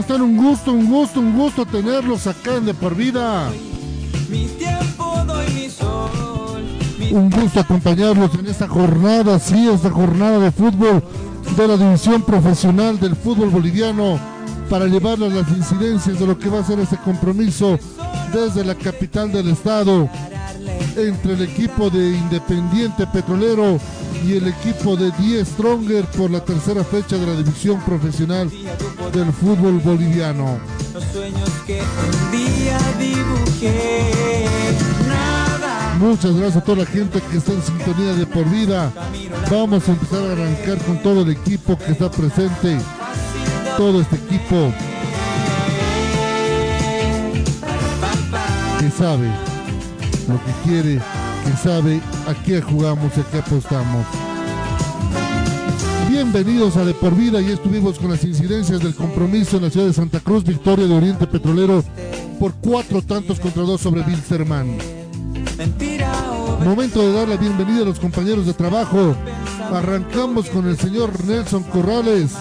Están? Un gusto, un gusto, un gusto tenerlos acá en De Por Vida. Mi tiempo doy mi sol, mi Un gusto acompañarlos en esta jornada, sí, esta jornada de fútbol de la división profesional del fútbol boliviano para llevarles las incidencias de lo que va a ser este compromiso desde la capital del estado entre el equipo de Independiente Petrolero y el equipo de Die Stronger por la tercera fecha de la división profesional del fútbol boliviano. los sueños que un día dibujé. Nada. Muchas gracias a toda la gente que está en sintonía de por vida. Vamos a empezar a arrancar con todo el equipo que está presente. Todo este equipo que sabe lo que quiere, que sabe a qué jugamos y a qué apostamos. Bienvenidos a De Por Vida y estuvimos con las incidencias del compromiso en la ciudad de Santa Cruz, victoria de Oriente Petrolero por cuatro tantos contra dos sobre Wilstermann. Momento de dar la bienvenida a los compañeros de trabajo. Arrancamos con el señor Nelson Corrales.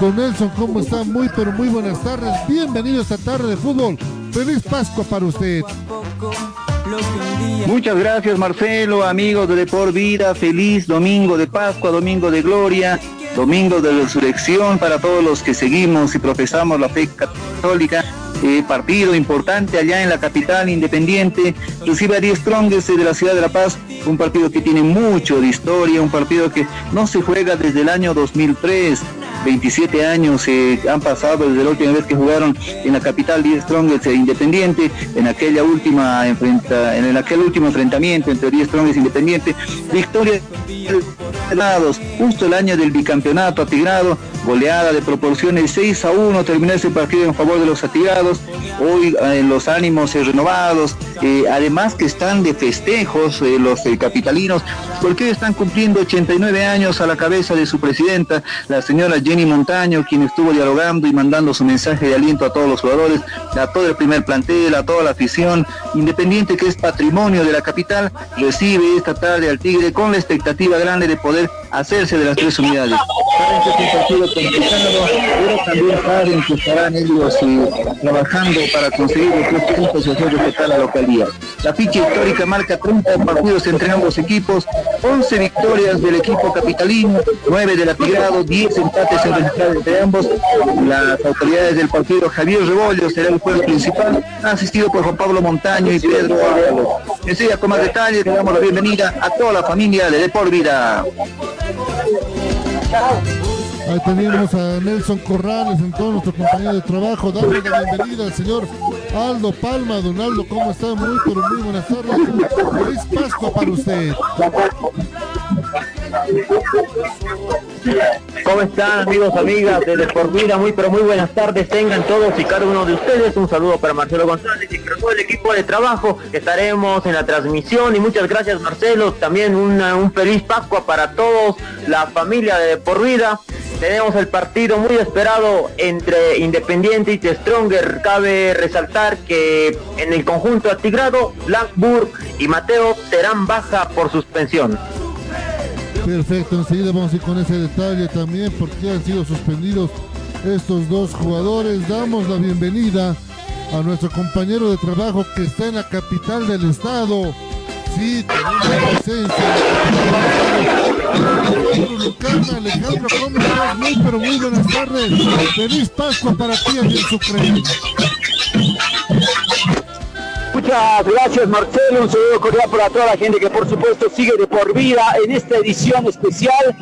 Don Nelson, ¿cómo está? Muy, pero muy buenas tardes. Bienvenido a esta tarde de fútbol. Feliz Pascua para usted. Muchas gracias Marcelo, amigos de Depor Vida, feliz domingo de Pascua, domingo de gloria, domingo de resurrección para todos los que seguimos y profesamos la fe católica. Eh, partido importante allá en la capital independiente, recibe a 10 Strongest de la ciudad de La Paz, un partido que tiene mucho de historia, un partido que no se juega desde el año 2003. 27 años eh, han pasado desde la última vez que jugaron en la capital 10 Strongest e Independiente, en aquella última enfrenta, en aquel último enfrentamiento entre 10 Strongest e Independiente, victoria lados, justo el año del bicampeonato atigrado, goleada de proporciones 6 a 1, terminó ese partido en favor de los atigrados, hoy eh, los ánimos renovados, además que están de festejos eh, los eh, capitalinos, porque hoy están cumpliendo 89 años a la cabeza de su presidenta, la señora Jenny Montaño, quien estuvo dialogando y mandando su mensaje de aliento a todos los jugadores, a todo el primer plantel, a toda la afición, independiente que es patrimonio de la capital, recibe esta tarde al Tigre con la expectativa grande de poder hacerse de las tres unidades. Saben que es un partido complicado, pero también saben que estarán ellos trabajando para conseguir los tres puntos y hacer respetar la localidad. La ficha histórica marca 30 partidos entre ambos equipos, 11 victorias del equipo capitalino, 9 del Atigrado, 10 empates en entre ambos. Las autoridades del partido Javier Rebollo será el juez principal, asistido por Juan Pablo Montaño y Pedro Ábalos. Enseguida con más detalles le damos la bienvenida a toda la familia de Depor Vida. Ahí tenemos a Nelson Corrales, en todo nuestro compañero de trabajo. Damos la bienvenida al señor Aldo Palma. Don Aldo, ¿cómo está? Muy, pero muy buenas tardes. Feliz Pascua para usted. ¿Cómo están amigos, amigas de Depor Vida? Muy pero muy buenas tardes tengan todos y cada uno de ustedes. Un saludo para Marcelo González y para todo el equipo de trabajo estaremos en la transmisión. Y muchas gracias Marcelo, también un feliz Pascua para todos, la familia de Depor Vida. Tenemos el partido muy esperado entre Independiente y Stronger. Cabe resaltar que en el conjunto atigrado, Blackburg y Mateo serán baja por suspensión. Perfecto, enseguida vamos a ir con ese detalle también, porque han sido suspendidos estos dos jugadores. Damos la bienvenida a nuestro compañero de trabajo que está en la capital del estado. Sí, tenemos presencia. Alejandro ¿cómo estás? Muy, pero muy buenas tardes. Feliz Pascua para ti aquí en Sucre. Muchas gracias Marcelo, un saludo cordial para toda la gente que por supuesto sigue de por vida en esta edición especial,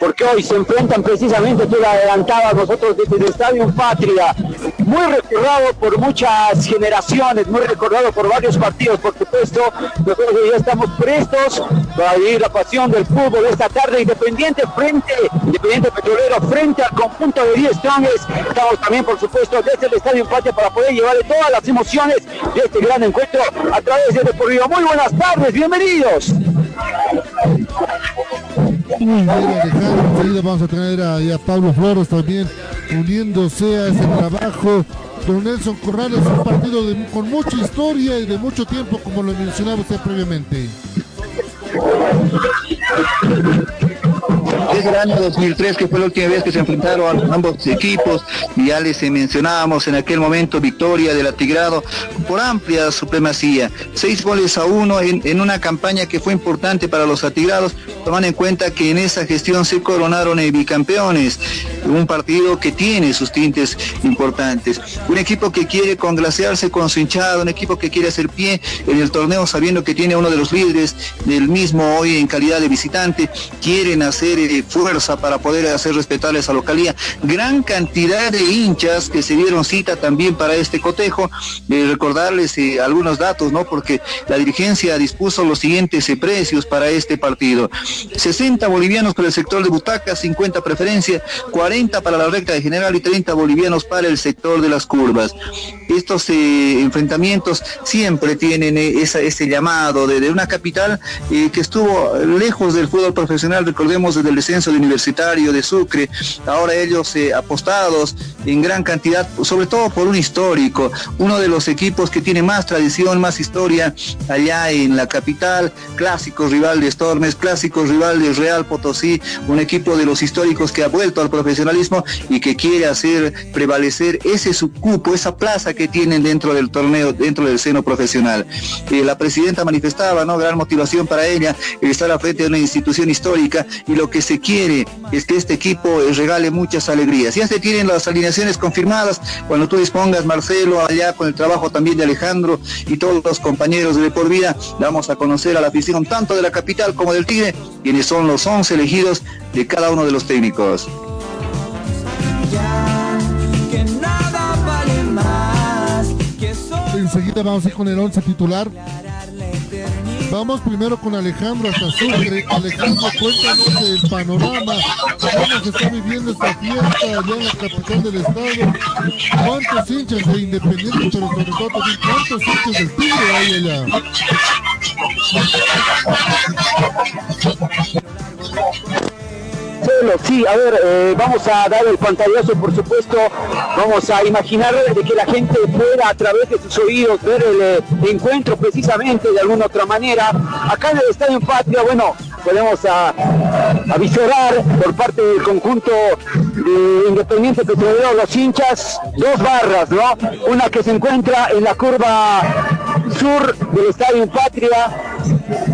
porque hoy se enfrentan precisamente, tú lo adelantabas nosotros desde el Estadio Patria, muy recordado por muchas generaciones, muy recordado por varios partidos, por supuesto, nosotros ya estamos prestos para vivir la pasión del fútbol esta tarde, Independiente frente, Independiente Petrolero frente al conjunto de 10 Strongest, estamos también por supuesto desde el Estadio Patria para poder llevarle todas las emociones de este gran encuentro a través de Deportivo. Muy buenas tardes, bienvenidos. Bien, Alejandro. Vamos a tener a, a Pablo Flores también uniéndose a ese trabajo. Don Nelson Corrales, un partido con mucha historia y de mucho tiempo, como lo mencionaba usted previamente. Desde el año 2003, que fue la última vez que se enfrentaron ambos equipos, y ya les mencionábamos en aquel momento victoria del Atigrado por amplia supremacía. Seis goles a uno en, una campaña que fue importante para los Atigrados, tomando en cuenta que en esa gestión se coronaron eh, bicampeones. Un partido que tiene sus tintes importantes. Un equipo que quiere congraciarse con su hinchada, un equipo que quiere hacer pie en el torneo sabiendo que tiene uno de los líderes del mismo hoy en calidad de visitante. Quieren hacer fuerza para poder hacer respetar esa localía. Gran cantidad de hinchas que se dieron cita también para este cotejo. Eh, recordarles eh, algunos datos, ¿no? Porque la dirigencia dispuso los siguientes eh, precios para este partido. 60 bolivianos para el sector de butacas, 50 preferencia, 40 para la recta de general y 30 bolivianos para el sector de las curvas. Estos eh, enfrentamientos siempre tienen ese llamado de, de una capital que estuvo lejos del fútbol profesional, recordemos desde el descenso de Universitario de Sucre, ahora ellos eh, apostados en gran cantidad, sobre todo por un histórico, uno de los equipos que tiene más tradición, más historia allá en la capital, clásico rival de Stormes, clásico rival de Real Potosí, un equipo de los históricos que ha vuelto al profesionalismo y que quiere hacer prevalecer ese subcupo, esa plaza que tienen dentro del torneo, dentro del seno profesional. Eh, la presidenta manifestaba, ¿no? Gran motivación para ella el estar al frente de una institución histórica y lo que se quiere es que este equipo eh, regale muchas alegrías. Ya se tienen las alineaciones confirmadas, cuando tú dispongas, Marcelo, allá con el trabajo también de Alejandro y todos los compañeros de Por Vida, vamos a conocer a la afición tanto de la capital como del Tigre, quienes son los 11 elegidos de cada uno de los técnicos. Enseguida vamos a ir con el 11 titular. Vamos primero con Alejandro hasta Sucre. Alejandro, cuéntanos el panorama. ¿Cómo se está viviendo esta fiesta allá en la capital del estado? ¿Cuántos hinchas de Independiente, pero sobre todo cuántos hinchas del Tigre hay allá? Sí, a ver, eh, vamos a dar el pantallazo, por supuesto, vamos a imaginar de que la gente pueda a través de sus oídos ver el eh, encuentro precisamente de alguna otra manera. Acá en el Estadio Patria, bueno, podemos a, avisorar por parte del conjunto de Independiente Petrolero, los hinchas, dos barras, ¿no? Una que se encuentra en la curva sur del Estadio Patria,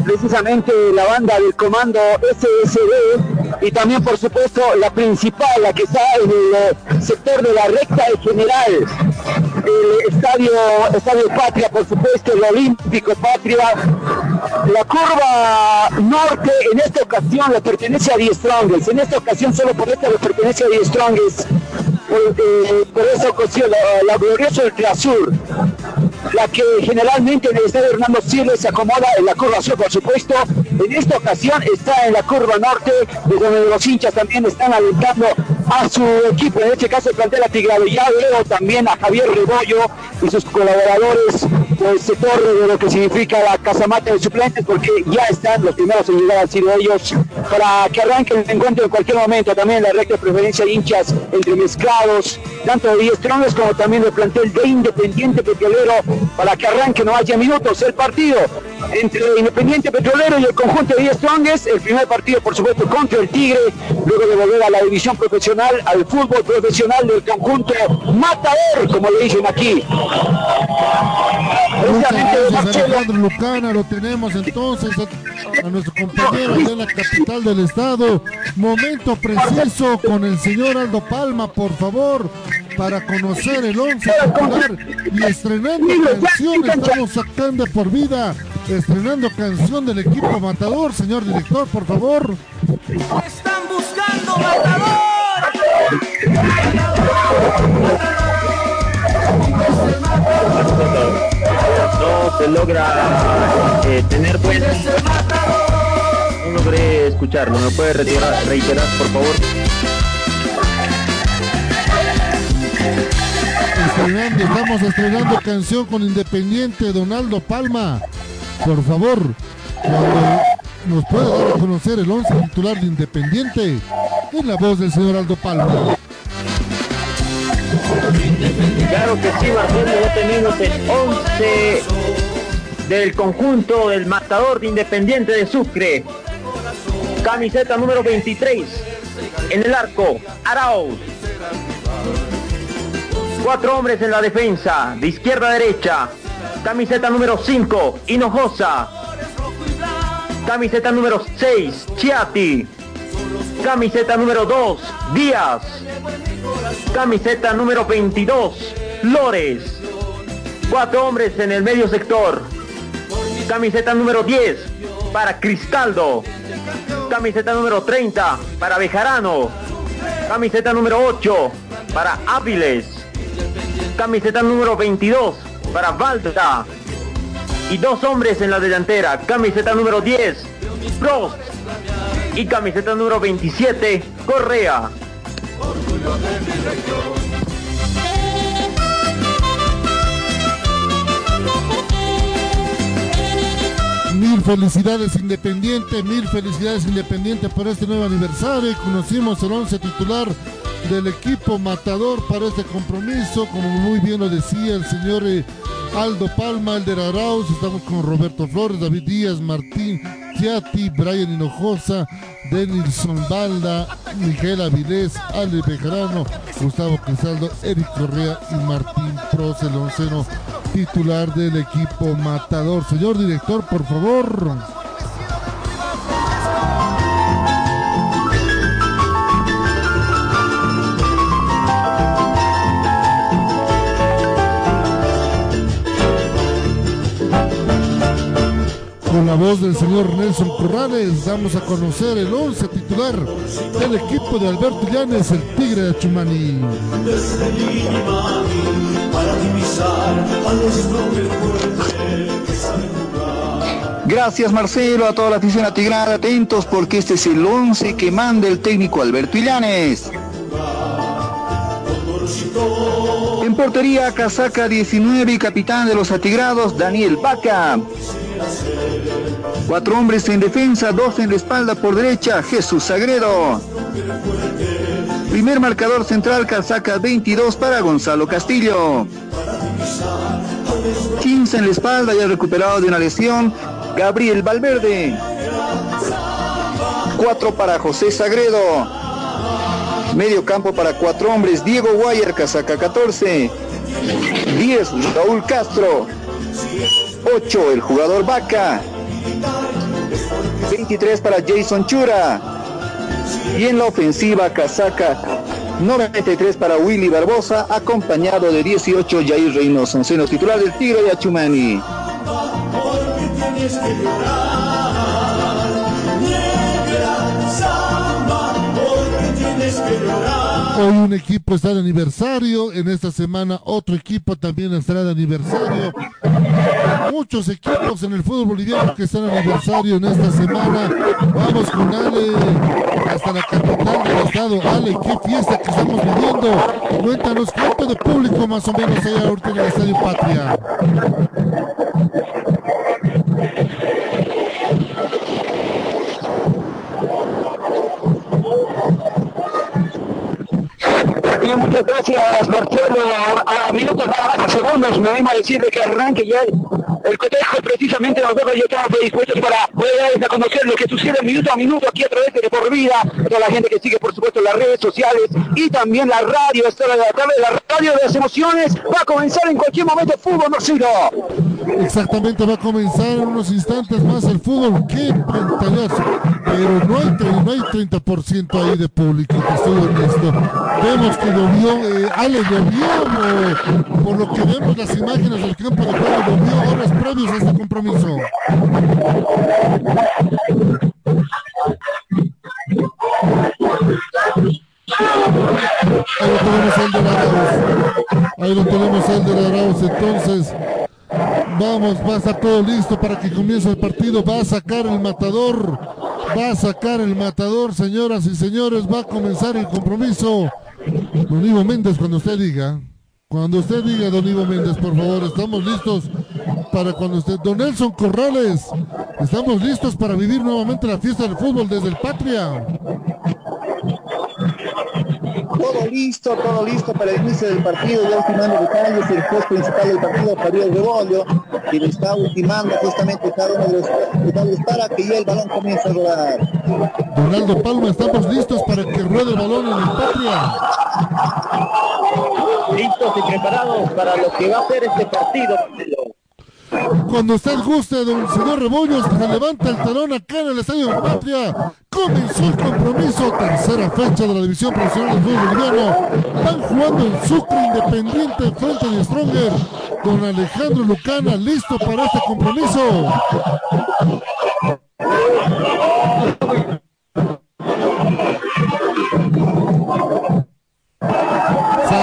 precisamente la banda del comando SSD y también por supuesto la principal, la que está en el eh, sector de la recta de general, el estadio, estadio Patria por supuesto, el Olímpico Patria, la curva norte en esta ocasión le pertenece a Die Strongest, en esta ocasión solo por esta le pertenece a Die Strongest, eh, por esa ocasión la, gloriosa Ultrasur la que generalmente en el estadio Hernando Siles se acomoda en la curva sur, por supuesto. En esta ocasión está en la curva norte, de donde los hinchas también están alentando a su equipo, en este caso el plantel Atigrado. Ya veo también a Javier Rebollo y sus colaboradores del sector de lo que significa la casamata de suplentes, porque ya están los primeros en llegar, han sido ellos, para que arranquen el encuentro en cualquier momento. También la recta preferencia hinchas tanto de 10 tronos como también del plantel de Independiente Petrolero, para que arranque no haya minutos el partido. Entre Independiente Petrolero y el conjunto de 10 Strongest. El primer partido, por supuesto, contra el Tigre, luego de volver a la división profesional, al fútbol profesional del conjunto Matador, como le dicen aquí. Muchas Alejandro Lucana, lo tenemos entonces a, a nuestro compañero de la capital del estado. Momento preciso con el señor Aldo Palma, por favor para conocer el once titular y estrenando canción estamos sacando por vida estrenando canción del equipo Matador señor director por favor están buscando Matador no se logra eh, tener buen no logré escucharlo ¿me puede retirar, reiterar por favor? Estrenando, estamos estrenando canción con Independiente Donaldo Palma. Por favor, cuando nos puede dar a conocer el 11 titular de Independiente en la voz del señor Aldo Palma. Claro que sí, Marcelo, ya tenemos el 11 del conjunto del matador de Independiente de Sucre. Camiseta número 23. En el arco, Arauz. Cuatro hombres en la defensa, de izquierda a derecha. Camiseta número 5, Hinojosa. Camiseta número 6, Chiati. Camiseta número 2, Díaz. Camiseta número 22, Lores. Cuatro hombres en el medio sector. Camiseta número 10 para Cristaldo. Camiseta número 30 para Bejarano. Camiseta número 8 para Áviles. Camiseta número 22 para Valda. Y dos hombres en la delantera. Camiseta número 10, Prost. Y camiseta número 27, Correa. Mil felicidades Independiente, mil felicidades Independiente por este nuevo aniversario. Conocimos el 11 titular del equipo matador para este compromiso, como muy bien lo decía el señor eh, Aldo Palma, Elder Arauz, estamos con Roberto Flores, David Díaz, Martín Chiati, Brian Hinojosa, Denilson Balda, Miguel Avilés, Ale Bejarano, Gustavo Cristaldo, Eric Correa y Martín Pros, el onceno titular del equipo matador. Señor director, por favor. Con la voz del señor Nelson Corrales damos a conocer el 11 titular del equipo de Alberto Llanes, el Tigre de Chumani. Desde Lima para divisar a los nobles fuertes que saben jugar. Gracias Marcelo, a toda la afición atigrada, atentos porque este es el 11 que manda el técnico Alberto Illanes. En portería, casaca 19 y capitán de los atigrados, Daniel Vaca. Cuatro hombres en defensa, dos en la espalda por derecha, Jesús Sagredo. Primer marcador central, casaca 22 para Gonzalo Castillo. 15 en la espalda, ya recuperado de una lesión, Gabriel Valverde. 4 para José Sagredo. Medio campo para cuatro hombres, Diego Guayer, casaca 14. 10, Raúl Castro. 8, el jugador Vaca. 23 para Jason Chura. Y en la ofensiva, casaca 93 para Willy Barbosa, acompañado de 18 Jair Reynoso, seno titular del Tigre de Achumani. Hoy un equipo está de aniversario, en esta semana otro equipo también estará de aniversario. Muchos equipos en el fútbol boliviano que están de aniversario en esta semana. Vamos con Ale hasta la capital del estado. Ale, qué fiesta que estamos viviendo. Cuéntanos cuánto de público más o menos hay ahorita en el Estadio Patria. Bien, muchas gracias, Marcelo. A, a minutos a segundos, me animo a decirle que arranque ya el, cotejo. Precisamente nosotros ya estamos predispuestos para poder darles a conocer lo que sucede minuto a minuto aquí a través de Por Vida. Toda la gente que sigue, por supuesto, las redes sociales y también la radio. Esta la tarde, la radio de las emociones. Va a comenzar en cualquier momento fútbol, Marcelo. Exactamente, va a comenzar en unos instantes más el fútbol. ¡Qué pantallazo! Pero no hay, no hay 30% ahí de público, te estoy honesto. Vemos que llovió, eh, Ale, llovió, o- por lo que vemos las imágenes del campo de juego, llovió horas previos a este compromiso. Ahí lo tenemos el de. Ahí lo tenemos el de Arauz. Entonces, vamos, va a estar todo listo para que comience el partido. Va a sacar el matador. Va a sacar el matador, señoras y señores. Va a comenzar el compromiso. Don Ivo Méndez, cuando usted diga. Cuando usted diga, don Ivo Méndez, por favor, estamos listos para cuando usted. Don Nelson Corrales, estamos listos para vivir nuevamente la fiesta del fútbol desde el Patria. Todo listo, todo listo para el inicio del partido, ya ultimando detalles, el juez principal del partido, Javier Rebollo, quien está ultimando justamente cada uno de los detalles para que ya el balón comience a rodar. Donaldo Palma, estamos listos para que ruede el balón en el Patria. Listos y preparados para lo que va a ser este partido. Cuando usted guste, don señor Rebollos, se levanta el talón acá en el Estadio Patria. Comenzó el compromiso, tercera fecha de la División Profesional del Fútbol Boliviano. Van jugando el Sucre Independiente frente de Stronger. Don Alejandro Lucana, listo para este compromiso.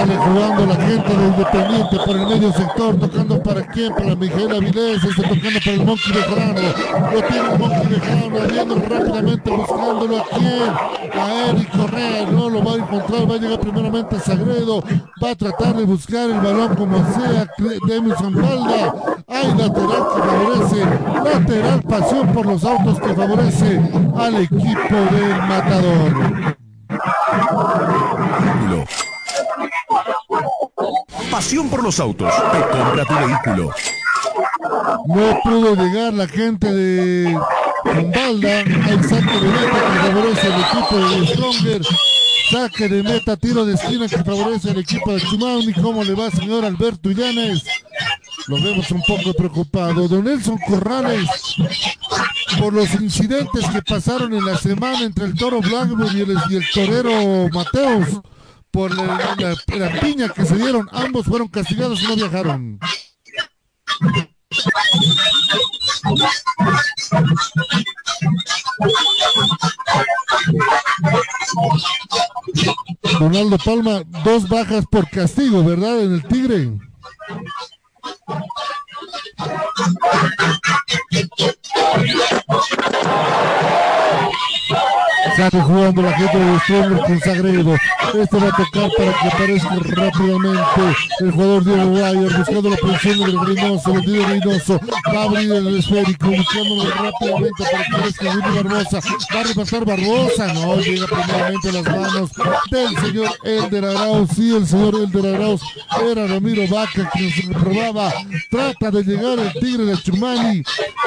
Jugando la gente de Independiente por el medio sector, tocando para quién, para Miguel Avilés, está tocando para el Monkey Bejarano. Lo tiene el Monkey Bejarano, abriendo rápidamente, buscándolo a quién, a Eric Correa, no lo va a encontrar, va a llegar primeramente a Sagredo, va a tratar de buscar el balón como sea, Demison Valda. Hay lateral que favorece, lateral pasión por los autos que favorece al equipo del Matador. Vehículo. Pasión por los autos. Te compra tu vehículo. No pudo llegar la gente de Zumbalda al saque de meta que favorece al equipo de Stronger. Saque de meta, tiro de esquina que favorece al equipo de Chumauni. ¿Cómo le va, señor Alberto Illanes? Lo vemos un poco preocupado. Don Nelson Corrales, por los incidentes que pasaron en la semana entre el toro Blackburn el, y el torero Mateos, por la, piña que se dieron, ambos fueron castigados y no viajaron. Ronaldo Palma, dos bajas por castigo, ¿verdad? En el Tigre. Sale jugando la gente de Stronger con Sagredo. Este va a tocar para que aparezca rápidamente el jugador Diego Bayer buscando la posición del Reynoso. El de Reynoso va a abrir el esférico buscándolo rápidamente para que aparezca Barbosa. Va a repasar Barbosa. No, llega primeramente las manos del señor Elder Arauz. Sí, el señor Elder Arauz era Ramiro Vaca quien se reprobaba. Trata de llegar el Tigre de Chumani.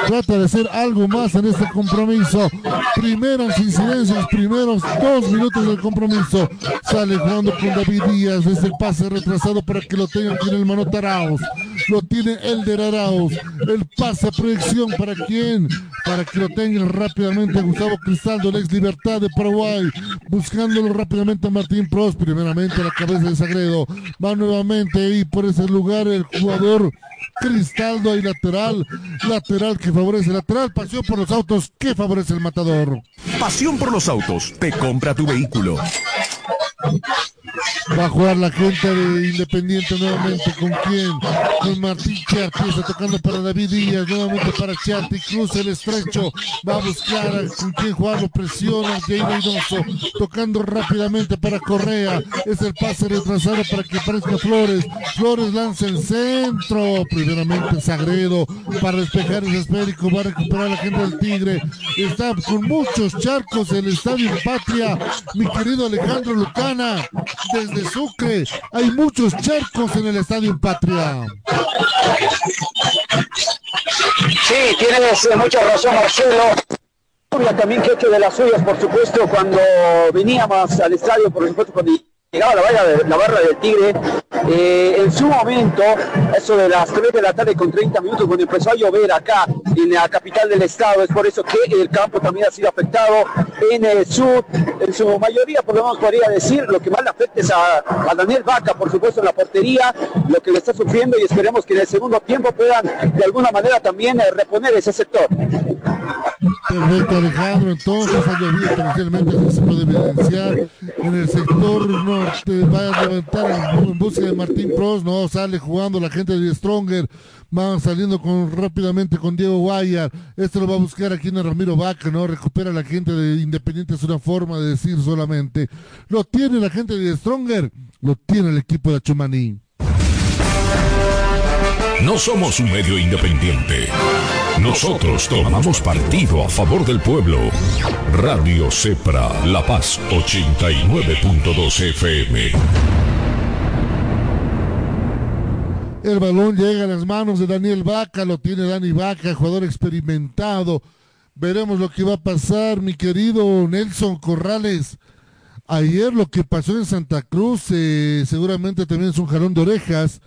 Trata de hacer algo más en este compromiso. Primeras incidencias, primeros dos minutos del compromiso. Sale jugando con David Díaz. Es el pase retrasado para que lo tenga aquí en el Manota Arauz. Lo tiene Elder Arauz. El pase a proyección para quién? Para que lo tenga rápidamente Gustavo Cristaldo, el ex Libertad de Paraguay. Buscándolo rápidamente a Martín Pros. Primeramente a la cabeza de Sagredo. Va nuevamente ahí por ese lugar el jugador. Cristaldo ahí lateral, lateral que favorece, lateral, pasión por los autos que favorece el matador. Pasión por los autos. Te compra tu vehículo. Va a jugar la gente de Independiente nuevamente. ¿Con quién? Con Martín Charti. Está tocando para David Díaz. Nuevamente para Charti. Cruza el estrecho. Va a buscar con quién jugarlo. Presiona. Jay Reynoso. Tocando rápidamente para Correa. Es el pase retrasado para que aparezca Flores. Flores lanza el centro. Primeramente Sagredo. Para despejar el esférico. Va a recuperar la gente del Tigre. Está con muchos charcos el estadio Patria. Mi querido Alejandro Lucana. Sucre. Hay muchos charcos en el Estadio Patria. Sí, tienes eh, mucha razón, Marcelo. También que hecho de las suyas, por supuesto, cuando veníamos al estadio, por supuesto, cuando llegaba la, barra, la barra del Tigre, eh, en su momento, eso de las 3 de la tarde con 30 minutos, cuando empezó a llover acá en la capital del estado, es por eso que el campo también ha sido afectado en el sur, en su mayoría, por lo menos podría decir, lo que más le afecta es a, Daniel Vaca, por supuesto, en la portería, lo que le está sufriendo y esperemos que en el segundo tiempo puedan de alguna manera también eh, reponer ese sector. Perfecto, Alejandro. Entonces ha llovido potencialmente, así se puede evidenciar. En el sector norte va a levantar en, busca de Martín Pros, no sale jugando la gente de Stronger. Van saliendo con, rápidamente con Diego Guayar. Este lo va a buscar aquí en Ramiro Vaca, ¿no? Recupera la gente de Independiente, es una forma de decir solamente. Lo tiene la gente de Stronger, lo tiene el equipo de Chumaní. No somos un medio independiente. Nosotros tomamos partido a favor del pueblo. Radio Cepra, La Paz 89.2 FM. El balón llega a las manos de Daniel Vaca, lo tiene Dani Vaca, jugador experimentado. Veremos lo que va a pasar, mi querido Nelson Corrales. Ayer lo que pasó en Santa Cruz eh, seguramente también es un jalón de orejas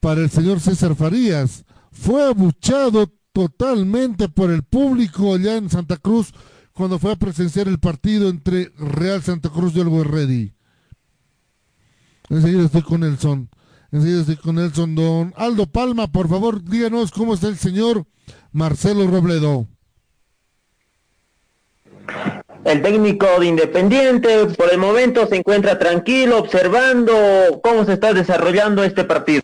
para el señor César Farías. Fue abuchado totalmente por el público allá en Santa Cruz cuando fue a presenciar el partido entre Real Santa Cruz y Algo Ready. Enseguida estoy con Nelson. Enseguida estoy con Nelson. Don Aldo Palma, por favor, díganos cómo está el señor Marcelo Robledo. El técnico de Independiente por el momento se encuentra tranquilo observando cómo se está desarrollando este partido.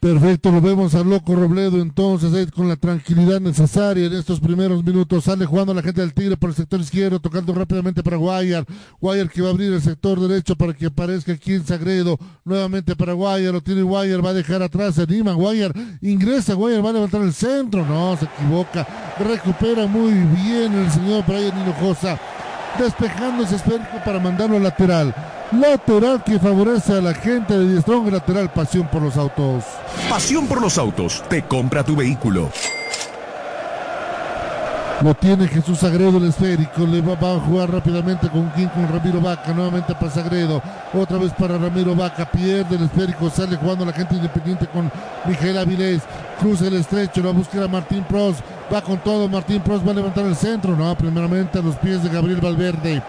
Perfecto, lo vemos al loco Robledo entonces ahí con la tranquilidad necesaria en estos primeros minutos. Sale jugando la gente del Tigre por el sector izquierdo, tocando rápidamente para Guayar. Guayar que va a abrir el sector derecho para que aparezca aquí en Sagredo. Nuevamente para Guayar, lo tiene Guayar, va a dejar atrás, se anima Guayar, ingresa Guayar, va a levantar el centro. No, se equivoca. Recupera muy bien el señor Brian Hinojosa. Despejando ese esférico para mandarlo al lateral. Lateral que favorece a la gente de Strong, lateral pasión por los autos. Pasión por los autos, te compra tu vehículo. Lo tiene Jesús Sagredo el esférico, le va, va a jugar rápidamente con King, con Ramiro Vaca, nuevamente para Sagredo, otra vez para Ramiro Vaca, pierde el esférico, sale jugando la gente independiente con Miguel Avilés, cruza el estrecho, la búsqueda Martín Pros, va con todo, Martín Pros va a levantar el centro, no, primeramente a los pies de Gabriel Valverde.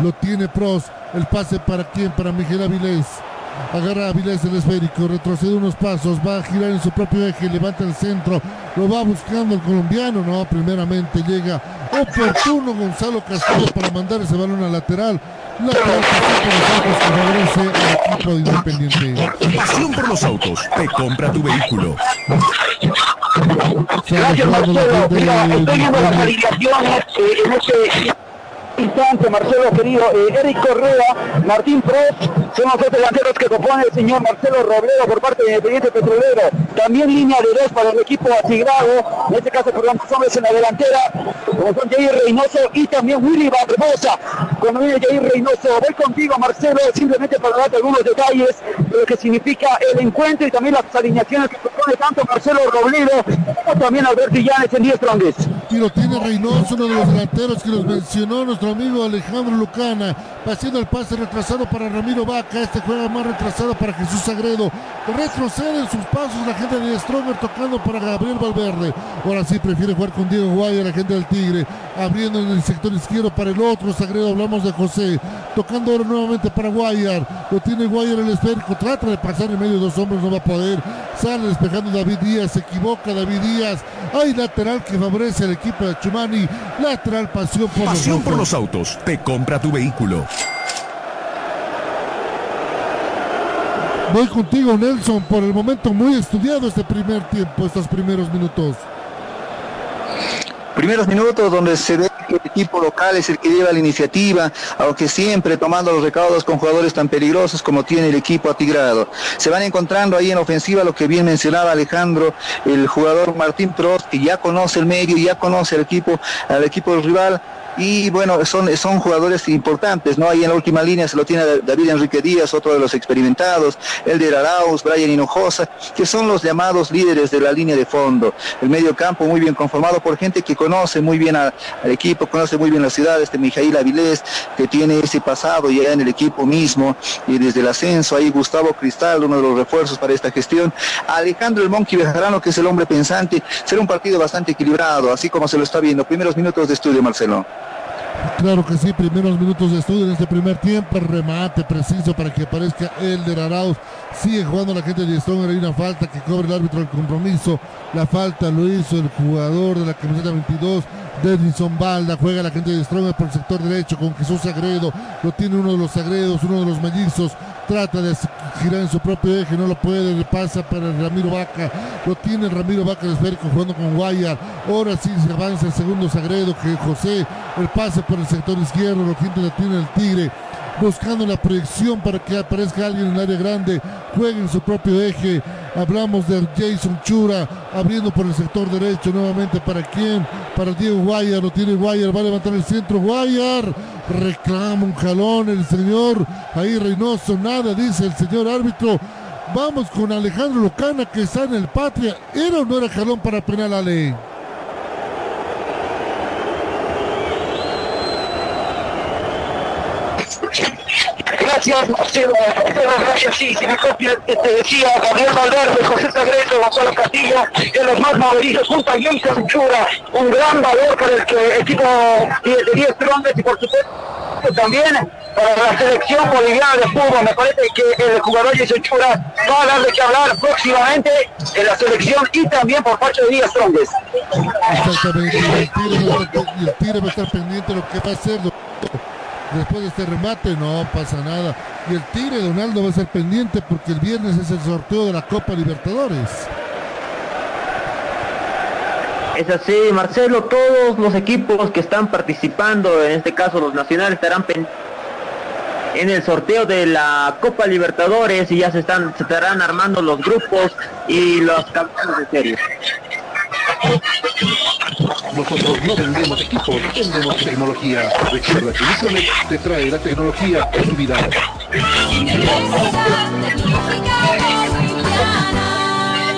Lo tiene Pros, el pase para quién, para Miguel Avilés. Agarra a Avilés el esférico, retrocede unos pasos, va a girar en su propio eje, levanta el centro, lo va buscando el colombiano, no, primeramente llega oportuno Gonzalo Castillo para mandar ese balón al lateral. Lateral que favorece al equipo de Independiente. Pasión por los autos, te compra tu vehículo. Gracias, Marcelo. Mira, estoy viendo las alineaciones eh, en este instante, Marcelo querido, eh, Eric Correa, Martín Pros, son los dos delanteros que compone el señor Marcelo Robledo por parte de Independiente Petrolero. También línea de dos para el equipo asignado, en este caso por ambos hombres en la delantera, como son Jair Reynoso y también Willy Barbosa. Cuando viene Jair Reynoso, voy contigo Marcelo, simplemente para darte algunos detalles de lo que significa el encuentro y también las alineaciones que propone tanto Marcelo Robledo como también Alberto Illanes en 10 trongues. Y lo tiene Reynoso, uno de los delanteros que nos mencionó nuestro amigo Alejandro Lucana, haciendo el pase retrasado para Ramiro Vaca, este juega más retrasado para Jesús Sagredo, retrocede en sus pasos la gente de Stronger tocando para Gabriel Valverde, ahora sí prefiere jugar con Diego Guaya, la gente del Tigre, abriendo en el sector izquierdo para el otro Sagredo, hablamos de José, tocando ahora nuevamente para Guayar, lo tiene Guayar el esférico, trata de pasar en medio de dos hombres, no va a poder, sale despejando David Díaz, se equivoca David Díaz, hay lateral que favorece al equipo de Chumani, lateral pasión por Pasión los por ojos. Autos, te compra tu vehículo. Voy contigo, Nelson, por el momento muy estudiado este primer tiempo, estos primeros minutos. Primeros minutos donde se ve el equipo local es el que lleva la iniciativa, aunque siempre tomando los recaudos con jugadores tan peligrosos como tiene el equipo atigrado. Se van encontrando ahí en ofensiva lo que bien mencionaba Alejandro, el jugador Martín Prost, que ya conoce el medio, ya conoce al equipo, al equipo del rival, y bueno, son, son jugadores importantes, ¿no? Ahí en la última línea se lo tiene David Enrique Díaz, otro de los experimentados, el de Arauz, Brian Hinojosa, que son los llamados líderes de la línea de fondo. El medio campo muy bien conformado por gente que conoce muy bien al equipo, conoce muy bien la ciudad, este Mijail Avilés, que tiene ese pasado ya en el equipo mismo, y desde el ascenso, ahí Gustavo Cristal, uno de los refuerzos para esta gestión, Alejandro el Monqui Bejarano, que es el hombre pensante, será un partido bastante equilibrado, así como se lo está viendo. Primeros minutos de estudio, Marcelo. Claro que sí, primeros minutos de estudio en este primer tiempo, remate preciso para que aparezca Elder Arauz. Sigue jugando la gente de Stronger, hay una falta que cobra el árbitro del compromiso. La falta lo hizo el jugador de la camiseta 22, Denison Balda. Juega la gente de Stronger por el sector derecho con Jesús Sagredo. Lo tiene uno de los Sagredos, uno de los mellizos. Trata de girar en su propio eje, no lo puede, le pasa para Ramiro Vaca. Lo tiene Ramiro Vaca el esférico jugando con Guayar. Ahora sí se avanza el segundo Sagredo que José, el pase por el sector izquierdo, lo quinto la tiene el Tigre buscando la proyección para que aparezca alguien en el área grande, juegue en su propio eje. Hablamos de Jason Chura abriendo por el sector derecho nuevamente para quién, para Diego Guayar, lo tiene Guayar, va a levantar el centro Guayar, reclama un jalón el señor, ahí Reynoso, nada, dice el señor árbitro. Vamos con Alejandro Locana que está en el Patria. ¿Era o no era jalón para penal a ley? Gracias, Marcelo. Gracias, sí, si me copia, te decía Gabriel Valverde, José Sagredo, Gonzalo Castillo, de los más movedizos, junto a Jason Chura, un gran valor para el que equipo de 10 trondes y por supuesto también para la selección boliviana de fútbol. Me parece que el jugador Jason Chura va a dar de qué hablar próximamente en la selección y también por parte de Díaz Trondes. Exactamente, y el y tiro va a estar pendiente de lo que va a hacer después de este remate, no pasa nada. Y el tiro de Donaldo va a ser pendiente porque el viernes es el sorteo de la Copa Libertadores. Es así, Marcelo, todos los equipos que están participando, en este caso los nacionales, estarán en el sorteo de la Copa Libertadores y ya se están se estarán armando los grupos y los campeones de serie. Nosotros no vendemos equipos, vendemos tecnología. Recuerda que Nicolet te trae la tecnología a tu vida.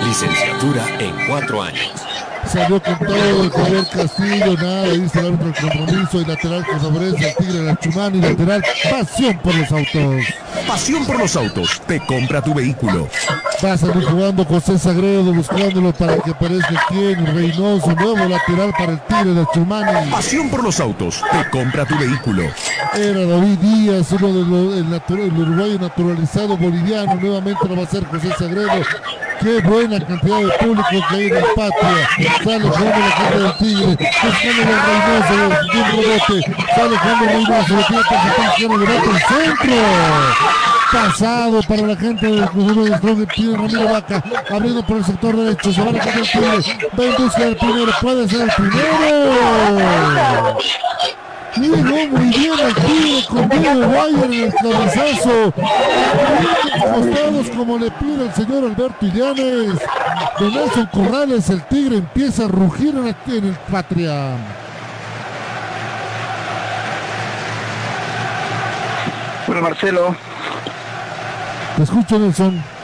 Licenciatura en cuatro años. Salió con todo el Javier Castillo, nada, dice el árbitro del compromiso y lateral que favorece al Tigre la Chumani, lateral, pasión por los autos. Pasión por los autos. Te compra tu vehículo. Va a salir jugando José Sagredo, buscándolo para que aparezca quien, Reynoso, nuevo lateral para el Tigre la Chumani. Pasión por los autos. Te compra tu vehículo. Era David Díaz, uno de los el, natu- el uruguayo naturalizado boliviano, nuevamente lo va a hacer José Sagredo. Qué buena cantidad de público que hay en el patria. Sale jugando la gente del Tigre, buscando a Reynoso, de un rebote. Sale jugando Reynoso, lo tiene por su izquierda, levanta el centro. Pasado para la gente del Cruzado de Strong, tiene Ramiro Vaca, abriendo por el sector derecho, se va la gente del Tigre, va en busca primero, puede ser el primero. Llegó muy bien Tigre con Diego Guayer en el cabezazo. Costados como le pide el señor Alberto Illanes. De Nelson Corrales, el Tigre empieza a rugir en el, en el Patria. Bueno, Marcelo, Te escucho, Nelson.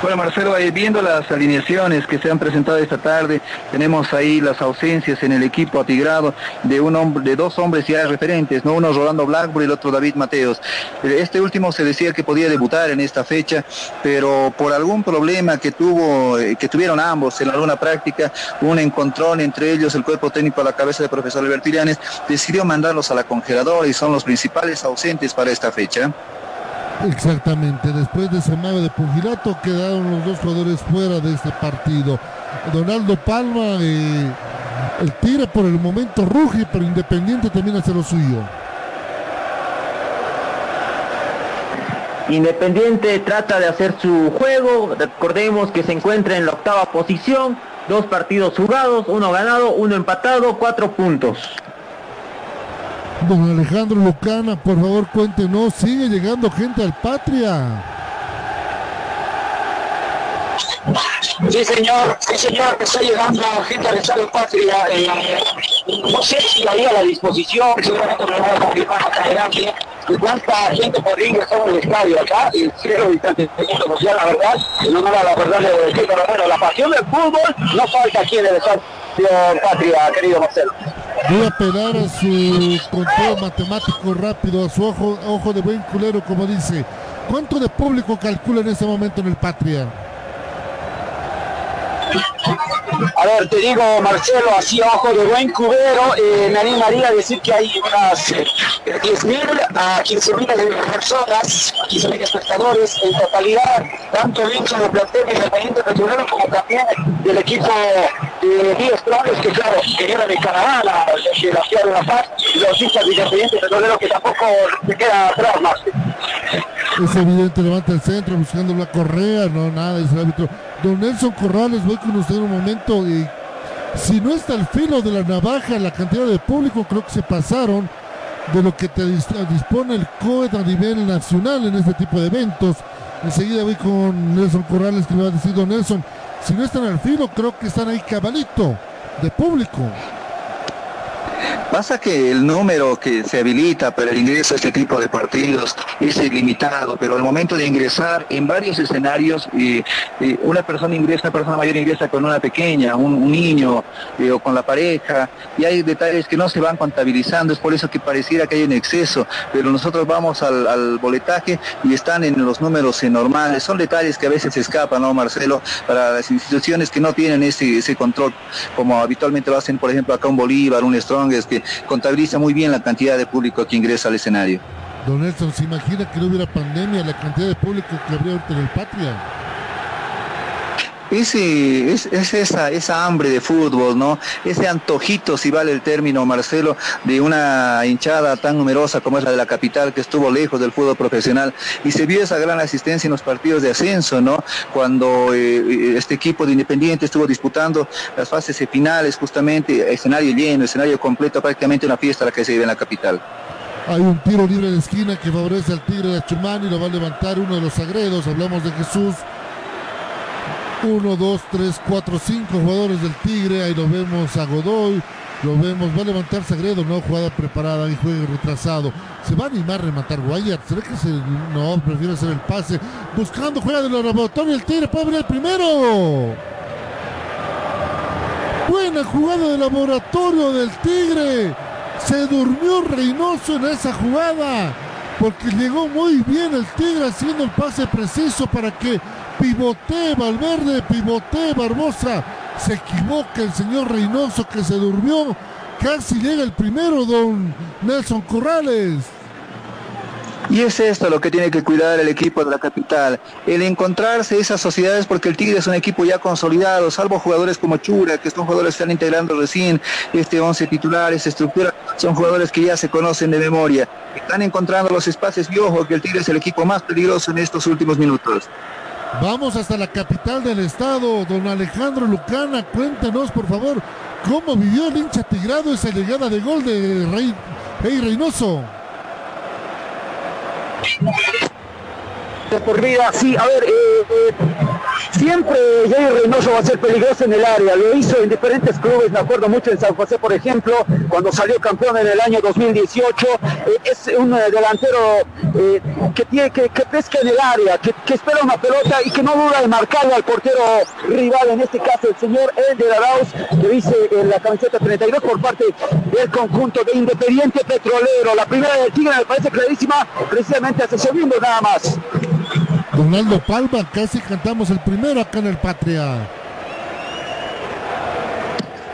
Bueno, Marcelo, viendo las alineaciones que se han presentado esta tarde, tenemos ahí las ausencias en el equipo atigrado de un hombre, de dos hombres ya referentes, no uno Rolando Blackburn y el otro David Mateos. Eh, Este último se decía que podía debutar en esta fecha, pero por algún problema que tuvo, eh, que tuvieron ambos en alguna práctica, un encontrón entre ellos, el cuerpo técnico a la cabeza del profesor Alberto Llanes, decidió mandarlos a la congeladora y son los principales ausentes para esta fecha. Exactamente, después de ese mago de pugilato quedaron los dos jugadores fuera de este partido. Donaldo Palma, eh, el Tigre por el momento ruge, pero Independiente también hace lo suyo. Independiente trata de hacer su juego, recordemos que se encuentra en la octava posición, dos partidos jugados, uno ganado, uno empatado, cuatro puntos. Don Alejandro Lucana, por favor cuéntenos, sigue llegando gente al Patria. Sí, señor, sí, señor, está llegando gente al Estadio Patria. eh, no sé si ahí a la disposición, seguramente me van a confirmar más adelante, de cuánta gente podría ingresar el estadio acá, y cero habitantes social, la verdad, en honor a la verdad de pero bueno, la pasión del fútbol no falta aquí en el Estadio Patria, querido Marcelo. Voy a apelar a su control matemático rápido, a su ojo, ojo de buen culero, como dice. ¿Cuánto de público calcula en ese momento en el Patria? A ver, te digo, Marcelo, así ojo de buen cubero, eh, me animaría a decir que hay unas eh, 10.000 a 15.000 personas, 15.000 espectadores en totalidad, tanto hinchas del plantel independiente petrolero como también del equipo de Río Strongest, que claro, que era de Canadá, la, de la ciudad de La Paz, y los hinchas de independiente petrolero que tampoco se queda atrás, más. Es evidente, levanta el centro buscando la correa, no, nada, dice el árbitro. Don Nelson Corrales, voy con usted un momento. Y si no está al filo de la navaja la cantidad de público, creo que se pasaron de lo que te dis- dispone el COED a nivel nacional en este tipo de eventos. Enseguida voy con Nelson Corrales que me va a decir, don Nelson, si no están al filo, creo que están ahí cabalito de público. Pasa que el número que se habilita para el ingreso a este tipo de partidos es ilimitado, pero al momento de ingresar en varios escenarios, eh, eh, una persona ingresa, una persona mayor ingresa con una pequeña, un, niño eh, o con la pareja, y hay detalles que no se van contabilizando, es por eso que pareciera que hay un exceso, pero nosotros vamos al, boletaje y están en los números normales, son detalles que a veces se escapan, ¿no, Marcelo? Para las instituciones que no tienen ese, control, como habitualmente lo hacen, por ejemplo, acá un Bolívar, un Strongest, que contabiliza muy bien la cantidad de público que ingresa al escenario. Don Nelson, ¿se imagina que no hubiera pandemia, la cantidad de público que habría ahorita en el Patria? Ese, es, es esa, esa hambre de fútbol, ¿no? Ese antojito, si vale el término, Marcelo, de una hinchada tan numerosa como es la de la capital, que estuvo lejos del fútbol profesional, y se vio esa gran asistencia en los partidos de ascenso, ¿no? Cuando eh, este equipo de Independiente estuvo disputando las fases finales, justamente, escenario lleno, escenario completo, prácticamente una fiesta la que se vive en la capital. Hay un tiro libre de esquina que favorece al Tigre de Achumani, lo va a levantar uno de los sagredos, hablamos de Jesús. Uno, dos, tres, cuatro, cinco jugadores del Tigre, ahí lo vemos a Godoy, lo vemos, va a levantar Sagredo, no, jugada preparada y juego retrasado. Se va a animar a rematar Guayar, ¿será que se, no, prefiere hacer el pase? Buscando, juega de laboratorio, el Tigre puede venir el primero. Buena jugada de laboratorio del Tigre. Se durmió Reynoso en esa jugada. Porque llegó muy bien el Tigre haciendo el pase preciso para que pivotee Valverde, pivotee Barbosa. Se equivoca el señor Reynoso que se durmió. Casi llega el primero, don Nelson Corrales. Y es esto lo que tiene que cuidar el equipo de la capital, el encontrarse esas sociedades porque el Tigre es un equipo ya consolidado, salvo jugadores como Chura, que son jugadores que están integrando recién este 11 titular, esta estructura, son jugadores que ya se conocen de memoria, están encontrando los espacios y ojo que el Tigre es el equipo más peligroso en estos últimos minutos. Vamos hasta la capital del estado, don Alejandro Lucana, cuéntanos por favor cómo vivió el hincha tigrado esa llegada de gol de Rey, Rey Reynoso. Por vida. Sí, a ver, eh, eh, siempre Jair Reynoso va a ser peligroso en el área. Lo hizo en diferentes clubes, me acuerdo mucho en San José, por ejemplo, cuando salió campeón en el año 2018. Eh, es un delantero que tiene que, pesca en el área, que, espera una pelota y que no duda de marcarle al portero rival, en este caso el señor Elder Arauz, que dice en la camiseta 32 por parte del conjunto de Independiente Petrolero. La primera del Tigre me parece clarísima, precisamente hace segundos nada más. Donaldo Palma, casi cantamos el primero acá en el Patria.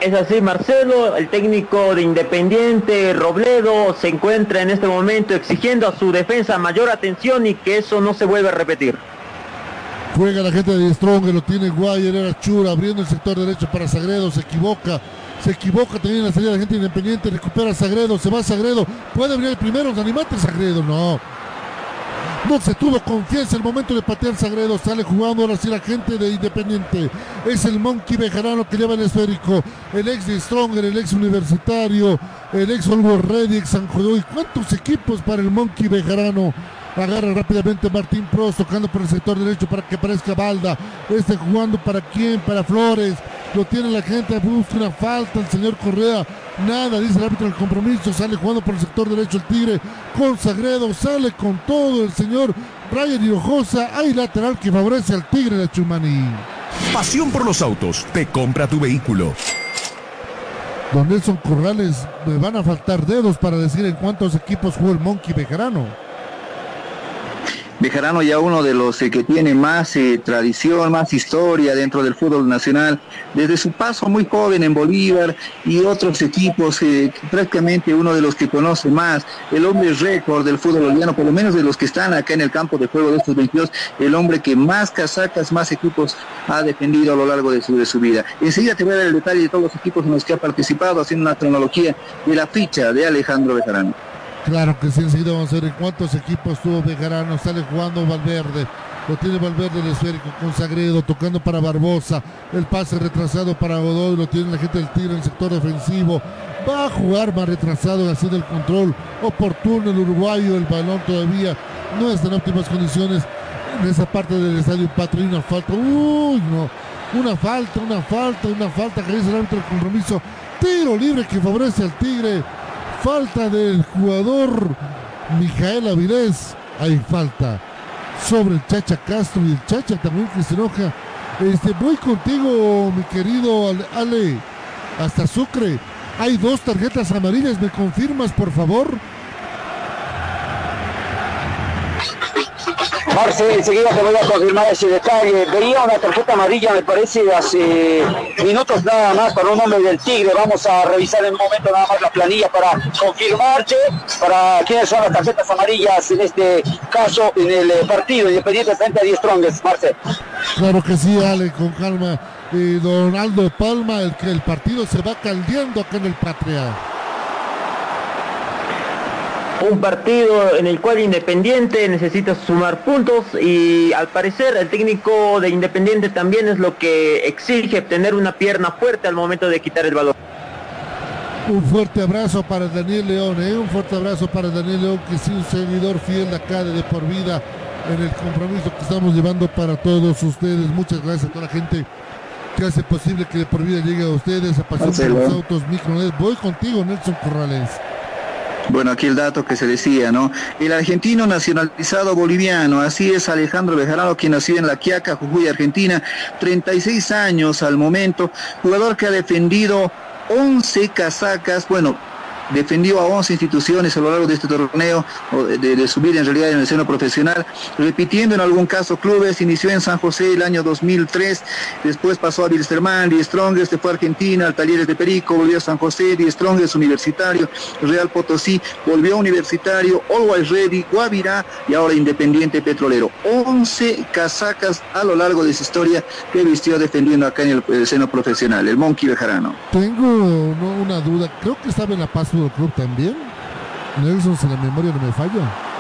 Es así, Marcelo, el técnico de Independiente, Robledo, se encuentra en este momento exigiendo a su defensa mayor atención y que eso no se vuelva a repetir. Juega la gente de Strong, lo tiene Guayer, era Chura, abriendo el sector derecho para Sagredo, se equivoca. Se equivoca también en la salida de la gente independiente, recupera Sagredo, se va Sagredo, puede venir el primero, animate Sagredo, no. No se tuvo confianza el momento de patear Sagredo. Sale jugando ahora sí la gente de Independiente. Es el Monkey Bejarano que lleva el esférico. El ex de Stronger, el ex universitario, el ex Ready, ex San Juan. ¿Cuántos equipos para el Monkey Bejarano? Agarra rápidamente Martín Pros tocando por el sector derecho para que aparezca Balda. Este jugando para quién? Para Flores. Lo tiene la gente. Busca una falta el señor Correa. Nada, dice el árbitro del compromiso. Sale jugando por el sector derecho el Tigre con Sagredo. Sale con todo el señor Brian Hinojosa. Hay lateral que favorece al Tigre de Chumani. Pasión por los autos. Te compra tu vehículo. Don Nelson Corrales, me van a faltar dedos para decir en cuántos equipos jugó el Monkey Bejarano. Bejarano ya uno de los eh, que tiene más eh, tradición, más historia dentro del fútbol nacional, desde su paso muy joven en Bolívar y otros equipos, eh, prácticamente uno de los que conoce más, el hombre récord del fútbol boliviano, por lo menos de los que están acá en el campo de juego de estos 22, el hombre que más casacas, más equipos ha defendido a lo largo de su, de su vida. Enseguida te voy a dar el detalle de todos los equipos en los que ha participado, haciendo una cronología de la ficha de Alejandro Bejarano. Claro que sí, enseguida vamos a ver en cuántos equipos tuvo Bejarano. Sale jugando Valverde. Lo tiene Valverde el esférico con Sagredo, tocando para Barbosa. El pase retrasado para Godoy. Lo tiene la gente del tiro en el sector defensivo. Va a jugar más retrasado, haciendo el control oportuno el uruguayo. El balón todavía no está en óptimas condiciones en esa parte del estadio Patria. Una falta. Uy, no. Una falta, una falta, una falta que dice el árbitro del compromiso. Tiro libre que favorece al Tigre falta del jugador Mijael Avilés. Hay falta sobre el Chacha Castro y el Chacha también que se enoja. Este, voy contigo, mi querido Ale, hasta Sucre. Hay dos tarjetas amarillas, ¿me confirmas, por favor? Marce, enseguida te voy a confirmar ese detalle. Veía una tarjeta amarilla, me parece, hace minutos nada más para un hombre del Tigre. Vamos a revisar en un momento nada más la planilla para confirmarte para quiénes son las tarjetas amarillas en este caso en el eh, partido Independiente frente a 10 Strongest, Marce. Claro que sí, Ale, con calma. Y Donaldo Palma, el que el partido se va caldeando acá en el Patria un partido en el cual Independiente necesita sumar puntos y al parecer el técnico de Independiente también es lo que exige tener una pierna fuerte al momento de quitar el balón. Un fuerte abrazo para Daniel León, ¿eh? un fuerte abrazo para Daniel León, que es un seguidor fiel de acá de, por vida en el compromiso que estamos llevando para todos ustedes. Muchas gracias a toda la gente que hace posible que de por vida llegue a ustedes, a Pasión por los Autos Micronet. Voy contigo, Nelson Corrales. Bueno, aquí el dato que se decía, ¿no? El argentino nacionalizado boliviano, así es Alejandro Bejarano, quien nació en La Quiaca, Jujuy, Argentina, 36 años al momento, jugador que ha defendido 11 casacas, bueno, defendió a 11 instituciones a lo largo de este torneo, de, de, subir en realidad en el seno profesional, repitiendo en algún caso clubes, inició en San José el año 2003, después pasó a Wilstermann, Die Strongest, se fue a Argentina, al Talleres de Perico, volvió a San José, Die Strongest Universitario, Real Potosí, volvió a Universitario, Always Ready, Guavirá y ahora Independiente Petrolero. 11 casacas a lo largo de su historia que vistió defendiendo acá en el, el seno profesional, el Monkey Bejarano. Tengo una duda, creo que estaba en la Paz Fútbol Club también. Nelson, si la memoria no me falla.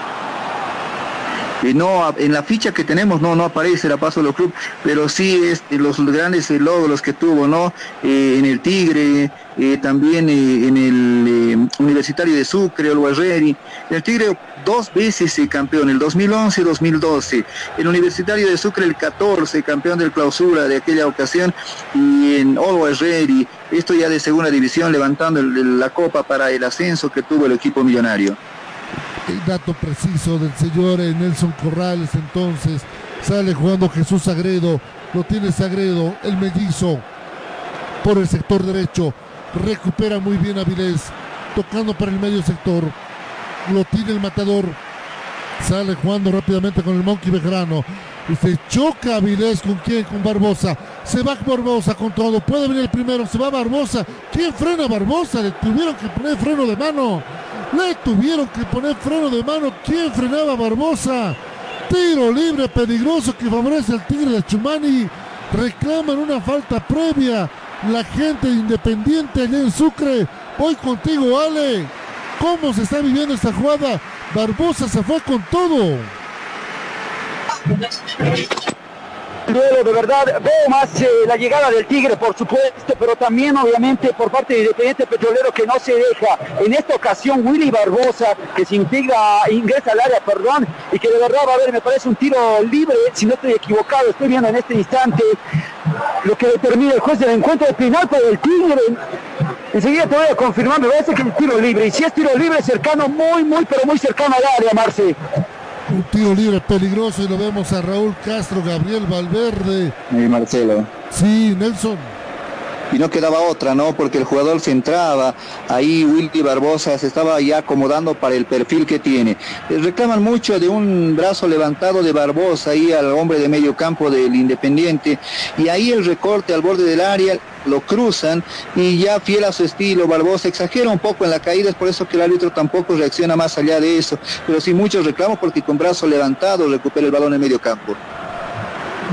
Eh, no, en la ficha que tenemos no, no aparece la Paso del Club, pero sí es los grandes eh, logros que tuvo, ¿no? Eh, en el Tigre, eh, también en el Universitario de Sucre, el Guerreri. El Tigre dos veces campeón, el 2011 y 2012. El Universitario de Sucre el 14, campeón del clausura de aquella ocasión. Y en Always Ready, esto ya de segunda división, levantando la copa para el ascenso que tuvo el equipo millonario. El dato preciso del señor Nelson Corrales entonces sale jugando Jesús Sagredo, lo tiene Sagredo, el mellizo por el sector derecho, recupera muy bien Avilés, tocando para el medio sector, lo tiene el matador, sale jugando rápidamente con el Monkey Bejarano. Y se choca Avilés con quién, con Barbosa. Se va Barbosa con todo. Puede venir el primero. Se va Barbosa. ¿Quién frena a Barbosa? Le tuvieron que poner freno de mano. Le tuvieron que poner freno de mano. ¿Quién frenaba a Barbosa? Tiro libre peligroso que favorece al Tigre de Chumani. Reclaman una falta previa. La gente de Independiente allá en Sucre. Voy contigo, Ale. ¿Cómo se está viviendo esta jugada? Barbosa se fue con todo. Duelo, de verdad, veo más eh, la llegada del Tigre, por supuesto, pero también obviamente por parte de Independiente Petrolero que no se deja. En esta ocasión Willy Barbosa, que se integra, ingresa al área, perdón, y que de verdad va a ver, me parece un tiro libre, si no estoy equivocado, estoy viendo en este instante lo que determina el juez del encuentro de penal para el Tigre. Enseguida te voy a confirmar, me parece que es tiro libre, y si es tiro libre cercano, muy, muy, pero muy cercano al área, Marce. Un tiro libre peligroso y lo vemos a Raúl Castro, Gabriel Valverde. Y Marcelo. Sí, Nelson. Y no quedaba otra, ¿no? Porque el jugador se entraba, ahí Willy Barbosa se estaba ya acomodando para el perfil que tiene. Les reclaman mucho de un brazo levantado de Barbosa ahí al hombre de medio campo del Independiente, y ahí el recorte al borde del área, lo cruzan y ya fiel a su estilo, Barbosa exagera un poco en la caída, es por eso que el árbitro tampoco reacciona más allá de eso, pero sí muchos reclamos porque con brazo levantado recupera el balón en medio campo.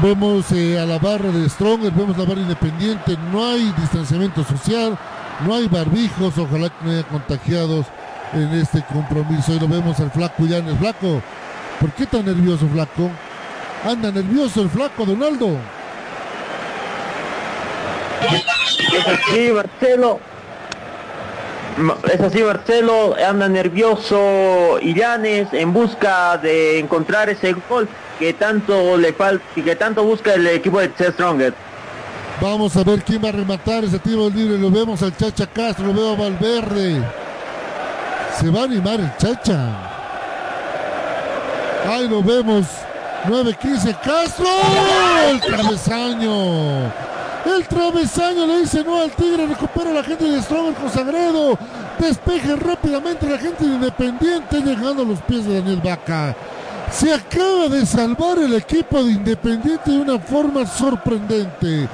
Vemos eh, a la barra de Stronger, vemos la barra independiente, no hay distanciamiento social, no hay barbijos, ojalá que no haya contagiados en este compromiso. Y lo vemos al flaco Llanes. Flaco, ¿por qué tan nervioso, flaco? Anda nervioso el flaco, Donaldo. Es así, Marcelo. Ma- Es así, Marcelo. Anda nervioso Illanes en busca de encontrar ese gol que tanto le falta y que tanto busca el equipo de Chess Stronger. Vamos a ver quién va a rematar ese tiro libre. Lo vemos al Chacha Castro, lo veo a Valverde. Se va a animar el Chacha. Ahí lo vemos. 9-15 Castro. El travesaño. El travesaño le dice no al Tigre. Recupera la gente de Stronger con Sagredo. Despeje rápidamente la gente de Independiente. Llegando a los pies de Daniel Vaca. Se acaba de salvar el equipo de Independiente de una forma sorprendente.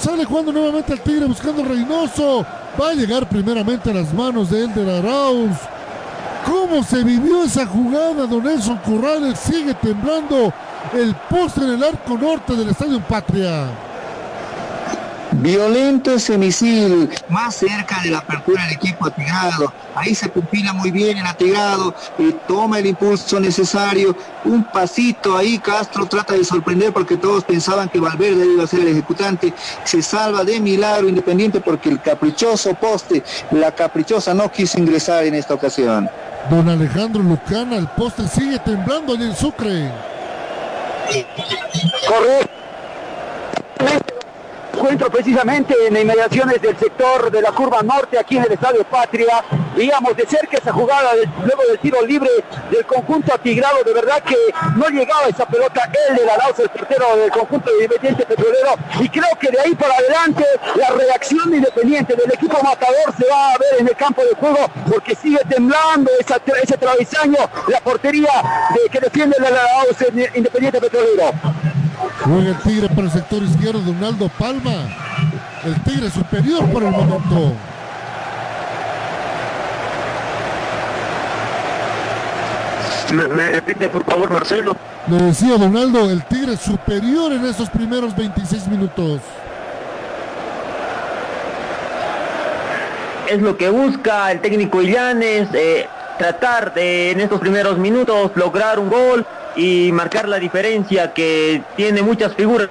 Sale jugando nuevamente al Tigre buscando Reynoso. Va a llegar primeramente a las manos de Elder Arauz. ¿Cómo se vivió esa jugada? Don Nelson Corrales sigue temblando el poste en el arco norte del Estadio Patria. Violento ese misil, más cerca de la apertura del equipo atigrado. Ahí se pupila muy bien el atigrado y toma el impulso necesario. Un pasito ahí, Castro trata de sorprender porque todos pensaban que Valverde iba a ser el ejecutante. Se salva de milagro Independiente porque el caprichoso poste, la caprichosa no quiso ingresar en esta ocasión. Don Alejandro Lucana, el poste sigue temblando en el Sucre. Correcto. Encuentro precisamente en inmediaciones del sector de la curva norte aquí en el Estadio Patria. Veíamos de cerca esa jugada luego del tiro libre del conjunto atigrado. De verdad que no llegaba esa pelota él de la Laus, el portero del conjunto de Independiente Petrolero. Y creo que de ahí para adelante la reacción de Independiente del equipo matador se va a ver en el campo de juego porque sigue temblando esa, ese travesaño, la portería que defiende la Laus Independiente Petrolero. Juega el Tigre para el sector izquierdo, Donaldo Palma. El Tigre superior por el momento. Me, me repite por favor Marcelo. Le decía Donaldo, el Tigre superior en esos primeros 26 minutos. Es lo que busca el técnico Illanes, eh, tratar de en estos primeros minutos lograr un gol y marcar la diferencia que tiene muchas figuras.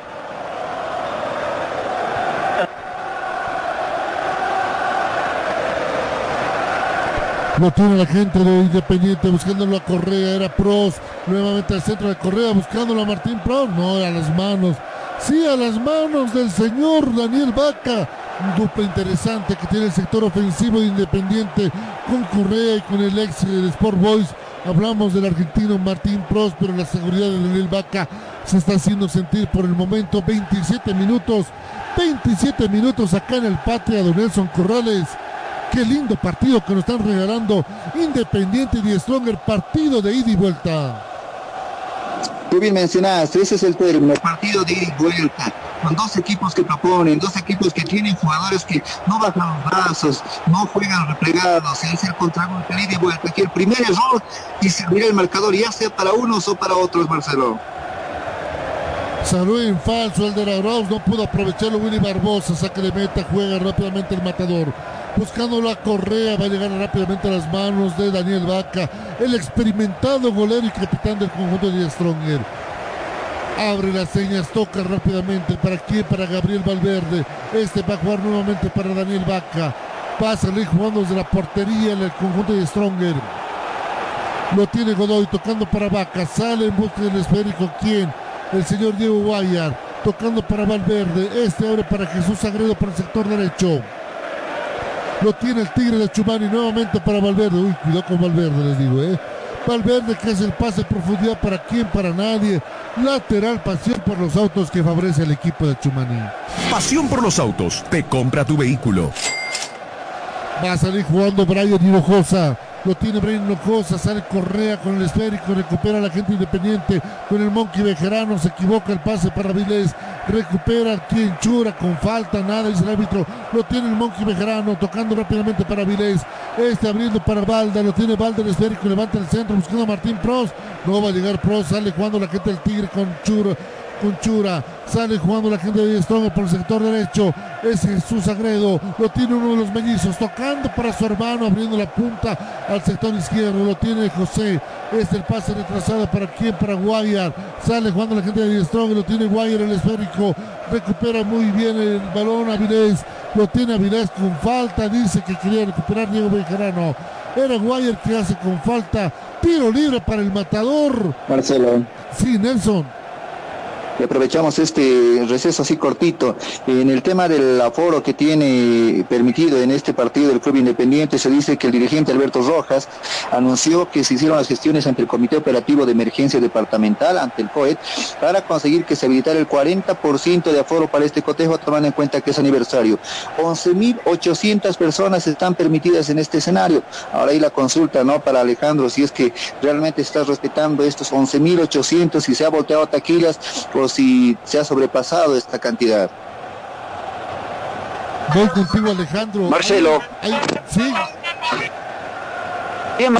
Lo tiene la gente de Independiente buscándolo a Correa, era Pros, nuevamente al centro de Correa buscándolo a Martín Pros, no, a las manos, sí, a las manos del señor Daniel Vaca, un dupla interesante que tiene el sector ofensivo de Independiente con Correa y con el ex de Sport Boys, hablamos del argentino Martín Pros, pero la seguridad de Daniel Vaca se está haciendo sentir por el momento, 27 minutos, 27 minutos acá en el Patria, Don Nelson Corrales. Qué lindo partido que nos están regalando Independiente y Stronger, partido de ida y vuelta. Tú bien mencionaste, ese es el término, partido de ida y vuelta, con dos equipos que proponen, dos equipos que tienen jugadores que no bajan los brazos, no juegan replegados, es el contragolpe de ida y vuelta, que el primer error y servirá el marcador, ya sea para unos o para otros, Marcelo. Salió en falso el de la Rose, no pudo aprovecharlo Willy Barbosa, saque de meta, juega rápidamente el matador. Buscándolo a Correa, va a llegar rápidamente a las manos de Daniel Vaca, el experimentado golero y capitán del conjunto de Stronger. Abre las señas, toca rápidamente. ¿Para quién? Para Gabriel Valverde. Este va a jugar nuevamente para Daniel Vaca. Pasa Lee jugando desde la portería en el conjunto de Stronger. Lo tiene Godoy tocando para Vaca. Sale en busca del esférico. ¿Quién? El señor Diego Guayar. Tocando para Valverde. Este abre para Jesús Sagredo por el sector derecho. Lo tiene el Tigre de Chumani nuevamente para Valverde. Uy, cuidado con Valverde, les digo, ¿eh? Valverde que hace el pase en profundidad para quién, para nadie. Lateral pasión por los autos que favorece el equipo de Chumani. Pasión por los autos. Te compra tu vehículo. Va a salir jugando Brian Hinojosa. Lo tiene Brian Hinojosa. Sale Correa con el esférico. Recupera la gente independiente. Con el Monkey Bejerano. Se equivoca el pase para Vilés. Recupera quien chura con falta. Nada dice el árbitro. Lo tiene el Monkey Bejerano. Tocando rápidamente para Vilés. Este abriendo para Balda. Lo tiene Balda el esférico. Levanta el centro buscando a Martín Pros. No va a llegar Pros. Sale jugando la gente del Tigre con Chura con Chura. Sale jugando la gente de Strong por el sector derecho. Es Jesús Agredo. Lo tiene uno de los mellizos. Tocando para su hermano. Abriendo la punta al sector izquierdo. Lo tiene José. Es el pase retrasado para quién? Para Guayar. Sale jugando la gente de Strong. Lo tiene Guayar el esférico. Recupera muy bien el balón Avilés. Lo tiene Avilés con falta. Dice que quería recuperar Diego Bejarano. Era Guayar que hace con falta. Tiro libre para el matador. Marcelo. Sí, Nelson. Y aprovechamos este receso así cortito. En el tema del aforo que tiene permitido en este partido del Club Independiente, se dice que el dirigente Alberto Rojas anunció que se hicieron las gestiones ante el Comité Operativo de Emergencia Departamental, ante el COET, para conseguir que se habilitara el 40% de aforo para este cotejo, tomando en cuenta que es aniversario. 11.800 personas están permitidas en este escenario. Ahora hay la consulta, ¿no? Para Alejandro, si es que realmente estás respetando estos 11.800, si se ha volteado taquillas o si se ha sobrepasado esta cantidad. Voy contigo, Alejandro. Marcelo. Ay, sí. Bien,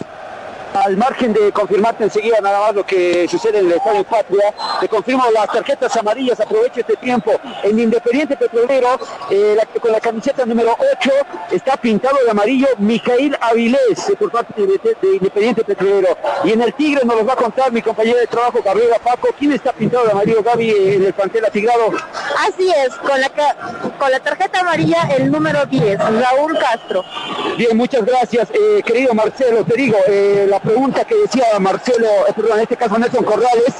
al margen de confirmarte enseguida nada más lo que sucede en el Estadio Patria, te confirmo las tarjetas amarillas, aprovecho este tiempo. En Independiente Petrolero, eh, la- con la camiseta número 8, está pintado de amarillo Micael Avilés, eh, por parte de, de- de Independiente Petrolero. Y en el Tigre nos los va a contar mi compañera de trabajo, Gabriela Paco. ¿Quién está pintado de amarillo, Gaby, en el plantel atigrado? Así es, con la, con la tarjeta amarilla el número 10, Raúl Castro. Bien, muchas gracias, eh, querido Marcelo. Te digo, la pregunta que decía Marcelo, eh, perdón, en este caso Nelson Corrales,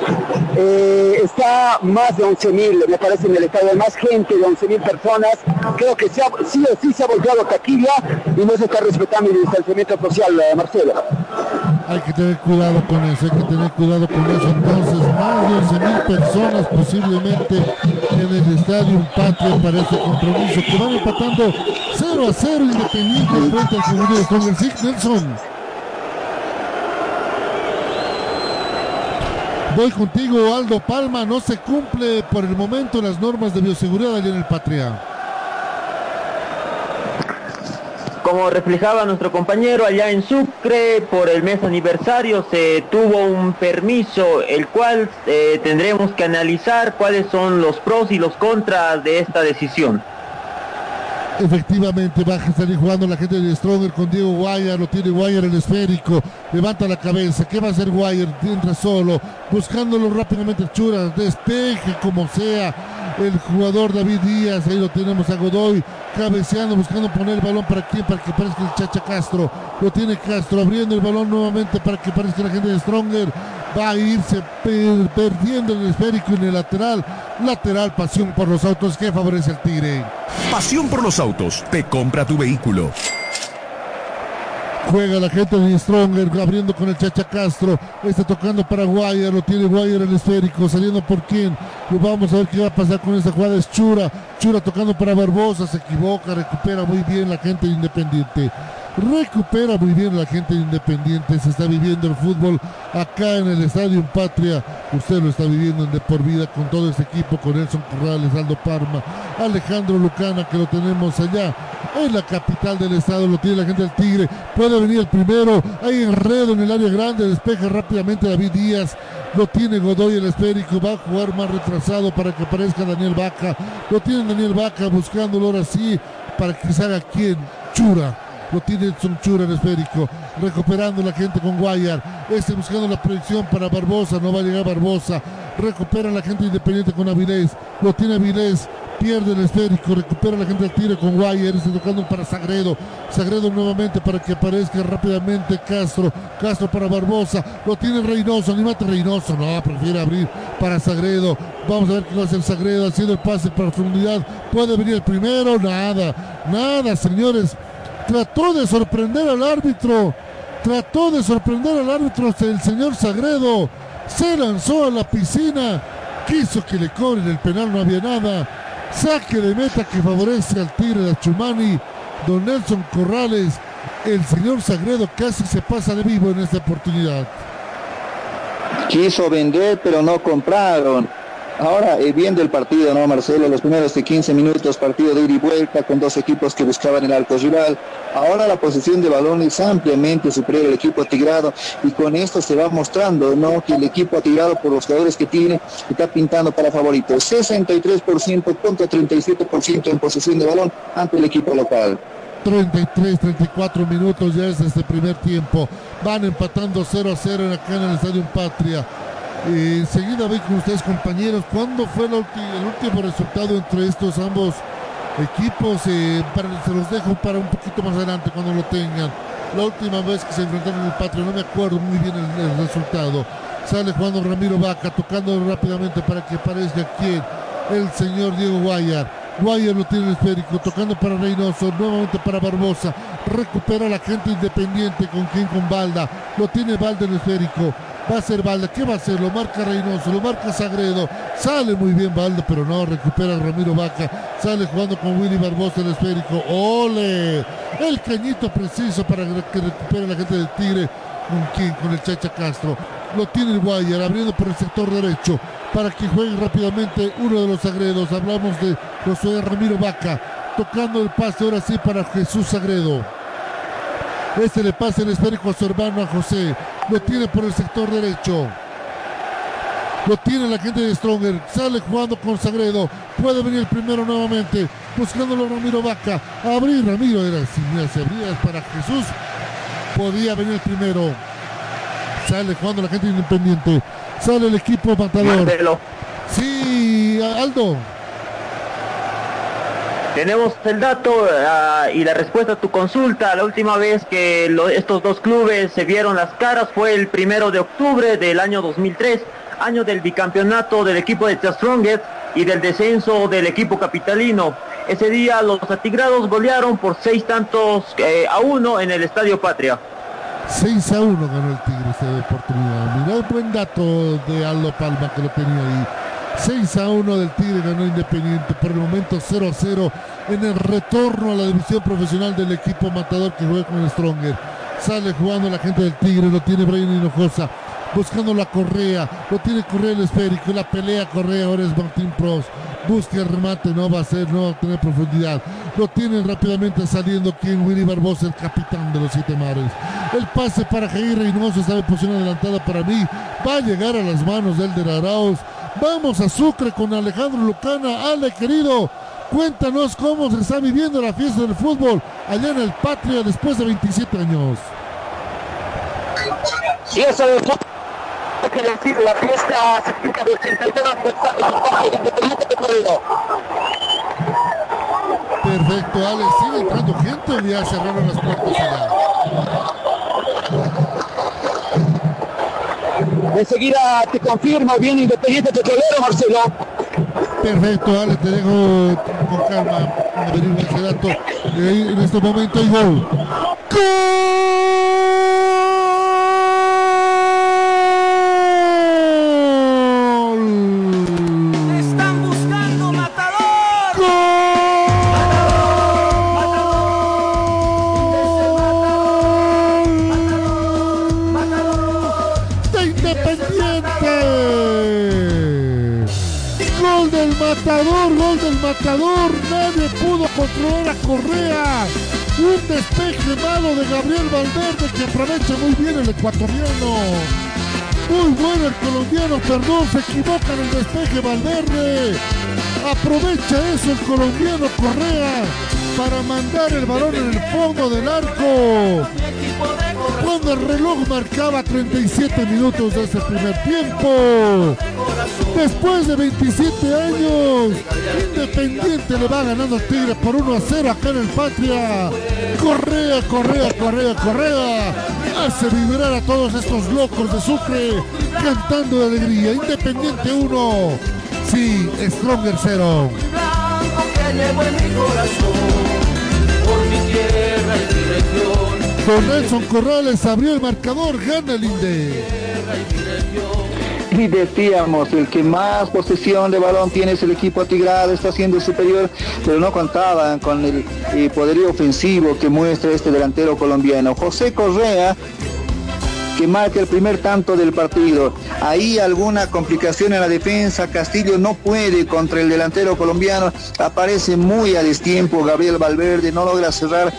eh, está más de 11 mil, me parece, en el estadio, más gente de 11 mil personas. Creo que sí o sí se ha volteado taquilla y no se está respetando el distanciamiento social, eh, Marcelo. Hay que tener cuidado con eso, hay que tener cuidado con eso. Entonces, más de 11 mil personas posiblemente en el estadio Patria para este compromiso que van empatando 0 a 0 Independiente frente al conjunto de Nelson. Voy contigo, Aldo Palma. No se cumple por el momento las normas de bioseguridad allá en el Patria. Como reflejaba nuestro compañero allá en Sucre, por el mes aniversario se tuvo un permiso, el cual eh, tendremos que analizar cuáles son los pros y los contras de esta decisión. Efectivamente, va a salir jugando la gente de Stronger con Diego Guayar, lo tiene Guayar el esférico, levanta la cabeza, ¿qué va a hacer Guayar? Entra solo, buscándolo rápidamente Chura, despeje como sea el jugador David Díaz, ahí lo tenemos a Godoy, cabeceando, buscando poner el balón para quién, para que parezca el Chacha Castro, lo tiene Castro, abriendo el balón nuevamente para que parezca la gente de Stronger, va a irse per- perdiendo el esférico en el lateral, lateral pasión por los autos que favorece al Tigre. Pasión por los autos. Te compra tu vehículo. Juega la gente de Stronger abriendo con el Chacha Castro. Está tocando para Guayar. Lo tiene Guayar el esférico. Saliendo por quién. Vamos a ver qué va a pasar con esta jugada. Es Chura. Chura tocando para Barbosa. Se equivoca. Recupera muy bien la gente de Independiente. Recupera muy bien la gente de Independiente. Se está viviendo el fútbol acá en el Estadio Patria. Usted lo está viviendo en De Por Vida con todo este equipo. Con Nelson Corrales, Aldo Parma, Alejandro Lucana, que lo tenemos allá en la capital del estado. Lo tiene la gente del Tigre. Puede venir el primero. Hay enredo en el área grande. Despeja rápidamente David Díaz. Lo tiene Godoy el esférico. Va a jugar más retrasado para que aparezca Daniel Vaca. Lo tiene Daniel Vaca buscándolo ahora sí para que se haga quien. Chura. Lo tiene Edson Chura el esférico. Recuperando la gente con Guayar. Este buscando la proyección para Barbosa. No va a llegar Barbosa. recupera la gente independiente con Avilés, lo tiene Avilés, pierde el esférico, recupera la gente del tiro con Guayer, está tocando para Sagredo, Sagredo nuevamente para que aparezca rápidamente Castro, Castro para Barbosa, lo tiene Reynoso, animate Reynoso, no, prefiere abrir para Sagredo, vamos a ver qué va a hacer Sagredo, haciendo el pase para profundidad, puede venir el primero, nada, nada señores, trató de sorprender al árbitro, trató de sorprender al árbitro el señor Sagredo, se lanzó a la piscina, quiso que le cobren el penal, no había nada, saque de meta que favorece al Tigre de Achumani, don Nelson Corrales, el señor Sagredo casi se pasa de vivo en esta oportunidad. Quiso vender, pero no compraron. Ahora, eh, viendo el partido, ¿no, Marcelo? Los primeros de 15 minutos, partido de ida y vuelta con dos equipos que buscaban el arco rival. Ahora la posición de balón es ampliamente superior al equipo tigrado y con esto se va mostrando, ¿no? Que el equipo tigrado, por los jugadores que tiene, está pintando para favorito. 63% contra 37% en posesión de balón ante el equipo local. 33, 34 minutos ya es este primer tiempo. Van empatando 0 a 0 en acá en el Estadio Patria. Eh, enseguida voy con ustedes compañeros. ¿Cuándo fue el, último resultado entre estos ambos equipos? Eh, se los dejo para un poquito más adelante cuando lo tengan. La última vez que se enfrentaron en el Patria, no me acuerdo muy bien el, resultado. Sale jugando Ramiro Vaca, tocando rápidamente para que aparezca quien, el señor Diego Guayar. Guayar lo tiene el esférico, tocando para Reynoso, nuevamente para Barbosa. Recupera la gente independiente con quien con Balda. Lo tiene Balda en el esférico. Va a ser Balda, ¿qué va a hacer? Lo marca Reynoso, lo marca Sagredo. Sale muy bien Balda, pero no, recupera Ramiro Vaca. Sale jugando con Willy Barbosa el esférico. ¡Ole! El cañito preciso para que recupere la gente del Tigre. ¿Con quién? Con el Chacha Castro. Lo tiene el Guayar abriendo por el sector derecho para que juegue rápidamente uno de los Sagredos. Hablamos de Josué Ramiro Vaca. Tocando el pase ahora sí para Jesús Sagredo. Este le pasa el esférico a su hermano a José. Lo tiene por el sector derecho. Lo tiene la gente de Stronger. Sale jugando con Sagredo. Puede venir el primero nuevamente. Buscándolo Ramiro Vaca. Abrir Ramiro. Era si se abría para Jesús. Podía venir el primero. Sale jugando la gente independiente. Sale el equipo matador. Marcelo. Sí, Aldo. Tenemos el dato ah, y la respuesta a tu consulta. La última vez que estos dos clubes se vieron las caras fue el primero de octubre del año 2003, año del bicampeonato del equipo de The Strongest y del descenso del equipo capitalino. Ese día los atigrados golearon por seis tantos eh, a uno en el Estadio Patria. 6 a 1 ganó el Tigre esta oportunidad. Mirá el buen dato de Aldo Palma que lo tenía ahí. 6 a 1 del Tigre ganó Independiente. Por el momento 0 a 0 en el retorno a la división profesional del equipo matador que juega con el Stronger. Sale jugando la gente del Tigre, lo tiene Brian Hinojosa. Buscando la correa, lo tiene Correa el esférico, la pelea Correa, ahora es Martín Pros. Busca el remate, no va a ser, no va a tener profundidad. Lo tiene rápidamente saliendo quien Willy Barbosa, el capitán de los siete mares. El pase para Jair Reynoso en posición adelantada para mí. Va a llegar a las manos del de Arauz. Vamos a Sucre con Alejandro Lucana. Ale, querido, cuéntanos cómo se está viviendo la fiesta del fútbol allá en el Patria después de 27 años. Eso es que decir, la fiesta se explica de 82 aniversario independiente de Toledo. Perfecto, Ale, sigue entrando gente o ya cerraron las puertas allá. Enseguida te confirmo, viene Independiente Petrolero, Marcelo. Perfecto, Ale, te dejo con calma averiguar ese dato. Eh, en este momento hay gol. ¡Gol! Matador, gol del matador. Nadie pudo controlar a Correa. Un despeje malo de Gabriel Valverde que aprovecha muy bien el ecuatoriano. Muy bueno el colombiano, perdón, se equivoca en el despeje Valverde. Aprovecha eso el colombiano Correa para mandar el balón en el fondo del arco. Cuando el reloj marcaba 37 minutos de ese primer tiempo. Después de 27 años, Independiente le va ganando Tigre por 1 a 0 acá en el Patria. Correa, Correa, Correa, Correa. Hace vibrar a todos estos locos de Sucre cantando de alegría. Independiente 1. Sí, Stronger 0. Con Nelson Corrales abrió el marcador, gana el Inde. Y decíamos, el que más posesión de balón tiene es el equipo atigrado, está siendo superior, pero no contaban con el eh, poderío ofensivo que muestra este delantero colombiano. José Correa que marca el primer tanto del partido. Ahí alguna complicación en la defensa, Castillo no puede contra el delantero colombiano, aparece muy a destiempo Gabriel Valverde, no logra cerrar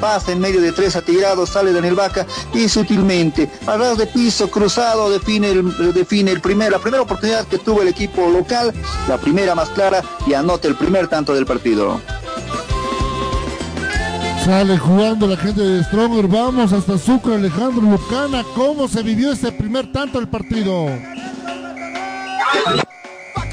pasa en medio de tres atigrados, sale Daniel Vaca y sutilmente, a ras de piso cruzado, define, el, define el primer, la primera oportunidad que tuvo el equipo local, la primera más clara y anota el primer tanto del partido. Sale jugando la gente de Stronger. Vamos hasta Sucre, Alejandro Lucana. ¿Cómo se vivió ese primer tanto del partido?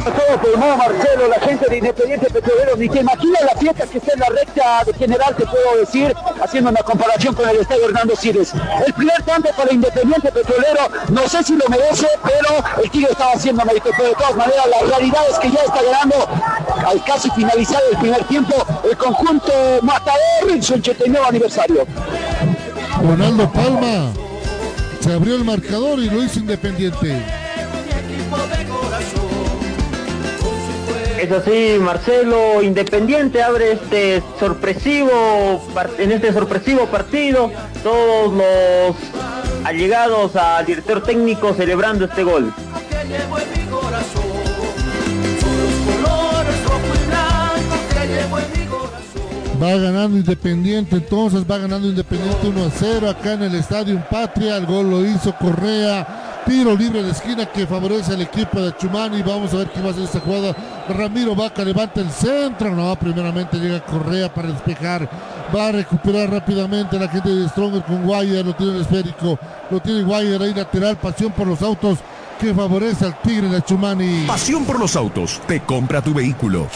Todo pulmón, Marcelo, la gente de Independiente Petrolero, ni te imaginas la fiesta que está en la recta de general, te puedo decir, haciendo una comparación con el estadio Hernando Siles. El primer tanto para Independiente Petrolero, no sé si lo merece, pero el Tigre estaba haciendo mérito, pero de todas maneras, la realidad es que ya está ganando al casi finalizar el primer tiempo el conjunto Matador en su 89 aniversario. Ronaldo Palma se abrió el marcador y lo hizo Independiente. Es así, Marcelo, Independiente abre este sorpresivo, en este sorpresivo partido, todos los allegados al director técnico celebrando este gol. Va ganando Independiente, entonces va ganando Independiente 1 a 0 acá en el Estadio Patria. El gol lo hizo Correa Tiro libre de esquina que favorece al equipo de Chumani. Vamos a ver qué va a hacer esta jugada. Ramiro Vaca levanta el centro. No, primeramente llega Correa para despejar. Va a recuperar rápidamente la gente de Stronger con Guayer. Lo tiene el esférico. Lo tiene Guayer ahí lateral. Pasión por los autos que favorece al Tigre de Chumani. Pasión por los autos. Te compra tu vehículo.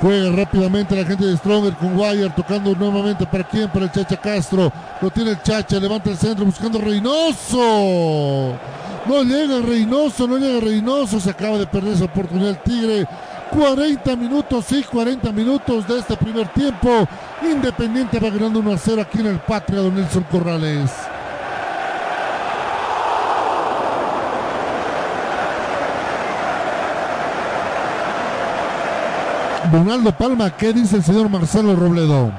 Juega rápidamente la gente de Stronger con Guayer tocando nuevamente para quién, para el Chacha Castro. Lo tiene el Chacha, levanta el centro buscando Reynoso. No llega Reynoso, no llega Reynoso. Se acaba de perder esa oportunidad el Tigre. 40 minutos, sí, 40 minutos de este primer tiempo. Independiente va ganando 1 a 0 aquí en el Patria, don Nelson Corrales. Donaldo Palma, ¿qué dice el señor Marcelo Robledo?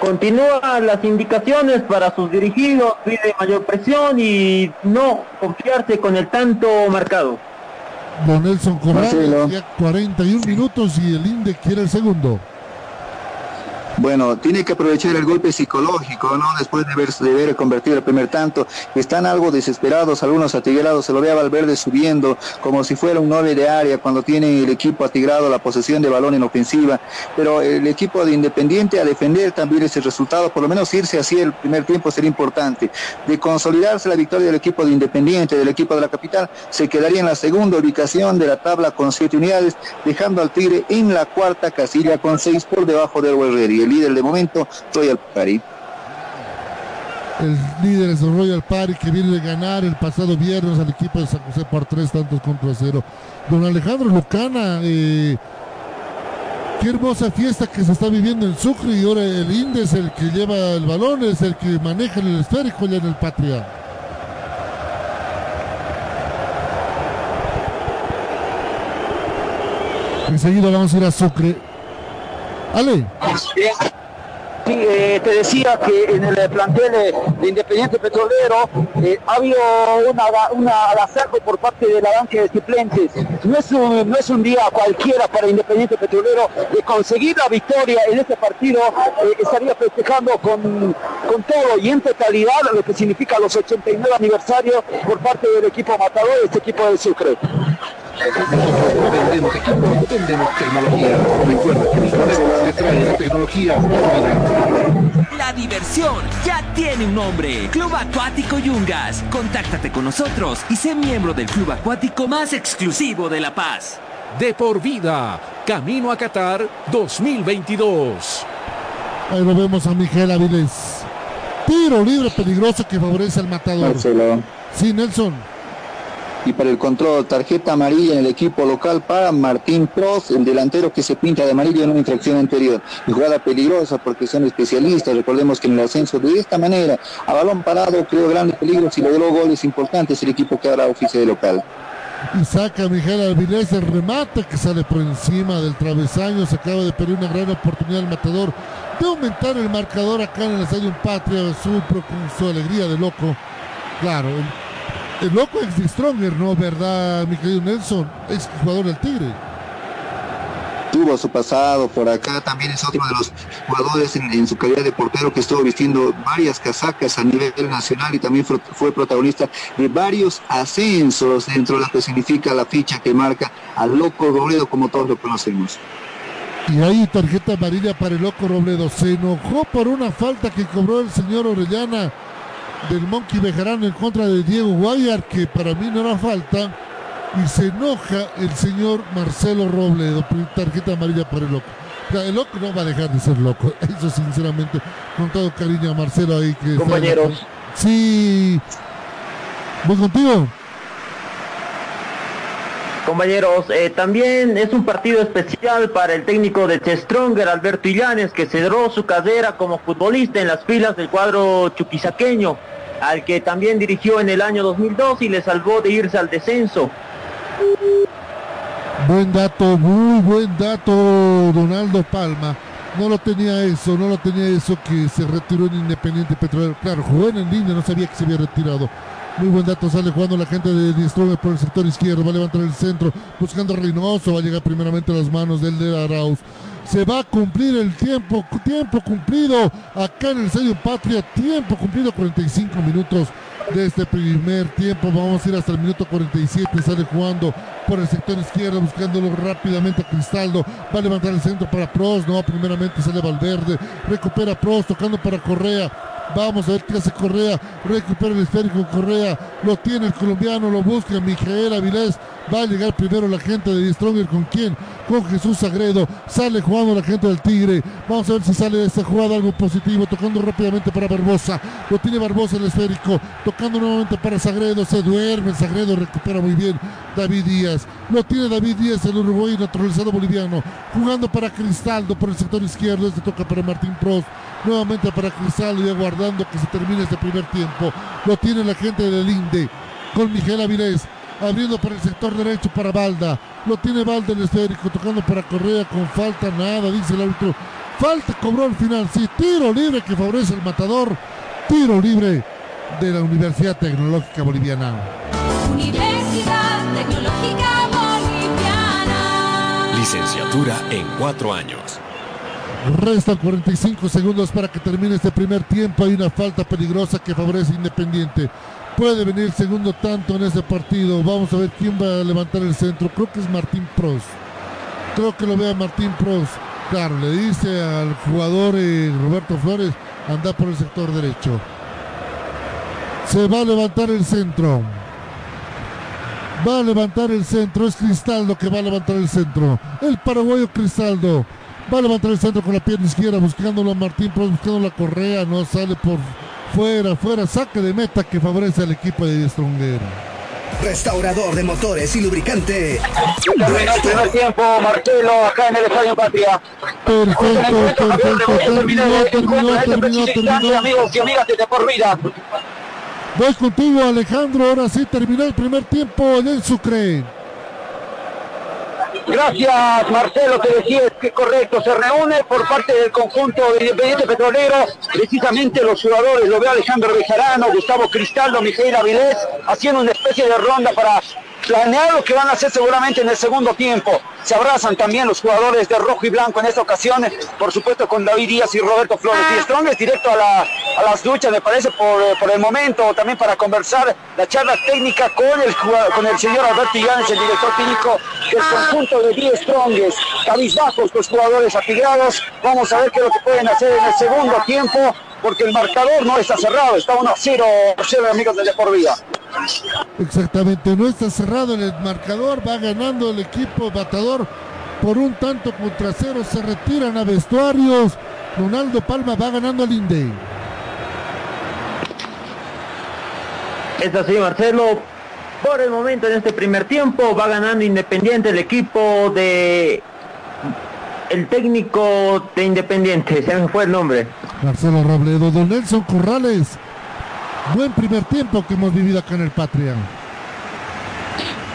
Continúa las indicaciones para sus dirigidos, pide mayor presión y no confiarse con el tanto marcado. Don Nelson Corrales, ya 41 minutos y el INDE quiere el segundo. Bueno, tiene que aprovechar el golpe psicológico, ¿no? Después de haber, de convertido el primer tanto. Están algo desesperados, algunos atigrados. Se lo ve a Valverde subiendo como si fuera un 9 de área cuando tiene el equipo atigrado la posesión de balón en ofensiva. Pero el equipo de Independiente a defender también ese resultado, por lo menos irse así el primer tiempo sería importante. De consolidarse la victoria del equipo de Independiente, del equipo de la capital, se quedaría en la segunda ubicación de la tabla con siete unidades, dejando al Tigre en la cuarta casilla con seis por debajo del Guerrero el líder de momento, Royal Party. El líder es Royal Party que viene de ganar el pasado viernes al equipo de San José por tres tantos contra cero. Don Alejandro Lucana, eh, qué hermosa fiesta que se está viviendo en Sucre y ahora el Inde es el que lleva el balón, es el que maneja el esférico ya en el Patria. Enseguida vamos a ir a Sucre. Ale. Sí, eh, te decía que en el plantel de Independiente Petrolero eh, ha habido una, una por parte de la banca de suplentes. No es, un, no es un día cualquiera para Independiente Petrolero de conseguir la victoria en este partido. Eh, estaría festejando con, con todo y en totalidad lo que significa los 89 aniversarios por parte del equipo matador, este equipo de Sucre. Vendemos equipos, vendemos tecnología. Recuerda que te trae la tecnología La diversión ya tiene un nombre. Club Acuático Yungas. Contáctate con nosotros y sé miembro del club acuático más exclusivo de La Paz. De por vida, Camino a Qatar 2022. Ahí lo vemos a Miguel Avilés. Tiro libre peligroso que favorece al matador. Marcelo. Sí, Nelson. Y para el control, tarjeta amarilla en el equipo local para Martín Pros, el delantero que se pinta de amarillo en una infracción anterior. Y jugada peligrosa porque son especialistas. Recordemos que en el ascenso de esta manera, a balón parado, creó grandes peligros y logró goles importantes el equipo que ahora oficia de local. Y saca Miguel Avilés el remate que sale por encima del travesaño. Se acaba de perder una gran oportunidad el matador de aumentar el marcador acá en el Estadio Patria Azul, pero con su alegría de loco. Claro, el loco ex de Stronger, ¿no? ¿Verdad, mi querido Nelson? Ex jugador del Tigre. Tuvo su pasado por acá, también es otro de los jugadores en, en su calidad de portero que estuvo vistiendo varias casacas a nivel nacional y también fue, fue protagonista de varios ascensos dentro de lo que significa la ficha que marca al loco Robledo como todos lo conocemos. Y ahí tarjeta amarilla para el loco Robledo. Se enojó por una falta que cobró el señor Orellana del Monkey Bejarano en contra de Diego Guayar, que para mí no era falta. Y se enoja el señor Marcelo Robledo. Tarjeta amarilla para el loco. O sea, el loco no va a dejar de ser loco. Eso sinceramente, con todo cariño a Marcelo ahí que... Compañeros. Está... Sí. ¿Voy contigo? Compañeros, eh, también es un partido especial para el técnico de Stronger, Alberto Illanes, que cerró su carrera como futbolista en las filas del cuadro chuquisaqueño, al que también dirigió en el año 2002 y le salvó de irse al descenso. Buen dato, muy buen dato, Donaldo Palma. No lo tenía eso, no lo tenía eso que se retiró en Independiente Petrolero. Claro, jugó en línea, no sabía que se había retirado. Muy buen dato, sale jugando la gente de Diestrome por el sector izquierdo, va a levantar el centro, buscando a Reynoso, va a llegar primeramente a las manos del de Arauz. Se va a cumplir el tiempo, tiempo cumplido acá en el Sello Patria, tiempo cumplido, 45 minutos de este primer tiempo. Vamos a ir hasta el minuto 47. Sale jugando por el sector izquierdo, buscándolo rápidamente a Cristaldo. Va a levantar el centro para Pros. No, primeramente sale Valverde. Recupera Pros, tocando para Correa. Vamos a ver qué hace Correa. Recupera el esférico Correa. Lo tiene el colombiano, lo busca Miguel Avilés. Va a llegar primero la gente de Stronger. ¿Con quién? Con Jesús Sagredo. Sale jugando la gente del Tigre. Vamos a ver si sale de esta jugada algo positivo. Tocando rápidamente para Barbosa. Lo tiene Barbosa el esférico. Tocando nuevamente para Sagredo. Se duerme. Sagredo recupera muy bien. David Díaz. Lo tiene David Díaz, el uruguayo naturalizado boliviano. Jugando para Cristaldo por el sector izquierdo. Este toca para Martín Prost. Nuevamente para Cristaldo y aguardando que se termine este primer tiempo. Lo tiene la gente del Inde. Con Miguel Avilés abriendo por el sector derecho para Balda. Lo tiene Balda el esférico, tocando para Correa con falta, nada, dice el árbitro. Falta cobró al final, sí, tiro libre que favorece el matador. Tiro libre de la Universidad Tecnológica Boliviana. Universidad Tecnológica Boliviana. Licenciatura en cuatro años. Restan 45 segundos para que termine este primer tiempo. Hay una falta peligrosa que favorece Independiente puede venir segundo tanto en ese partido. Vamos a ver quién va a levantar el centro. Creo que es Martín Pros. Creo que lo vea Martín Pros. Claro, le dice al jugador eh, Roberto Flores, anda por el sector derecho. Se va a levantar el centro. Va a levantar el centro. Es Cristaldo que va a levantar el centro. El paraguayo Cristaldo. Va a levantar el centro con la pierna izquierda, buscándolo a Martín Pros, buscando la correa. No sale por fuera, fuera, saque de meta que favorece al equipo de Stronger. Restaurador de motores y lubricante. Terminó el primer tiempo, Marcelo, acá en el Estadio Patria. Perfecto, perfecto, terminó, terminó, terminó, terminó. Amigos y amigas de por vida. Voy contigo, Alejandro. Ahora sí terminó el primer tiempo en el Sucre. Gracias, Marcelo, te decía que correcto. Se reúne por parte del conjunto de Independiente Petrolero, precisamente los jugadores, lo veo Alejandro Bejarano, Gustavo Cristaldo, Miguel Avilés, haciendo una especie de ronda para planear lo que van a hacer seguramente en el segundo tiempo. Se abrazan también los jugadores de rojo y blanco en esta ocasión, por supuesto con David Díaz y Roberto Flores. Y Strong es directo a, la, a las duchas, me parece, por, por, el momento, también para conversar la charla técnica con el, con el señor Alberto Illanes, el director técnico del conjunto de Die Strongest. Cabizbajos los jugadores atigrados. Vamos a ver qué es lo que pueden hacer en el segundo tiempo porque el marcador no está cerrado, está 1 a 0, 0 amigos de por vida. Exactamente, no está cerrado el marcador, va ganando el equipo batador por un tanto contra cero, se retiran a vestuarios, Ronaldo Palma va ganando al Inde. Es así, Marcelo. Por el momento en este primer tiempo va ganando Independiente el equipo de el técnico de Independiente, se me fue el nombre. Marcelo Robledo, don Nelson Corrales. Buen primer tiempo que hemos vivido acá en el Patria.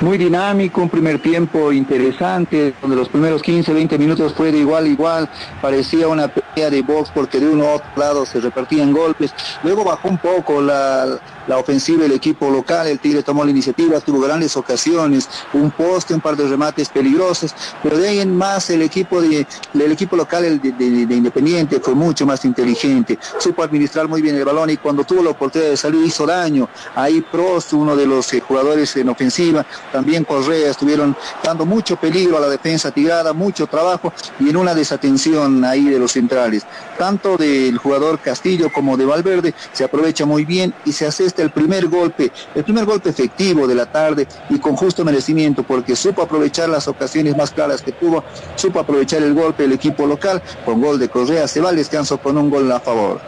Muy dinámico, un primer tiempo interesante, donde los primeros 15, 20 minutos fue de igual a igual, parecía una pelea de box porque de uno a otro lado se repartían golpes. Luego bajó un poco la, la ofensiva del equipo local, el Tigre tomó la iniciativa, tuvo grandes ocasiones, un poste, un par de remates peligrosos, pero de ahí en más el equipo de, el equipo local el de, de, de, Independiente fue mucho más inteligente, supo administrar muy bien el balón y cuando tuvo la oportunidad de salir hizo daño. Ahí Prost, uno de los eh, jugadores en ofensiva, también Correa estuvieron dando mucho peligro a la defensa tirada, mucho trabajo y en una desatención ahí de los centrales. Tanto del jugador Castillo como de Valverde se aprovecha muy bien y se hace este el primer golpe, el primer golpe efectivo de la tarde y con justo merecimiento porque supo aprovechar las ocasiones más claras que tuvo, supo aprovechar el golpe del equipo local con gol de Correa, se va al descanso con un gol a favor.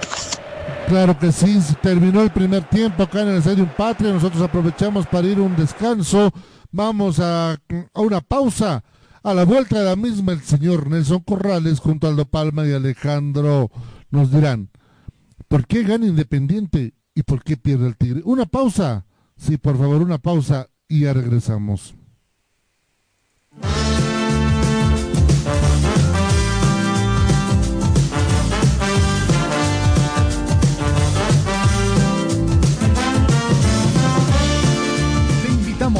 Claro que sí, terminó el primer tiempo acá en el Estadio Patria, nosotros aprovechamos para ir un descanso, vamos a, a una pausa. A la vuelta de la misma, el señor Nelson Corrales junto a Aldo Palma y Alejandro nos dirán, ¿por qué gana Independiente y por qué pierde el Tigre? Una pausa, sí, por favor, una pausa y ya regresamos.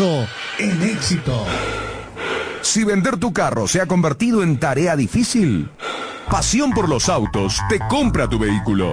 en éxito. Si vender tu carro se ha convertido en tarea difícil, Pasión por los Autos te compra tu vehículo.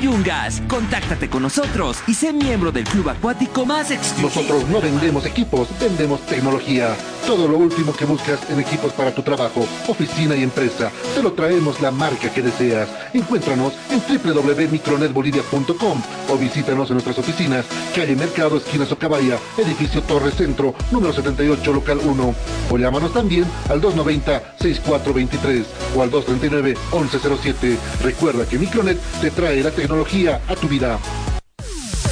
Yungas. Contáctate con nosotros y sé miembro del club acuático más exclusivo. Nosotros no vendemos equipos, vendemos tecnología. Todo lo último que buscas en equipos para tu trabajo, oficina y empresa, te lo traemos la marca que deseas. Encuéntranos en www.micronetbolivia.com o visítanos en nuestras oficinas, calle Mercado, esquina Socabaya, edificio Torre Centro, número 78, local 1. O llámanos también al 290-6423 o al 239-1107. Recuerda que Micronet te trae la tecnología a tu vida.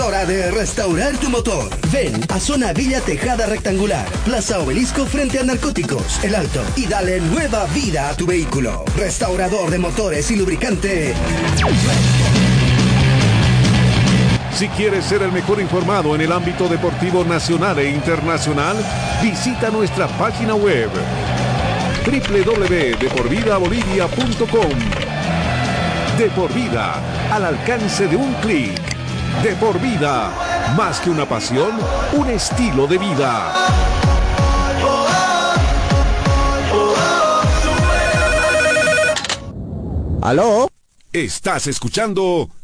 hora de restaurar tu motor. Ven a Zona Villa Tejada Rectangular, Plaza Obelisco frente a Narcóticos, El Alto, y dale nueva vida a tu vehículo. Restaurador de motores y lubricante. Si quieres ser el mejor informado en el ámbito deportivo nacional e internacional, visita nuestra página web www.deporvidabolivia.com. De por vida, al alcance de un clic. De por vida, más que una pasión, un estilo de vida. ¿Aló? Estás escuchando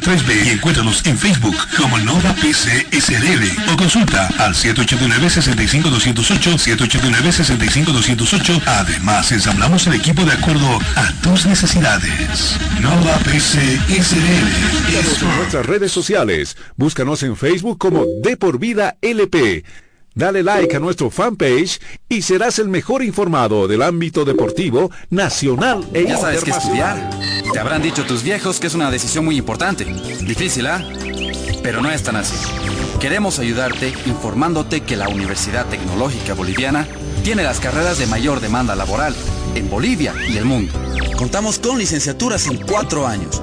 3B y encuéntranos en Facebook como Nova PC SRL o consulta al 789-65208, 789-65208. Además, ensamblamos el equipo de acuerdo a tus necesidades. Nova PC SRL. Síguenos en nuestras redes sociales. Búscanos en Facebook como De por Vida LP. Dale like a nuestro fanpage y serás el mejor informado del ámbito deportivo nacional e Ya sabes que internacional. estudiar. Te habrán dicho tus viejos que es una decisión muy importante. Difícil, ¿ah? Pero no es tan así. Queremos ayudarte informándote que la Universidad Tecnológica Boliviana tiene las carreras de mayor demanda laboral en Bolivia y el mundo. Contamos con licenciaturas en cuatro años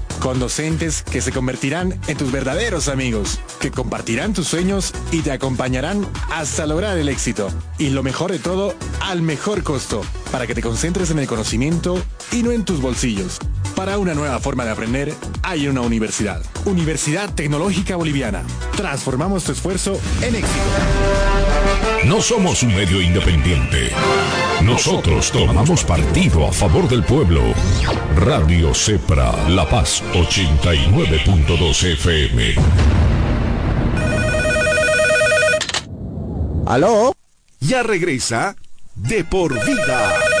Con docentes que se convertirán en tus verdaderos amigos, que compartirán tus sueños y te acompañarán hasta lograr el éxito. Y lo mejor de todo, al mejor costo, para que te concentres en el conocimiento y no en tus bolsillos. Para una nueva forma de aprender, hay una universidad. Universidad Tecnológica Boliviana. Transformamos tu esfuerzo en éxito. No somos un medio independiente. Nosotros tomamos partido a favor del pueblo. Radio Cepra, La Paz 89.2 FM. ¿Aló? Ya regresa De por Vida.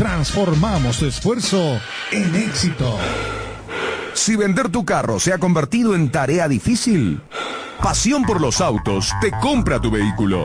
Transformamos tu esfuerzo en éxito. Si vender tu carro se ha convertido en tarea difícil, Pasión por los autos te compra tu vehículo.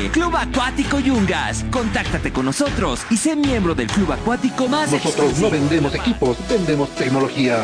Club Acuático Yungas. Contáctate con nosotros y sé miembro del club acuático más Nosotros no vendemos equipos, vendemos tecnología.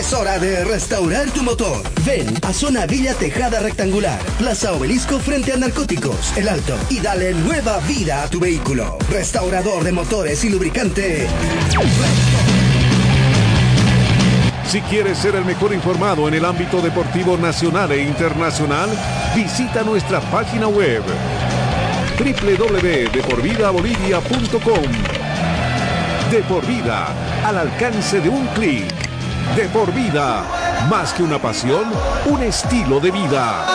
Es hora de restaurar tu motor. Ven a Zona Villa Tejada Rectangular, Plaza Obelisco frente a Narcóticos, El Alto, y dale nueva vida a tu vehículo. Restaurador de motores y lubricante. Si quieres ser el mejor informado en el ámbito deportivo nacional e internacional, visita nuestra página web www.deporvidabolivia.com. De por vida, al alcance de un clic. De por vida, más que una pasión, un estilo de vida.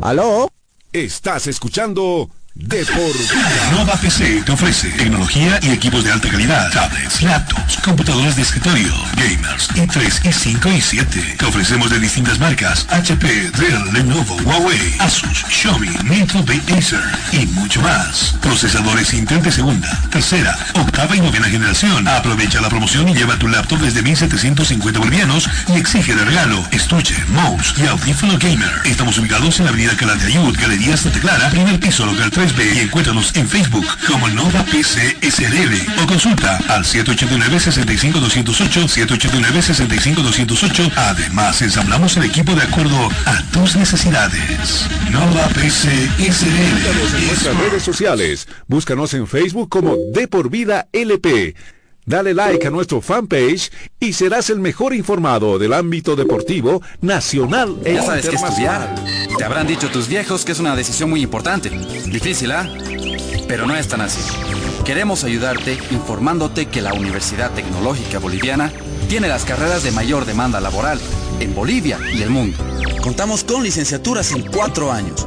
¿Aló? Estás escuchando De por. Nova PC te ofrece tecnología y equipos de alta calidad, tablets, laptops, computadoras de escritorio, gamers, i3, i5 y 7. Te ofrecemos de distintas marcas, HP, Dell, Lenovo, Huawei, Asus, Xiaomi, Nintendo, Acer y mucho más. Procesadores Intel de segunda, tercera, octava y novena generación. Aprovecha la promoción y lleva tu laptop desde 1750 bolivianos y exige de regalo estuche, mouse y audífono gamer. Estamos ubicados en la avenida Calante Ayud, Galería Santa Clara, primer piso local 3B y encuéntranos en Facebook como Nova PC SRL o consulta al 789-65208, 789-65208. Además, ensamblamos el equipo de acuerdo a tus necesidades. Nova PC Búscanos en nuestras SRL. redes sociales. Búscanos en Facebook como De por Vida LP. Dale like a nuestro fanpage y serás el mejor informado del ámbito deportivo nacional e Ya sabes que internacional. estudiar. Te habrán dicho tus viejos que es una decisión muy importante. Difícil, ¿ah? Pero no es tan así. Queremos ayudarte informándote que la Universidad Tecnológica Boliviana tiene las carreras de mayor demanda laboral en Bolivia y el mundo. Contamos con licenciaturas en cuatro años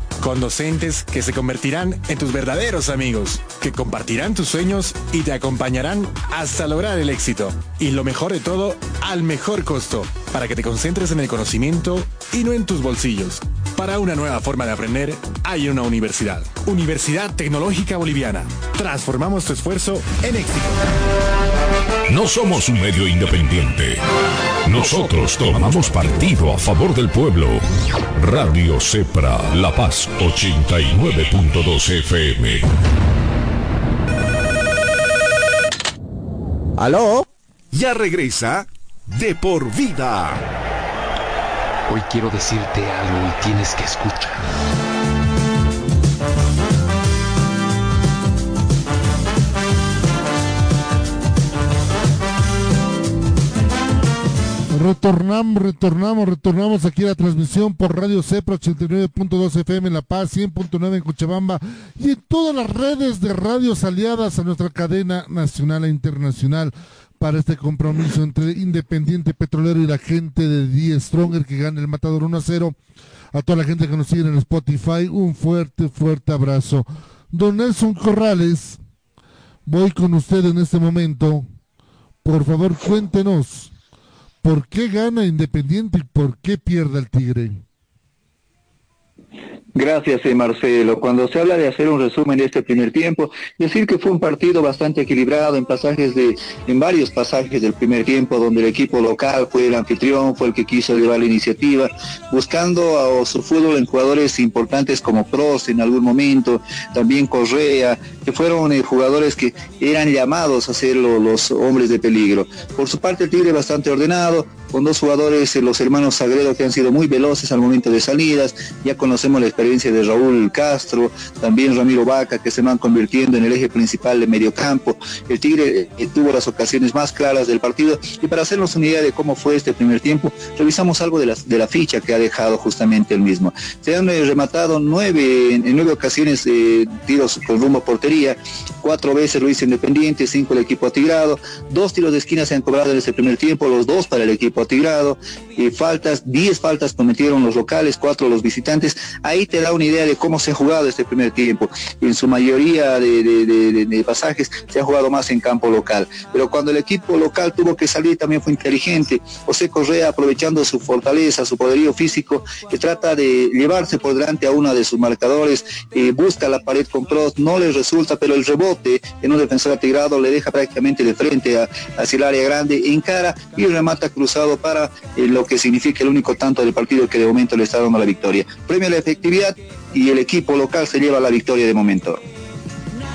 Con docentes que se convertirán en tus verdaderos amigos, que compartirán tus sueños y te acompañarán hasta lograr el éxito. Y lo mejor de todo, al mejor costo, para que te concentres en el conocimiento y no en tus bolsillos. Para una nueva forma de aprender, hay una universidad. Universidad Tecnológica Boliviana. Transformamos tu esfuerzo en éxito. No somos un medio independiente. Nosotros tomamos partido a favor del pueblo. Radio Cepra La Paz 89.2 FM. ¿Aló? Ya regresa De por Vida. Hoy quiero decirte algo y tienes que escuchar. Retornamos, retornamos, retornamos aquí a la transmisión por Radio Cepra 89.2 FM en La Paz, 100.9 en Cochabamba y en todas las redes de radios aliadas a nuestra cadena nacional e internacional para este compromiso entre Independiente Petrolero y la gente de Die Stronger que gana el matador 1 a 0. A toda la gente que nos sigue en Spotify, un fuerte, fuerte abrazo. Don Nelson Corrales, voy con usted en este momento. Por favor, cuéntenos ¿Por qué gana Independiente y por qué pierde el Tigre? Gracias, eh, Marcelo. Cuando se habla de hacer un resumen de este primer tiempo, decir que fue un partido bastante equilibrado en pasajes de, en varios pasajes del primer tiempo, donde el equipo local fue el anfitrión, fue el que quiso llevar la iniciativa, buscando a, su fútbol en jugadores importantes como Prost en algún momento, también Correa, que fueron eh, jugadores que eran llamados a ser los hombres de peligro. Por su parte, el Tigre bastante ordenado, con dos jugadores, eh, los hermanos Sagredo, que han sido muy veloces al momento de salidas. Ya conocemos la experiencia de Raúl Castro, también Ramiro Vaca, que se van convirtiendo en el eje principal de mediocampo. El Tigre eh, tuvo las ocasiones más claras del partido. Y para hacernos una idea de cómo fue este primer tiempo, revisamos algo de la, ficha que ha dejado justamente el mismo. Se han eh, rematado nueve, en, nueve ocasiones tiros con rumbo a portería, cuatro veces lo hizo Independiente, cinco el equipo atigrado, dos tiros de esquina se han cobrado en este primer tiempo, los dos para el equipo Tigrado, eh, faltas, 10 faltas cometieron los locales, 4 los visitantes. Ahí te da una idea de cómo se ha jugado este primer tiempo. En su mayoría de, pasajes se ha jugado más en campo local. Pero cuando el equipo local tuvo que salir también fue inteligente. José Correa aprovechando su fortaleza, su poderío físico, que trata de llevarse por delante a uno de sus marcadores, eh, busca la pared con Prost, no le resulta, pero el rebote en un defensor atigrado le deja prácticamente de frente a, hacia el área grande, encara y remata cruzado para eh, lo que significa el único tanto del partido que de momento le está dando la victoria. Premio la efectividad y el equipo local se lleva la victoria de momento.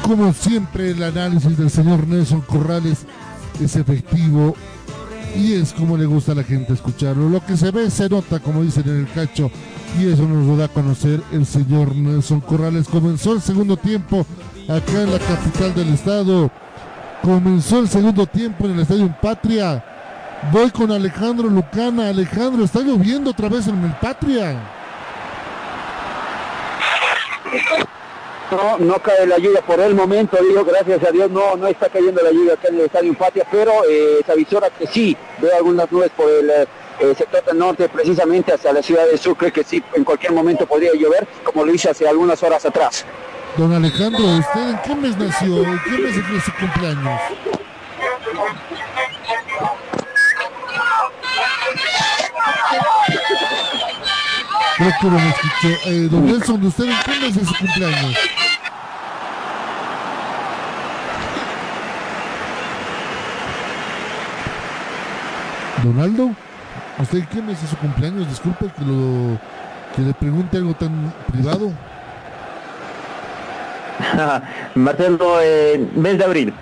Como siempre, el análisis del señor Nelson Corrales es efectivo y es como le gusta a la gente escucharlo. Lo que se ve se nota, como dicen en el cacho, y eso nos lo da a conocer el señor Nelson Corrales. Comenzó el segundo tiempo acá en la capital del estado. Comenzó el segundo tiempo en el Estadio Patria Voy con Alejandro Lucana. Alejandro, está lloviendo otra vez en el Patria. No, no cae la lluvia por el momento, digo, gracias a Dios, no, no está cayendo la lluvia acá en el Estadio Patria, pero eh, se avisora que sí, veo algunas nubes por el eh, sector del norte, precisamente hacia la ciudad de Sucre, que sí, en cualquier momento podría llover, como lo hice hace algunas horas atrás. Don Alejandro, ¿usted en qué mes nació? ¿En qué mes es su cumpleaños? Creo que lo. Eh, don Nelson, ¿de usted en qué mes es su cumpleaños? Donaldo, ¿usted en qué mes es su cumpleaños? Disculpe que, lo, que le pregunte algo tan privado. Marcelo, eh, mes de abril.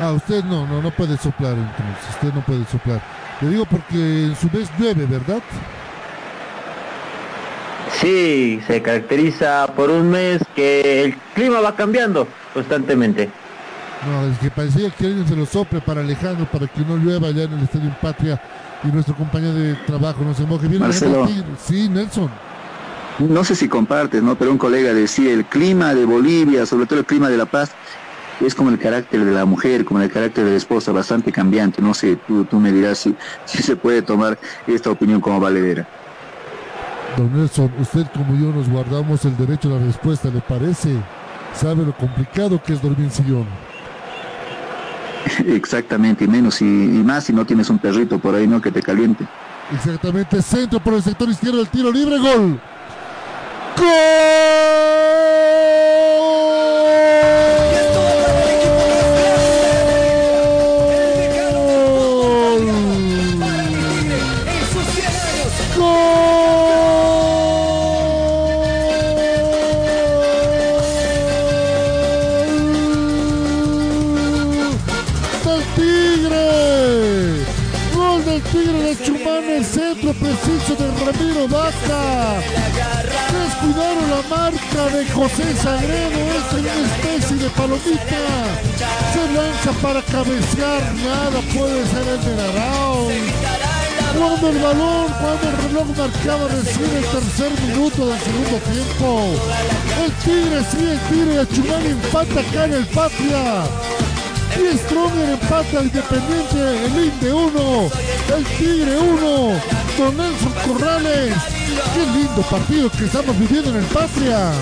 Ah, usted no, no, no puede soplar entonces, usted no puede soplar. Le digo porque en su mes llueve, ¿verdad? Sí, se caracteriza por un mes que el clima va cambiando constantemente. No, es que parecía que alguien se lo sople para Alejandro, para que no llueva allá en el Estadio Patria y nuestro compañero de trabajo no se moje. bien. Marcelo. Sí, Nelson. No sé si compartes, ¿no? Pero un colega decía, el clima de Bolivia, sobre todo el clima de La Paz, es como el carácter de la mujer, como el carácter de la esposa, bastante cambiante. No sé, tú, tú me dirás si, si se puede tomar esta opinión como valedera. Don Nelson, usted como yo nos guardamos el derecho a la respuesta, ¿le parece? ¿Sabe lo complicado que es dormir en sillón? Exactamente, y menos y, más si no tienes un perrito por ahí, ¿no? Que te caliente. Exactamente, centro por el sector izquierdo, el tiro libre, gol. ¡Gol! Preciso de Ramiro Vaca. Descuidaron la marca de José Sagredo. Es una especie de palomita. Se lanza para cabecear. Nada puede ser el de Cuando el balón, cuando el reloj marcado recibe el tercer minuto del segundo tiempo. El Tigre, sí, el Tigre de Chumani empata acá en el Patria. Y Stronger empata al Independiente, el Inde 1, el Tigre 1, Don Nelson Corrales. Qué lindo partido que estamos viviendo en el Patria.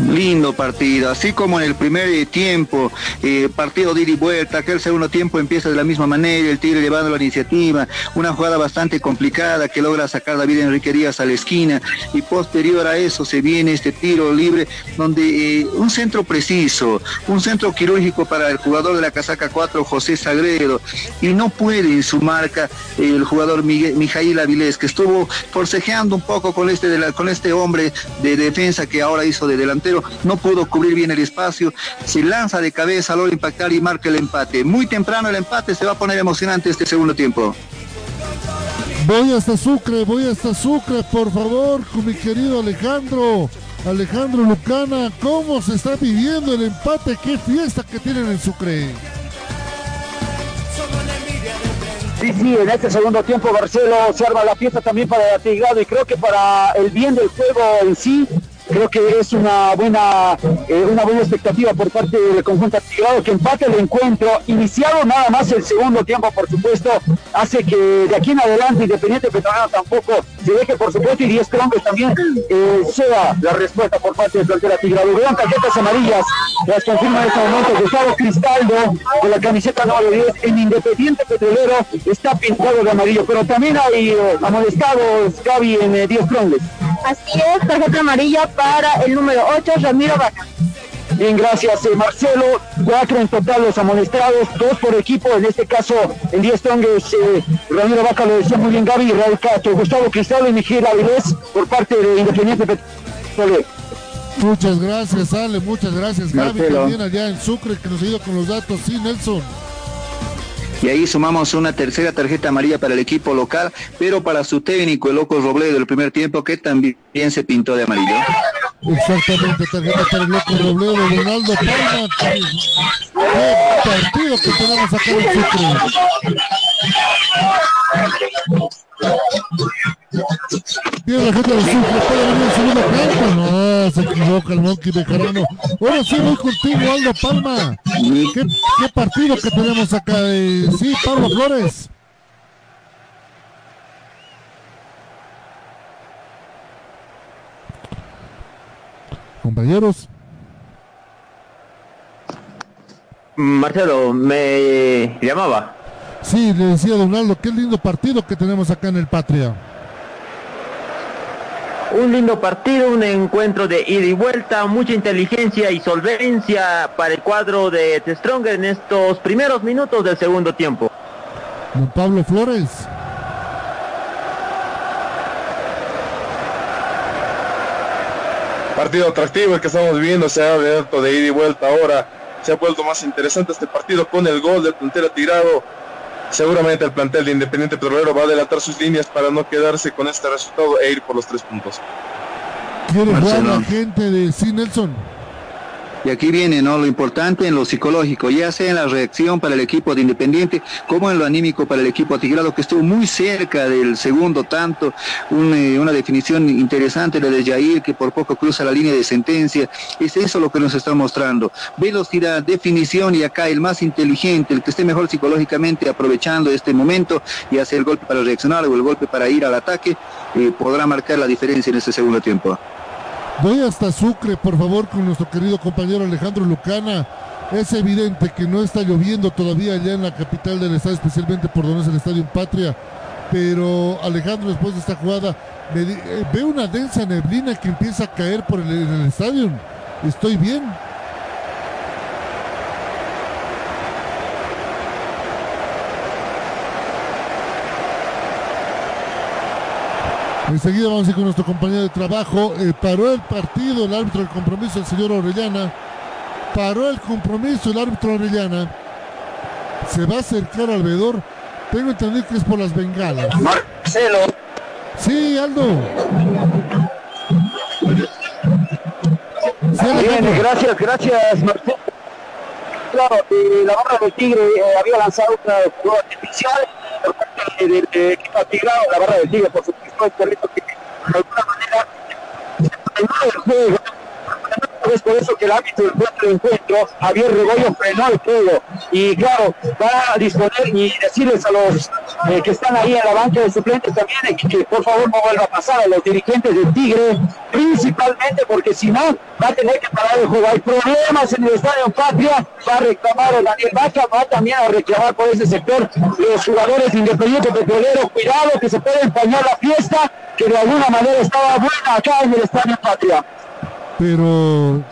Lindo partido, así como en el primer tiempo, eh, partido de ida y vuelta, que el segundo tiempo empieza de la misma manera, el Tigre llevando la iniciativa, una jugada bastante complicada que logra sacar David Enrique Díaz a la esquina y posterior a eso se viene este tiro libre donde eh, un centro preciso, un centro quirúrgico para el jugador de la casaca 4, José Sagredo, y no puede en su marca el jugador Miguel, Mijail Avilés, que estuvo forcejeando un poco con este, con este hombre de defensa que ahora hizo de delantero, no pudo cubrir bien el espacio, se lanza de cabeza, logra impactar y marca el empate. Muy temprano el empate, se va a poner emocionante este segundo tiempo. Voy hasta Sucre, voy hasta Sucre, por favor, con mi querido Alejandro. Alejandro Lucana, ¿cómo se está viviendo el empate? ¿Qué fiesta que tienen en Sucre? Sí, sí, en este segundo tiempo Barcelo se arma la fiesta también para el Atigrado y creo que para el bien del juego en sí creo que es una buena eh, una buena expectativa por parte del conjunto activado que empate el encuentro iniciado nada más el segundo tiempo por supuesto hace que de aquí en adelante Independiente Petrolero tampoco se deje por supuesto y 10 troncos también eh, sea la respuesta por parte del plantel atigrado vean tarjetas amarillas las confirma en este momento Gustavo Cristaldo con la camiseta número 10 en Independiente Petrolero está pintado de amarillo pero también hay eh, amonestados Gaby en 10 troncos Así es, tarjeta amarilla para el número 8, Ramiro Vaca. Bien, gracias eh, Marcelo. Cuatro en total los amonestados, dos por equipo. En este caso, en 10 trongues, eh, Ramiro Vaca lo decía muy bien Gaby, Raúl Cato, Gustavo Cristal y Miguel Avilés por parte de Independiente Petrolero. Muchas gracias, Ale, muchas gracias, Gaby, Marcelo. también allá en Sucre, que nos ha ido con los datos. Sí, Nelson. Y ahí sumamos una tercera tarjeta amarilla para el equipo local, pero para su técnico, el Loco Robledo, del primer tiempo, que también se pintó de amarillo. Exactamente, tarjeta para el loco Robledo, Ronaldo Palma. Qué partido que tenemos acá en. Bien, la gente de Sucre puede venir en segundo tiempo. No, se equivoca el Monkey Bejarano. Ahora sí voy contigo, Aldo Palma. ¿Qué, qué partido que tenemos acá? Eh, sí, Pablo Flores. Compañeros. Marcelo, me llamaba. Sí, le decía Donaldo, qué lindo partido que tenemos acá en el Patria. Un lindo partido, un encuentro de ida y vuelta, mucha inteligencia y solvencia para el cuadro de The Stronger en estos primeros minutos del segundo tiempo. Don Pablo Flores. Partido atractivo el que estamos viviendo, se ha abierto de ida y vuelta ahora. Se ha vuelto más interesante este partido con el gol del plantel tirado. Seguramente el plantel de Independiente Petrolero va a adelantar sus líneas para no quedarse con este resultado e ir por los tres puntos. ¿Quiere jugar la gente de Sí, Nelson? Y aquí viene ¿no? lo importante en lo psicológico, ya sea en la reacción para el equipo de Independiente, como en lo anímico para el equipo atigrado, que estuvo muy cerca del segundo tanto. Eh, una definición interesante de Jair, que por poco cruza la línea de sentencia. Es eso lo que nos está mostrando. Velocidad, definición y acá el más inteligente, el que esté mejor psicológicamente aprovechando este momento y hace el golpe para reaccionar o el golpe para ir al ataque, eh, podrá marcar la diferencia en este segundo tiempo. Voy hasta Sucre, por favor, con nuestro querido compañero Alejandro Lucana. Es evidente que no está lloviendo todavía allá en la capital del estado, especialmente por donde es el Estadio Patria. Pero Alejandro, después de esta jugada, me eh, veo una densa neblina que empieza a caer por el estadio. ¿Estoy bien? Enseguida vamos a ir con nuestro compañero de trabajo. Eh, paró el partido, el árbitro del compromiso, el señor Orellana. Paró el compromiso, el árbitro Orellana. Se va a acercar al veedor. Tengo entendido que es por las bengalas. Marcelo. Sí, Aldo. Bien, gracias, gracias, Marcelo. Claro, eh, la barra del Tigre eh, había lanzado una jugada artificial del eh, equipo atigrado, la barra del Tigre, por supuesto, el perrito que de alguna manera el juego. Es por eso que el árbitro del cuarto encuentro, Javier Regoyo, frenó el juego. Y claro, va a disponer y decirles a los eh, que están ahí en la banca de suplentes también eh, que, por favor no vuelva a pasar a los dirigentes del Tigre, principalmente porque si no, va a tener que parar el juego. Hay problemas en el Estadio Patria, va a reclamar a Daniel Vaca, va también a reclamar por ese sector los jugadores de Independiente Petrolero. Cuidado que se puede empañar la fiesta, que de alguna manera estaba buena acá en el Estadio Patria. Pero,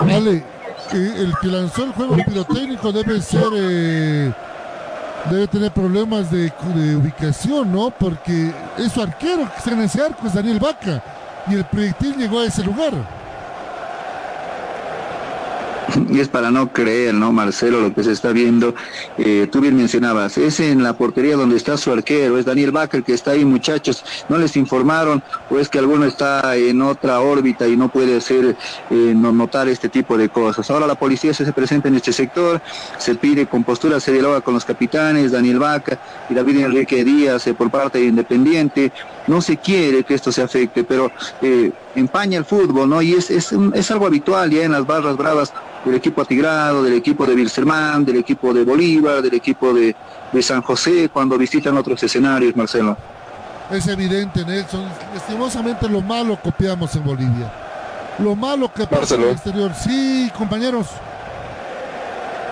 vale, eh, el que lanzó el juego pirotécnico debe ser, eh, debe tener problemas de, de ubicación, ¿no? Porque es su arquero que está en ese arco, es Daniel Vaca, y el proyectil llegó a ese lugar. Y es para no creer, ¿no, Marcelo, lo que se está viendo? Eh, tú bien mencionabas, es en la portería donde está su arquero, es Daniel Bacher que está ahí, muchachos, no les informaron, o es que alguno está en otra órbita y no puede hacer, eh, no notar este tipo de cosas. Ahora la policía se presenta en este sector, se pide con postura, se dialoga con los capitanes, Daniel Vaca y David Enrique Díaz eh, por parte de Independiente, no se quiere que esto se afecte, pero eh, empaña el fútbol, ¿no? Y es, es, es algo habitual ya en las barras bravas del equipo atigrado, del equipo de Wilstermann, del equipo de Bolívar, del equipo de, de San José, cuando visitan otros escenarios, Marcelo. Es evidente, Nelson. Lastimosamente lo malo copiamos en Bolivia. Lo malo que pasa en el exterior. Sí, compañeros.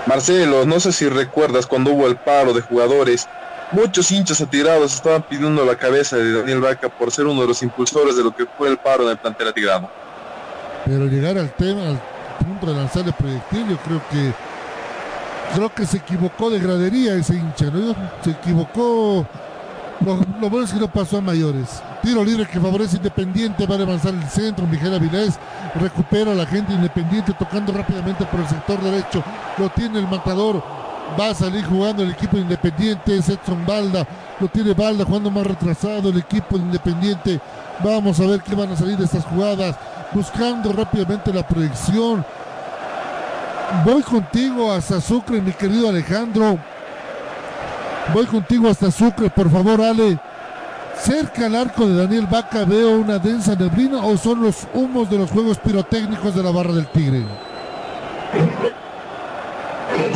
Marcelo, no sé si recuerdas cuando hubo el paro de jugadores. Muchos hinchas atirados estaban pidiendo la cabeza de Daniel Vaca por ser uno de los impulsores de lo que fue el paro en el plantel atigrado. Pero llegar al tema, al punto de lanzar el proyectil, yo creo que creo que se equivocó de gradería ese hincha, ¿no? Se equivocó. Lo, lo bueno es que no pasó a mayores. Tiro libre que favorece Independiente, va a avanzar el centro, Miguel Avilés recupera a la gente Independiente tocando rápidamente por el sector derecho, lo tiene el matador, va a salir jugando el equipo de Independiente, es Edson Balda, lo tiene Balda jugando más retrasado el equipo de Independiente, vamos a ver qué van a salir de estas jugadas, buscando rápidamente la proyección. Voy contigo hasta Sucre, mi querido Alejandro. Voy contigo hasta Sucre, por favor, Ale. Cerca al arco de Daniel Vaca veo una densa neblina o son los humos de los juegos pirotécnicos de la barra del Tigre.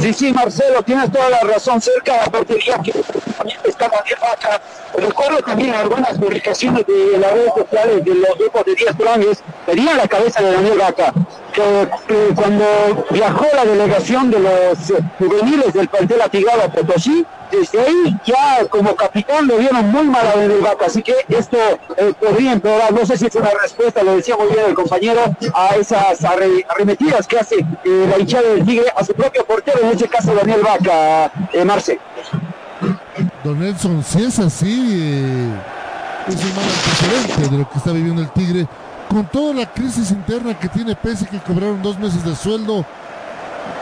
Sí, sí, Marcelo, tienes toda la razón. Cerca de la portería que también está Daniel Vaca. Recuerdo también algunas publicaciones de las redes sociales de los grupos de 10 planes. Pedían la cabeza de Daniel Vaca. Que, que cuando viajó la delegación de los eh, juveniles del plantel Atigado a Potosí, desde ahí ya como capitán lo vieron muy mal a Daniel Vaca, así que esto eh, podría empeorar, no sé si es una respuesta, lo decía muy bien el compañero, a esas arre- arremetidas que hace eh, la hinchada del Tigre a su propio portero, en este caso Daniel Vaca, eh, Marce. Don Nelson, si es así, eh, es un mal antecedente de lo que está viviendo el Tigre. Con toda la crisis interna que tiene, pese que cobraron dos meses de sueldo,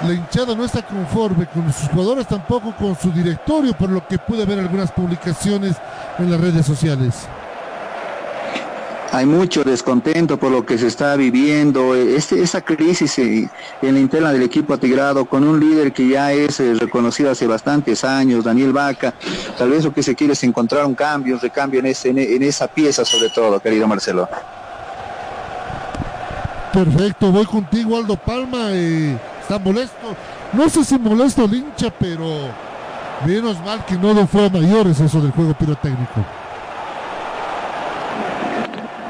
la hinchada no está conforme con sus jugadores, tampoco con su directorio, por lo que pude ver algunas publicaciones en las redes sociales. Hay mucho descontento por lo que se está viviendo, este, esa crisis eh, en la interna del equipo atigrado con un líder que ya es eh, reconocido hace bastantes años, Daniel Vaca. Tal vez lo que se quiere es encontrar un cambio, un recambio en esa pieza sobre todo, querido Marcelo. Perfecto, voy contigo, Aldo Palma. eh, está molesto. No sé si molesto el hincha, pero menos mal que no lo fue a mayores eso del juego pirotécnico.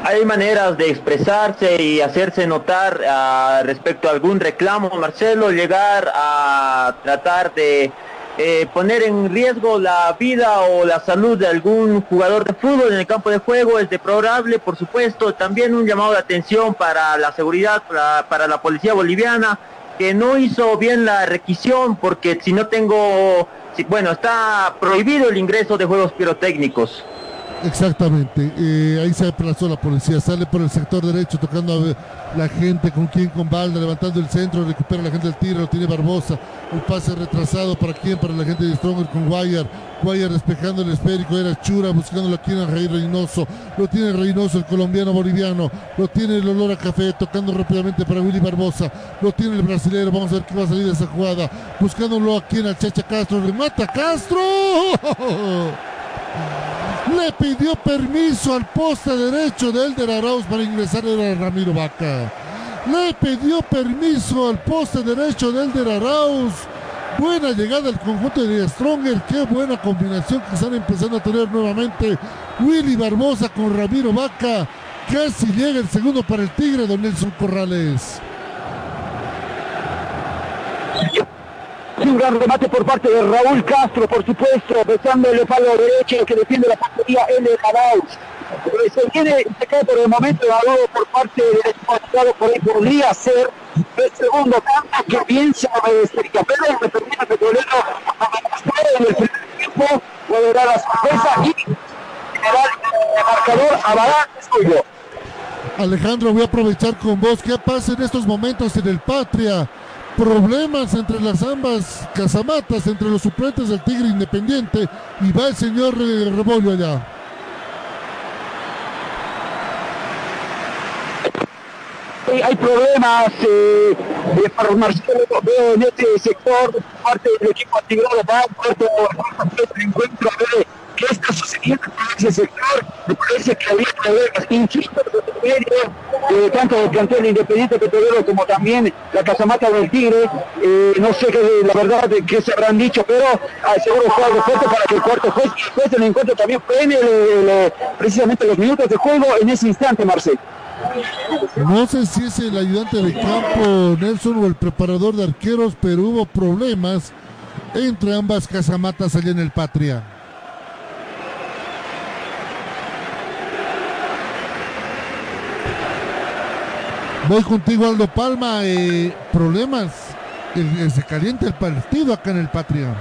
Hay maneras de expresarse y hacerse notar ah, respecto a algún reclamo, Marcelo, llegar a tratar de eh, poner en riesgo la vida o la salud de algún jugador de fútbol en el campo de juego es deplorable, por supuesto. También un llamado de atención para la seguridad, para, la policía boliviana, que no hizo bien la requisición, porque si no tengo, si, bueno, está prohibido el ingreso de juegos pirotécnicos. Exactamente, eh, ahí se aplazó la policía, sale por el sector derecho tocando a la gente con quien con balda, levantando el centro, recupera la gente del tiro, lo tiene Barbosa, el pase retrasado para quién, para la gente de Stronger con Guayar, Guayar despejando el esférico, era Chura buscándolo aquí en Rey Reynoso, lo tiene Reynoso, el colombiano boliviano, lo tiene el olor a café, tocando rápidamente para Willy Barbosa, lo tiene el brasilero, vamos a ver qué va a salir de esa jugada, buscándolo aquí en Chacha Castro, remata Castro. le pidió permiso al poste derecho de Elder Arauz para ingresar a Ramiro Vaca. Le pidió permiso al poste derecho de Elder Arauz. Buena llegada del conjunto de Stronger. Qué buena combinación que están empezando a tener nuevamente Willy Barbosa con Ramiro Vaca. Casi llega el segundo para el Tigre, don Nelson Corrales. Un gran remate por parte de Raúl Castro, por supuesto, besando el palo derecho que defiende la portería L. Arauz. Eh, se viene, se por el momento evaluado por parte del equipo por ahí podría ser el segundo cambio que piensa Estrella Pérez, le permite Petrolero en el primer tiempo, dar la sorpresa y el marcador a Barán. Alejandro, voy a aprovechar con vos. ¿Qué pasa en estos momentos en el Patria? Problemas entre las ambas casamatas, entre los suplentes del Tigre Independiente y va el señor Rebollo allá. Eh, hay problemas eh, eh, para Marcelo veo en este sector parte del equipo atigrado va parte del encuentro a ver qué está sucediendo en ese sector. Me parece que había problemas insisto medio eh, tanto del plantel independiente petrolero como también la casamata del Tigre. Eh, no sé qué, la verdad qué se habrán dicho pero ah, seguro fue algo fuerte para que el cuarto juez el juez del encuentro también frene el, precisamente los minutos de juego en ese instante Marcelo no sé si es el ayudante de campo Nelson o el preparador de arqueros, pero hubo problemas entre ambas casamatas allá en el Patria. Voy contigo Aldo Palma, eh, problemas, se calienta el partido acá en el Patria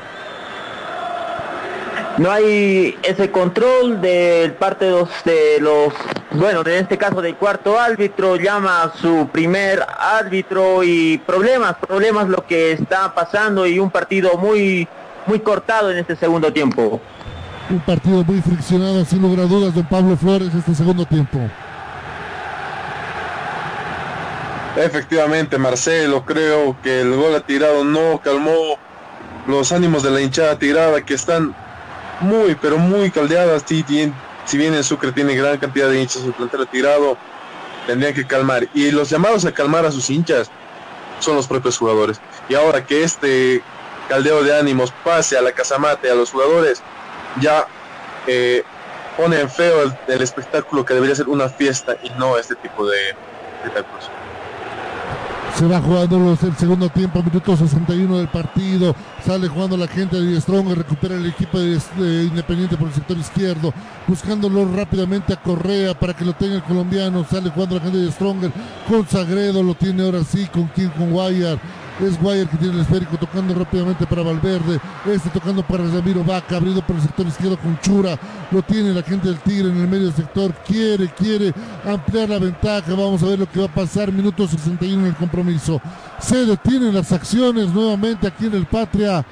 no hay ese control del parte de los, de los, bueno, en este caso del cuarto árbitro, llama a su primer árbitro y problemas, problemas lo que está pasando y un partido muy, muy cortado en este segundo tiempo. Un partido muy friccionado, sin lugar a dudas, don Pablo Flores, este segundo tiempo. Efectivamente, Marcelo, creo que el gol ha tirado no calmó los ánimos de la hinchada tirada que están muy, pero muy caldeadas. Sí, si bien el Sucre tiene gran cantidad de hinchas, su plantel tirado, tendrían que calmar. Y los llamados a calmar a sus hinchas son los propios jugadores. Y ahora que este caldeo de ánimos pase a la casamate, a los jugadores, ya eh, pone en feo el, espectáculo que debería ser una fiesta y no este tipo de espectáculos. Se va jugando el segundo tiempo, minuto 61 del partido. Sale jugando la gente de Strong, recupera el equipo de, Independiente por el sector izquierdo, buscándolo rápidamente a Correa para que lo tenga el colombiano. Sale jugando la gente de Stronger con Sagredo, lo tiene ahora sí con King, con Guayar. Es Guayer que tiene el esférico tocando rápidamente para Valverde. Este tocando para Ramiro Vaca, abriendo por el sector izquierdo con Chura. Lo tiene la gente del Tigre en el medio del sector. Quiere, quiere ampliar la ventaja. Vamos a ver lo que va a pasar. Minuto 61 en el compromiso. Se detienen las acciones nuevamente aquí en el Patria.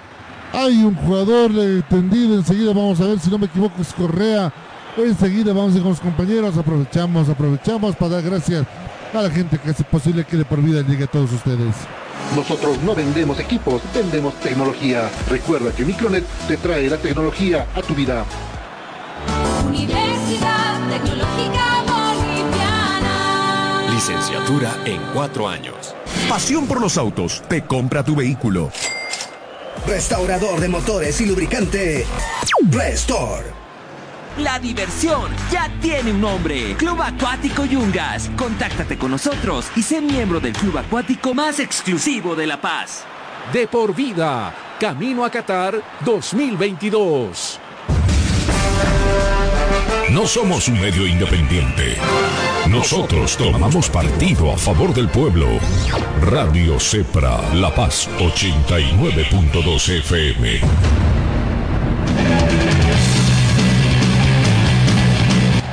Hay un jugador tendido. Enseguida vamos a ver si no me equivoco es Correa. Enseguida vamos a ir con los compañeros. Aprovechamos, aprovechamos para dar gracias a la gente que hace posible que de por vida llegue a todos ustedes. Nosotros no vendemos equipos, vendemos tecnología. Recuerda que Micronet te trae la tecnología a tu vida. Universidad Tecnológica Boliviana. Licenciatura en cuatro años. Pasión por los autos. Te compra tu vehículo. Restaurador de motores y lubricante. Restore la diversión ya tiene un nombre. Club Acuático Yungas. Contáctate con nosotros y sé miembro del club acuático más exclusivo de La Paz. De por vida. Camino a Qatar 2022. No somos un medio independiente. Nosotros tomamos partido a favor del pueblo. Radio Cepra, La Paz 89.2 FM.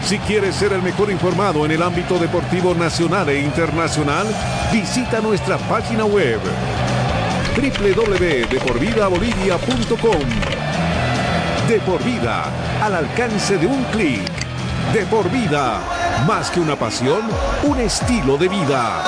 Si quieres ser el mejor informado en el ámbito deportivo nacional e internacional, visita nuestra página web www.deporvidabolivia.com. De por vida, al alcance de un clic. De por vida, más que una pasión, un estilo de vida.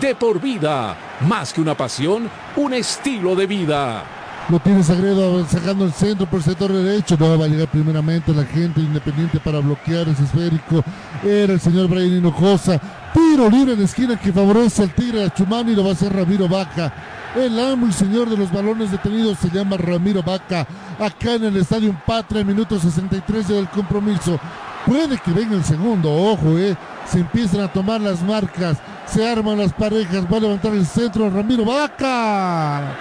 De por vida, más que una pasión, un estilo de vida. Lo tiene Sagredo sacando el centro por el sector derecho. No va a llegar primeramente la gente independiente para bloquear ese esférico. Era el señor Brian Hinojosa. Tiro libre en esquina que favorece al Tigre de Chumani. Lo va a hacer Ramiro Vaca. El amo y señor de los balones detenidos se llama Ramiro Vaca. Acá en el Estadio Patria, minuto 63 del compromiso. Puede que venga el segundo, ojo, eh. Se empiezan a tomar las marcas, se arman las parejas, va a levantar el centro Ramiro Vaca.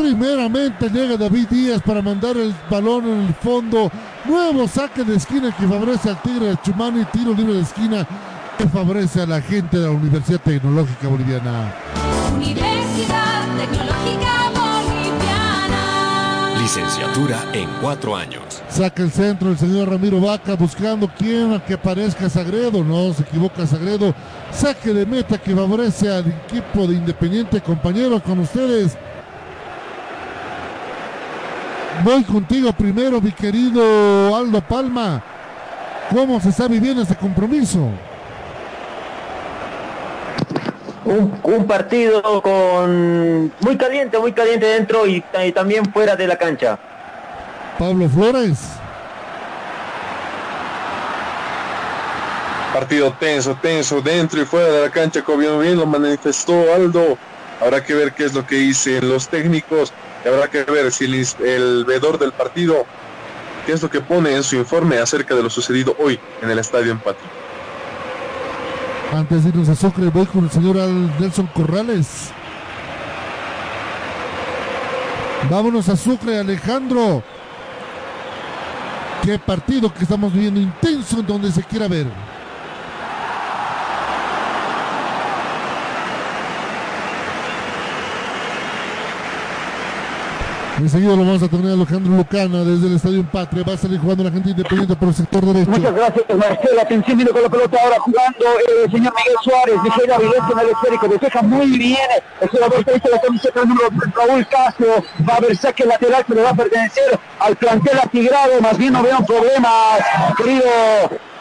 Primeramente llega David Díaz para mandar el balón en el fondo. Nuevo saque de esquina que favorece al Tigre de Chumani. Tiro libre de esquina que favorece a la gente de la Universidad Tecnológica Boliviana. Universidad Tecnológica Boliviana. Licenciatura en cuatro años. Saca el centro el señor Ramiro Vaca buscando quien que aparezca Sagredo. No se equivoca Sagredo. Saque de meta que favorece al equipo de Independiente. Compañeros, con ustedes. Voy contigo primero, mi querido Aldo Palma. ¿Cómo se está viviendo este compromiso? Un, un partido con muy caliente, muy caliente dentro y, y también fuera de la cancha. Pablo Flores. Partido tenso, tenso, dentro y fuera de la cancha, como bien lo manifestó Aldo. Habrá que ver qué es lo que dicen los técnicos. Habrá que ver si el, el veedor del partido, qué es lo que pone en su informe acerca de lo sucedido hoy en el Estadio Empate. Antes de irnos a Sucre, voy con el señor Nelson Corrales. Vámonos a Sucre, Alejandro. Qué partido que estamos viviendo intenso en donde se quiera ver. Enseguida lo vamos a tener Alejandro Lucana desde el Estadio Patria. Va a salir jugando la gente independiente por el sector derecho. Muchas gracias, Marcelo. Atención, viene con la pelota ahora jugando el señor Miguel Suárez. Miguel Avilés con el esférico. Despeja muy bien. El jugador que la camiseta número Raúl Castro. Va a haber saque lateral que le va a pertenecer al plantel atigrado. Más bien no veo problemas, querido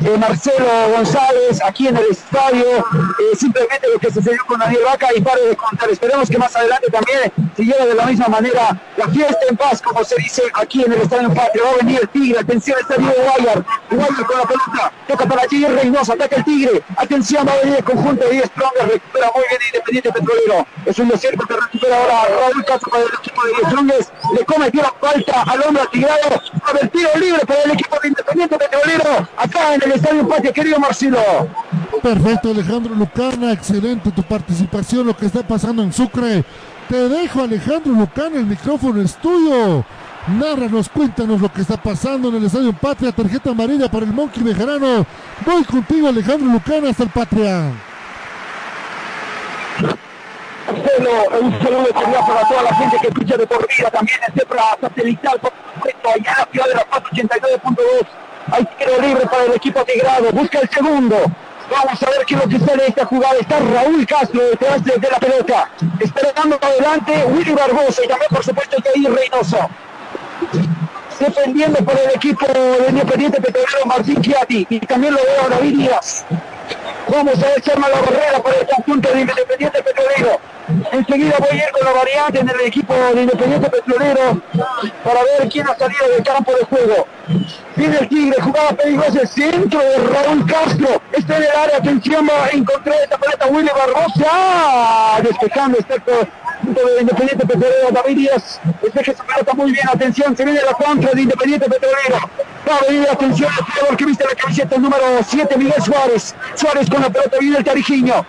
eh, Marcelo González, aquí en el estadio. Eh, simplemente lo que sucedió con Daniel Vaca y pare de contar. Esperemos que más adelante también se lleve de la misma manera la fiesta en paz, como se dice aquí en el Estadio Patria. Va a venir el Tigre, atención, está Diego Guayar. Guayar con la pelota, toca para Tigre Reynoso, ataca el Tigre. Atención, va a venir el conjunto de 10 Strongers, recupera muy bien Independiente Petrolero. Es un desierto que recupera ahora Raúl Castro para el equipo de 10 Strongers. Le cometió la falta al hombre atigrado. A ver, tiro libre para el equipo de Independiente Petrolero. Acá en el Estadio Patria, querido Marcelo. Perfecto, Alejandro Lucana, excelente tu participación, lo que está pasando en Sucre. Te dejo, Alejandro Lucana, el micrófono es tuyo. Nárranos, cuéntanos lo que está pasando en el Estadio Patria, tarjeta amarilla para el Monkey Bejarano. Voy contigo, Alejandro Lucana, hasta el Patria. Marcelo, un saludo cordial para toda la gente que escucha de por vida, también en Cepra Satelital, por supuesto, allá en la ciudad de la Paz 89.2. Hay tiro libre para el equipo tigrado, busca el segundo. Vamos a ver qué es lo que sale de esta jugada. Está Raúl Castro detrás de, la pelota. Esperando adelante Willy Barbosa y también, por supuesto, Jair Reynoso. Defendiendo por el equipo de Independiente Petrolero Martín Chiati. Y también lo veo a David Díaz. Vamos a ver si arma la barrera para el conjunto de Independiente Petrolero. Enseguida voy a ir con la variante en el equipo de Independiente Petrolero para ver quién ha salido del campo de juego. Viene el Tigre, jugada peligrosa, el centro de Raúl Castro. Está en el área, atención, encontrar esta pelota Willy Barbosa. Despejando este punto de Independiente Petrolero, David Díaz. Despeja esa pelota muy bien, atención, se viene la contra de Independiente Petrolero. Va a venir, atención, el jugador que viste la camiseta número 7, Miguel Suárez. Suárez con la pelota, viene el Tarijiño.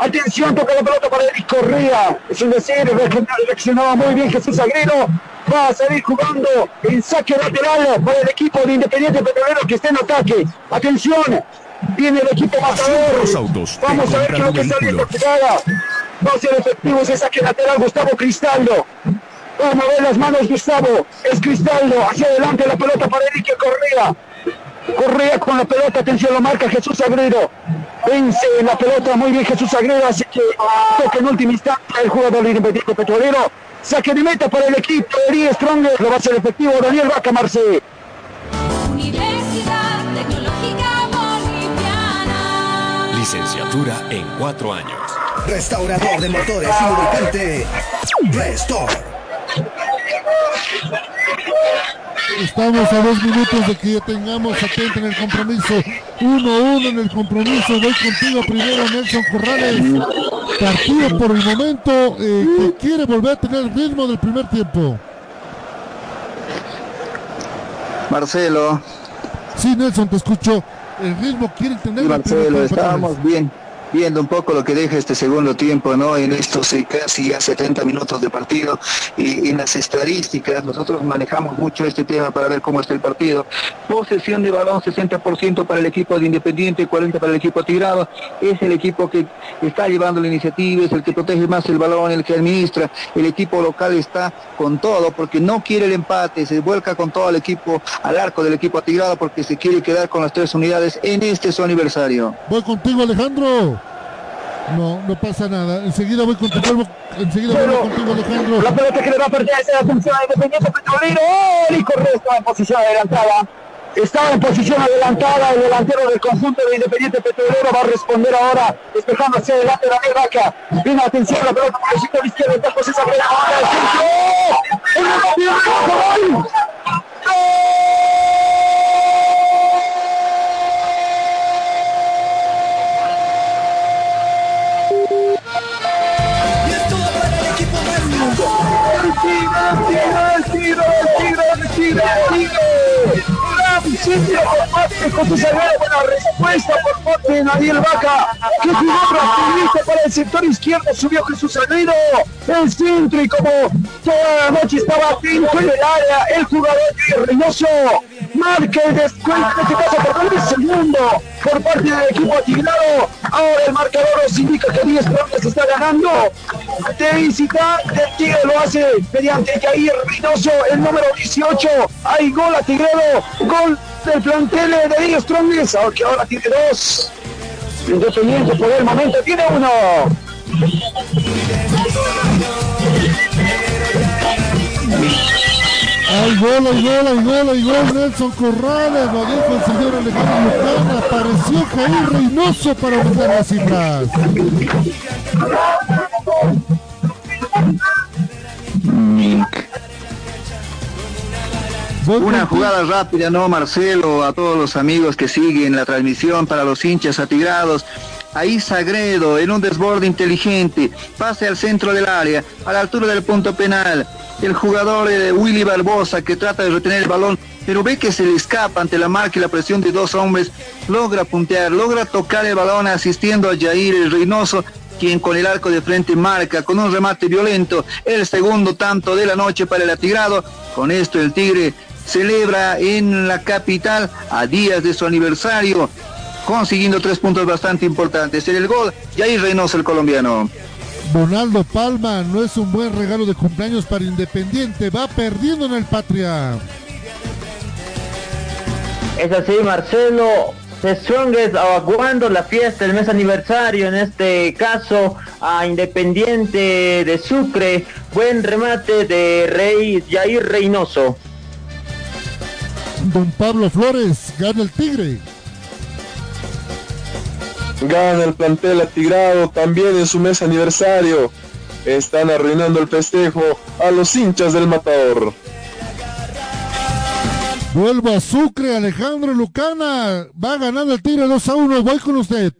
Atención, toca la pelota para Eric Correa. Es un decir, reaccionaba muy bien Jesús Agrero. Va a salir jugando en saque lateral para el equipo de Independiente Petrolero que está en ataque. Atención, viene el equipo matador. Vamos a ver qué es lo que sale esta jugada. Va a ser efectivo ese saque lateral Gustavo Cristaldo. Vamos a ver las manos Gustavo. Es Cristaldo. Hacia adelante la pelota para Enrique Correa. Correa con la pelota, atención, lo marca Jesús Agrero. Vence la pelota muy bien Jesús Agrero, así que toca en última instancia el jugador de Independiente Petrolero. Saque de meta para el equipo de Lee Stronger, lo va a hacer efectivo Daniel Vaca Marce. Universidad Tecnológica Boliviana. Licenciatura en cuatro años. Restaurador de motores y lubricante. Restore. Estamos a dos minutos de que ya tengamos atento en el compromiso. 1-1 en el compromiso. Voy contigo primero, Nelson Corrales. Partido por el momento eh, que quiere volver a tener el ritmo del primer tiempo. Marcelo. Sí, Nelson, te escucho. El ritmo quiere tener Sí, el primer Marcelo, tiempo. estábamos bien, viendo un poco lo que deja este segundo tiempo, ¿no? En estos eh, casi ya 70 minutos de partido y en las estadísticas, nosotros manejamos mucho este tema para ver cómo está el partido. Posesión de balón 60% para el equipo de Independiente, 40% para el equipo Tirado. Es el equipo que está llevando la iniciativa, es el que protege más el balón, el que administra. El equipo local está con todo porque no quiere el empate, se vuelca con todo el equipo al arco del equipo Tirado porque se quiere quedar con las tres unidades en este su aniversario. Voy contigo, Alejandro. No, no pasa nada. Enseguida voy contigo. Enseguida voy contigo, Alejandro. La pelota que le va a perder esa atención a Independiente Petrolero. ¡Oh! Y Correa estaba en posición adelantada. Estaba en posición adelantada el delantero del conjunto de Independiente Petrolero. Va a responder ahora, despejando hacia adelante Daniel Vaca. Viene atención la pelota por el sector izquierdo. Está José Sabrina. Ahora el centro. ¡El gol! ¡Gol! José Salgado, buena respuesta por parte de Daniel Vaca, que jugó rapidito para el sector izquierdo, subió Jesús Salgado, el centro y como toda la noche estaba atento en el área, el jugador de Reynoso marca el descuento, en este caso por el segundo, por parte del equipo atigrado, ahora el marcador nos indica que 10 Colombia se está ganando, de visitante, el Tigre lo hace mediante Jair Reynoso, el número 18, hay gol a Tigredo, gol del plantel de Diego Strongest, aunque ahora tiene dos. Independiente por el momento tiene uno. Hay gol, hay gol, hay gol, hay gol. Nelson Corrales, lo dijo el señor Alejandro Lucana. Apareció Jair Reynoso para aumentar las cifras. Una jugada rápida, ¿no, Marcelo? A todos los amigos que siguen la transmisión, para los hinchas atigrados. Ahí Sagredo, en un desborde inteligente, pase al centro del área, a la altura del punto penal. El jugador de Willy Barbosa que trata de retener el balón, pero ve que se le escapa ante la marca y la presión de dos hombres. Logra puntear, logra tocar el balón asistiendo a Jair el Reynoso, quien con el arco de frente marca con un remate violento el segundo tanto de la noche para el atigrado. Con esto el Tigre celebra en la capital a días de su aniversario, consiguiendo tres puntos bastante importantes. En el gol, Jair Reynoso, el colombiano. Ronaldo Palma no es un buen regalo de cumpleaños para Independiente. Va perdiendo en el Patria. Es así, Marcelo. Strongest aguando la fiesta del mes aniversario, en este caso a Independiente de Sucre. Buen remate de Rey Jair Reynoso. Don Pablo Flores gana el Tigre. Gana el plantel atigrado también en su mes aniversario. Están arruinando el festejo a los hinchas del matador. Vuelvo a Sucre, Alejandro Lucana. Va ganando el Tigre 2 a 1. Voy con usted.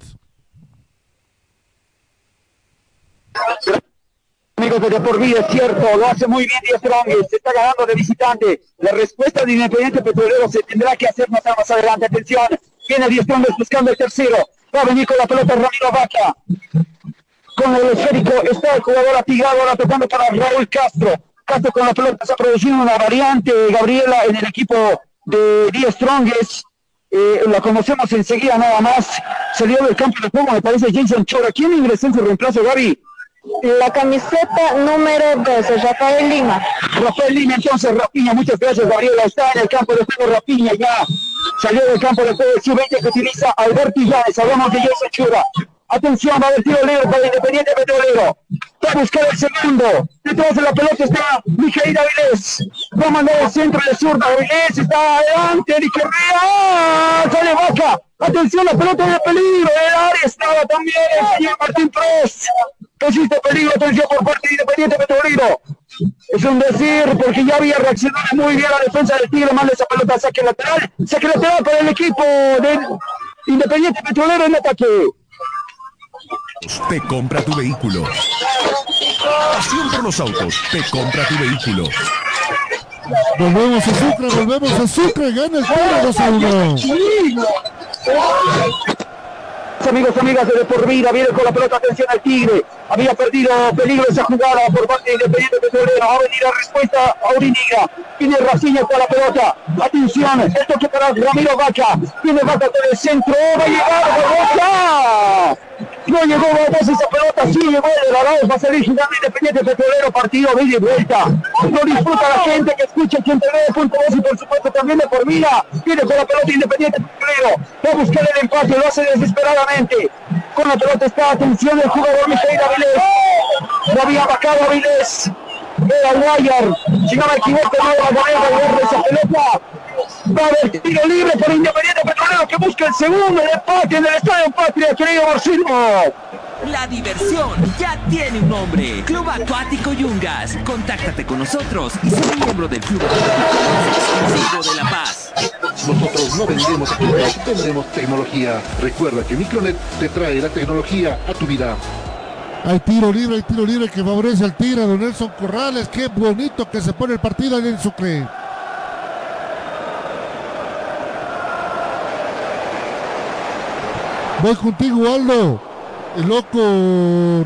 Amigos de por vida, es cierto, lo hace muy bien Díaz Strong, se está ganando de visitante. La respuesta de Independiente Petrolero se tendrá que hacer más, más adelante. Atención, viene Díaz Strong buscando el tercero. Va a venir con la pelota Ramiro Vaca. Con el esférico está el jugador atigado ahora tocando para Raúl Castro. Castro con la pelota está produciendo una variante, Gabriela, en el equipo de Díaz Strongest. Eh, la conocemos enseguida nada más. Salió del campo de juego, me parece Jason Chora. ¿Quién ingresó en su reemplazo, Gaby? La camiseta número 12, Rafael Lima. Rafael Lima, entonces Rapiña, muchas gracias Gabriela, está en el campo de juego Rapiña ya, salió del campo de juego el sub-20 que utiliza Alberto Illanes, hablamos de Jason Chura. Atención, va el tiro libre para Independiente Petrolero. Va a el segundo. Detrás de la pelota está Mijail Avilés. Va a mandar el centro de zurda. Avilés está adelante. Herrera. ¡Ah! Sale Vaca. Atención, la pelota de peligro. El área estaba también el señor Martín Pros. Existe peligro, atención por parte de Independiente Petrolero. Es un decir, porque ya había reaccionado muy bien la defensa del Tigre, manda esa pelota saque lateral. Saque lateral para el equipo de Independiente Petrolero en ataque. Te compra tu vehículo. Pasión por los autos. Te compra tu vehículo. Volvemos a Sucre, volvemos a Sucre, gana el Tigre 2 a 1. Amigos, amigas de por vida, viene con la pelota, atención al Tigre. Había perdido peligro esa jugada por parte de Independiente Petrolero. Va a venir la respuesta a Uriniga. Tiene Rafinha con la pelota. Atención, el toque para Ramiro Vaca. Tiene Vaca con el centro. Va a llegar Vaca. No llegó Vamos esa pelota, sí llegó el Arauz, va a salir jugando Independiente Petrolero, partido de y vuelta. Lo disfruta la gente que escucha 89.2 y por supuesto también de por vida. Viene con la pelota Independiente Petrolero, va a buscar el empate, lo hace desesperadamente. Con la pelota está, atención el jugador Mijail Avilés. Lo había bajado Avilés. Era Guayar, si no me equivoco, no va a ganar esa pelota. Va a haber tiro libre por Independiente Petrolero que busca el segundo el empate en el Estadio Patria, querido Marcelo. La diversión ya tiene un nombre. Club Acuático Yungas. Contáctate con nosotros y sé miembro del Club Acuático de La Paz. Nosotros no vendemos equipos, vendemos tecnología. Recuerda que Micronet te trae la tecnología a tu vida. Hay tiro libre, hay tiro libre que favorece al Tigre, don Nelson Corrales. Qué bonito que se pone el partido en el Sucre. Voy contigo, Aldo. El loco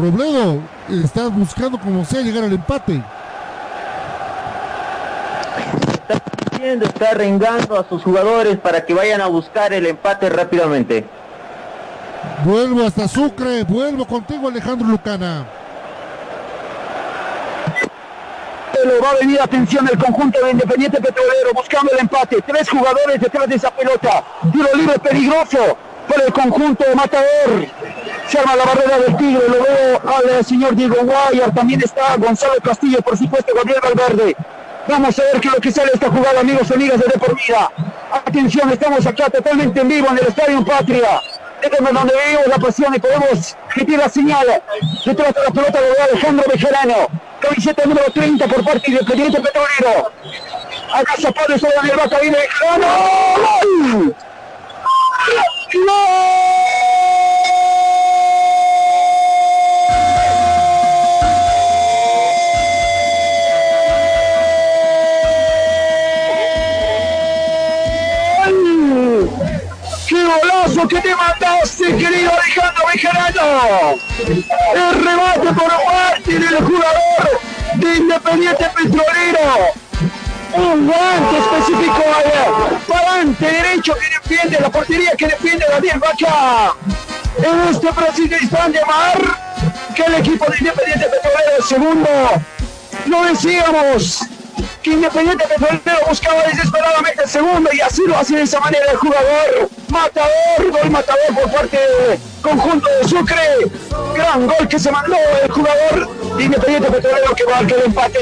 Robledo está buscando como sea llegar al empate. Está, está rengando a sus jugadores para que vayan a buscar el empate rápidamente. Vuelvo hasta Sucre, vuelvo contigo Alejandro Lucana. Lo va a venir atención el conjunto de Independiente Petrolero buscando el empate. Tres jugadores detrás de esa pelota. Tiro libre peligroso por el conjunto de Matador. Se arma la barrera del Tigre. Lo veo al señor Diego Guayar. También está Gonzalo Castillo, por supuesto, Gabriel Valverde. Vamos a ver qué es lo que sale esta jugada, amigos y amigas de De Por Vida. Atención, estamos acá totalmente en vivo en el Estadio Patria. Déjenme donde vemos la pasión y podemos emitir la señal. Detrás de la pelota lo veo Alejandro Bejarano. Camiseta número 30 por parte de Independiente Petrolero. Acá Zapata sobre el vaca viene Bejarano. ¡Gol! ¡Qué golazo que te mandaste, querido Alejandro Bejarano! El remate por parte del jugador de Independiente Petrolero. Un guante específico al parante derecho que defiende la portería que defiende Daniel Bacha. En este preciso instante, Mar, que el equipo de Independiente Petrolero segundo. Lo decíamos, que Independiente Petrolero buscaba desesperadamente el segundo y así lo hace de esa manera el jugador. Matador, gol matador por parte del conjunto de Sucre. Gran gol que se mandó el jugador de Independiente Petrolero que marca el empate.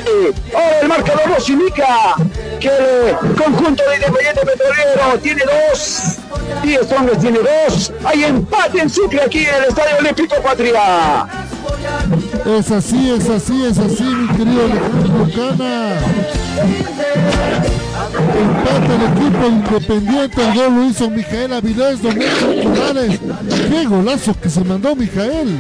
Ahora el marcador nos indica que el conjunto de Independiente Petrolero tiene dos. Y Strongest tiene dos. Hay empate en Sucre aquí en el Estadio Olímpico Patria. Es así, es así, es así, mi querido Alejandro Lucana. Empate el equipo independiente, el gol lo hizo Mijael Avilés, don Nelson Corrales. Qué golazo que se mandó Mijael.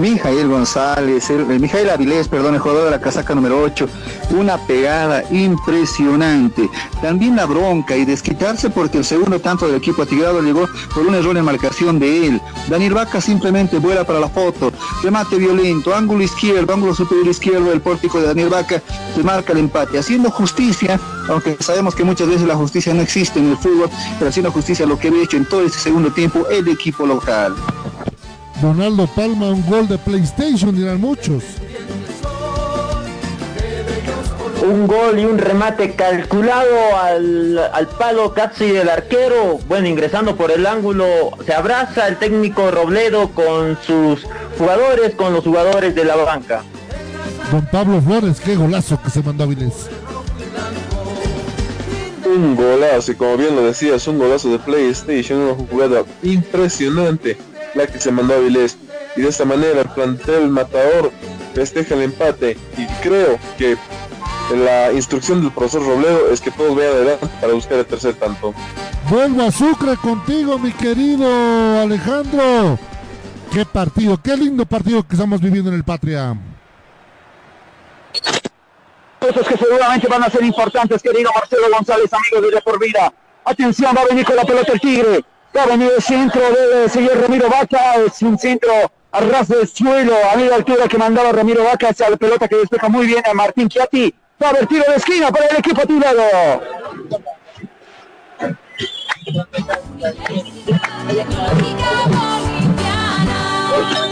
Mijael González, el, el Mijael Avilés, perdón, el jugador de la casaca número 8, una pegada impresionante. También la bronca y desquitarse porque el segundo tanto del equipo atigrado llegó por un error en marcación de él. Daniel Vaca simplemente vuela para la foto, remate violento, ángulo izquierdo, ángulo superior izquierdo del pórtico de Daniel Vaca, se marca el empate, haciendo justicia, aunque sabemos que muchas veces la justicia no existe en el fútbol, pero haciendo justicia a lo que había hecho en todo ese segundo tiempo el equipo local. Donaldo Palma, un gol de PlayStation, dirán muchos. Un gol y un remate calculado al, al palo casi del arquero. Bueno, ingresando por el ángulo, se abraza el técnico Robledo con sus jugadores, con los jugadores de la banca. Don Pablo Flores, qué golazo que se mandó Avilés. un golazo, y como bien lo decías, un golazo de PlayStation, una jugada impresionante la que se mandó a Vilés. Y de esta manera el plantel matador festeja el empate y creo que la instrucción del profesor Robledo es que todos vayan adelante para buscar el tercer tanto. Vuelvo a Sucre contigo, mi querido Alejandro. Qué partido, qué lindo partido que estamos viviendo en el Patria. Cosas que seguramente van a ser importantes, querido Marcelo González, amigo de Por Vida. Atención, va a venir con la pelota el Tigre. Va a venir el centro del señor Ramiro Vaca. Es un centro a ras del suelo, a media altura que mandaba Ramiro Vaca hacia la pelota que despeja muy bien a Martín Chiati. Va a haber tiro de esquina para el equipo titulado.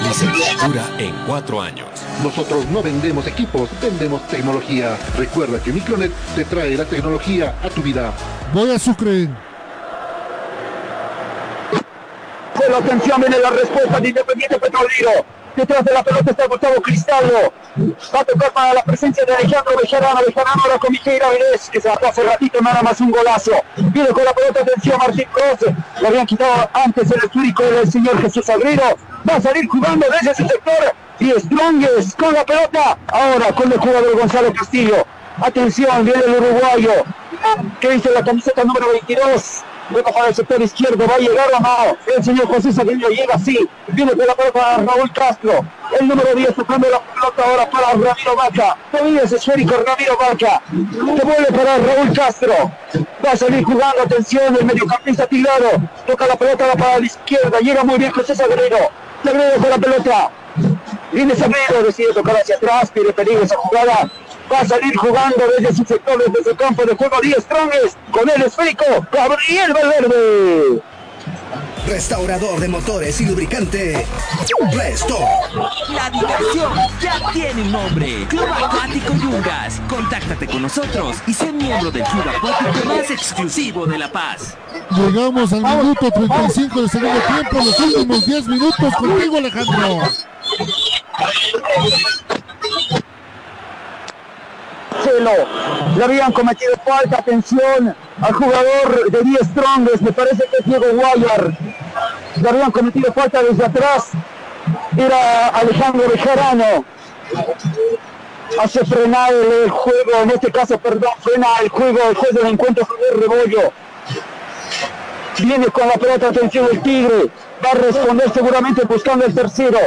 Licenciatura en cuatro años. Nosotros no vendemos equipos, vendemos tecnología. Recuerda que Micronet te trae la tecnología a tu vida. Voy a Sucre. Pero atención, viene la respuesta de Independiente Petrolero. Detrás de la pelota está Gustavo Cristaldo. Va a tocar para la presencia de Alejandro Bejarano. Bejarano con Miquel Avilés, que se mató hace ratito, nada más un golazo. Viene con la pelota, atención Martín Cruz. Lo habían quitado antes el histórico del señor Jesús Agrero. Va a salir jugando desde ese sector. Y Strongest con la pelota. Ahora con el jugador Gonzalo Castillo. Atención, viene el uruguayo. Que dice la camiseta número 22. Luego para el sector izquierdo, ¿va a llegar o no? El señor José Saguillo llega así. Viene con la pelota Raúl Castro. El número 10 tocando la pelota ahora para Ramiro Vaca. Todavía es esférico Ramiro Vaca. Que vuelve para Raúl Castro. Va a salir jugando, atención, el mediocampista tirado. Toca la pelota para la izquierda. Llega muy bien José Sagrero. Sagrero con la pelota. Viene Sagrero, decide tocar hacia atrás, pide peligro esa jugada. Va a salir jugando desde su sector, desde su campo de juego 10 Stronges. Con el esférico, Gabriel Valverde. Restaurador de motores y lubricante. Resto. La diversión ya tiene un nombre. Club Acuático Yungas. Contáctate con nosotros y sé miembro del club acuático más exclusivo de La Paz. Llegamos al minuto 35 del segundo tiempo, los últimos 10 minutos contigo, Alejandro. Marcelo. Le habían cometido falta, atención al jugador de 10 Strongest, me parece que es Diego Guayar. Le habían cometido falta desde atrás. Era Alejandro Bejarano. Hace frenar el juego, en este caso, perdón, frena el juego, el juez del encuentro Javier Rebollo. Viene con la pelota, atención el Tigre. Va a responder seguramente buscando el tercero.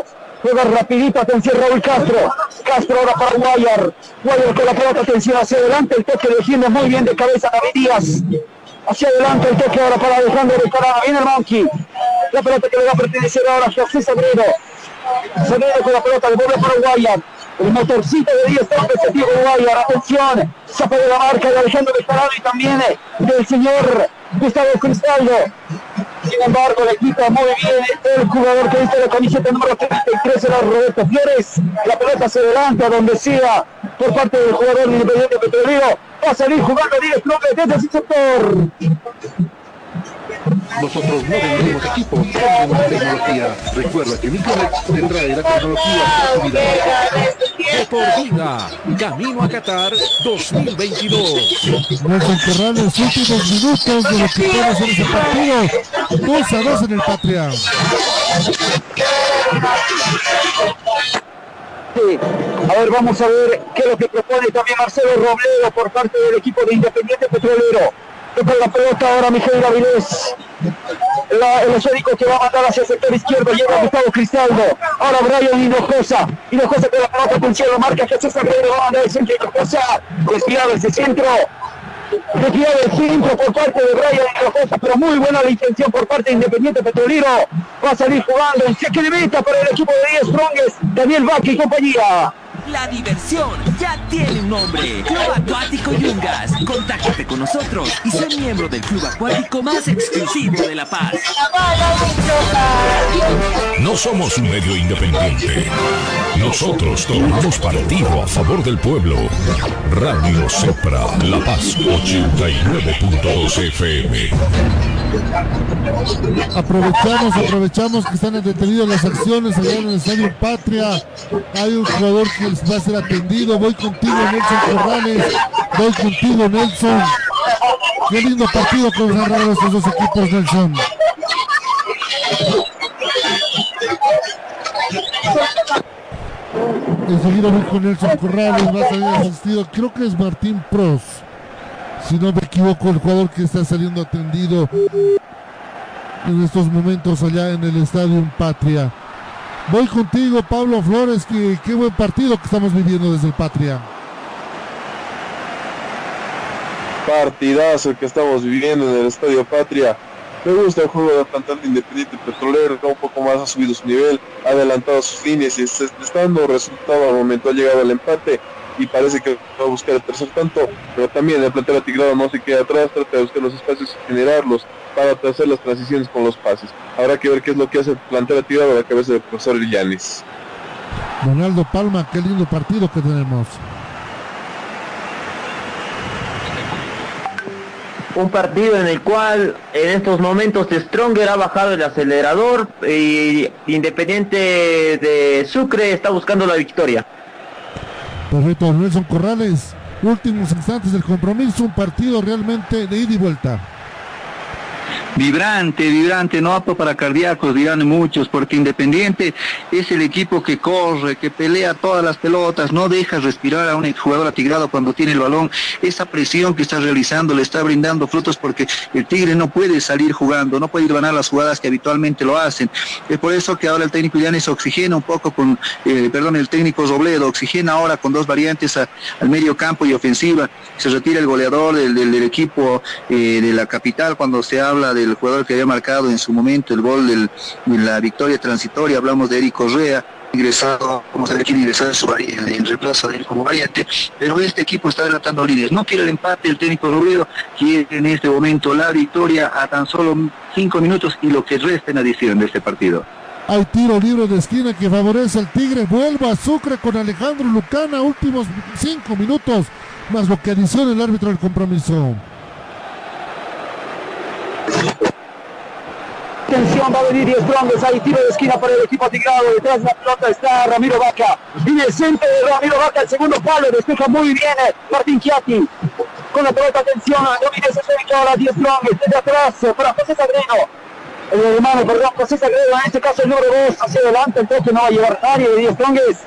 Juega rapidito, atención Raúl Castro. Castro ahora para Guayar. Guayar con la pelota, atención hacia adelante. El toque defiende muy bien de cabeza David Díaz. Hacia adelante el toque ahora para Alejandro Bejarano. Viene el Monkey. La pelota que le va a pertenecer ahora a José Sagrero. Sagrero con la pelota, devuelve para Guayar. El motorcito de 10 toques de Diego Guayar. Atención. Zapa de la marca de Alejandro Bejarano y también del señor Gustavo Cristaldo. Sin embargo, le quita muy bien el jugador que viste la camiseta número 33 era Roberto Flores. La pelota se adelanta donde sea por parte del jugador independiente petrolero. Va a salir jugando 10 López desde su sector. Nosotros no vendemos equipos, vendemos tecnología. Recuerda que Micronet te trae la tecnología a tu vida. De por vida, camino a Qatar 2022. Nos encerraron los últimos minutos de lo que ser ese partido. 2 a 2 en el Patria. Sí. A ver, vamos a ver qué es lo que propone también Marcelo Robledo por parte del equipo de Independiente Petrolero. Toca la pelota ahora Miguel Gavilés. El esférico que va a mandar hacia el sector izquierdo llega Gustavo Cristaldo. Ahora Brian Hinojosa. Hinojosa con la pelota, atención, lo marca Jesús Aguero. Va a mandar el centro Hinojosa. Desviado ese centro. Desviado el centro por parte de Brian Hinojosa, pero muy buena la intención por parte de Independiente Petrolero. Va a salir jugando en cheque de meta para el equipo de 10 Strongest. Daniel Vázquez y compañía. La diversión ya tiene un nombre. Club Acuático Yungas. Contáctate con nosotros y sé miembro del club acuático más exclusivo de La Paz. No somos un medio independiente. Nosotros tomamos partido a favor del pueblo. Radio Cepra, La Paz 89.2 FM. Aprovechamos, aprovechamos que están detenidas las acciones allá en el Estadio Patria. Hay un jugador que va a ser atendido. Voy contigo, Nelson Corrales. Voy contigo, Nelson. Qué lindo partido que han narrado estos dos equipos, Nelson. Enseguida voy con Nelson Corrales, va a salir asistido, creo que es Martín Pros. Si no me equivoco, el jugador que está saliendo atendido en estos momentos allá en el Estadio Patria. Voy contigo, Pablo Flores, que qué buen partido que estamos viviendo desde el Patria. Partidazo que estamos viviendo en el Estadio Patria. Me gusta el juego de plantel de Independiente Petrolero, que un poco más ha subido su nivel, ha adelantado sus líneas y está dando resultado al momento, ha llegado al empate y parece que va a buscar el tercer tanto, pero también el plantel atigrado no se queda atrás, trata de buscar los espacios y generarlos para hacer las transiciones con los pases. Habrá que ver qué es lo que hace el plantel atigrado a la cabeza del profesor Illanes. Ronaldo Palma, qué lindo partido que tenemos. un partido en el cual en estos momentos Stronger ha bajado el acelerador y Independiente de Sucre está buscando la victoria. Perfecto, Nelson Corrales, últimos instantes del compromiso, un partido realmente de ida y vuelta. Vibrante, vibrante, no apto para cardíacos, dirán muchos, porque Independiente es el equipo que corre, que pelea todas las pelotas, no deja respirar a un jugador atigrado cuando tiene el balón. Esa presión que está realizando le está brindando frutos porque el Tigre no puede salir jugando, no puede ir ganar las jugadas que habitualmente lo hacen. Es por eso que ahora el técnico Llanes oxigena un poco con, eh, perdón, el técnico Robledo oxigena ahora con dos variantes al medio campo y ofensiva. Se retira el goleador del, del, equipo eh, de la capital cuando se habla de el jugador que había marcado en su momento el gol de la victoria transitoria, hablamos de Eric Correa, ingresado, como se le quiere ingresar en, en, reemplazo de él como variante, pero este equipo está relatando líderes, no quiere el empate el técnico Robledo, quiere en este momento la victoria a tan solo cinco minutos y lo que resta en adición de este partido. Hay tiro libre de esquina que favorece al Tigre. Vuelve a Sucre con Alejandro Lucana. Últimos cinco minutos. Más lo que adiciona el árbitro del compromiso. Atención, va a venir Diez Brondes, hay tiro de esquina para el equipo tigrado, detrás de la pelota está Ramiro Vaca, viene el centro de Ramiro Vaca, el segundo palo, despeja muy bien Martín Chiati, con la pelota, atención, domina ese centro ahora Diez desde atrás para José Sagreno, el hermano, perdón, José Sagredo, en este caso el número 2, hacia adelante, el toque no va a llevar nadie de Diez Brondes,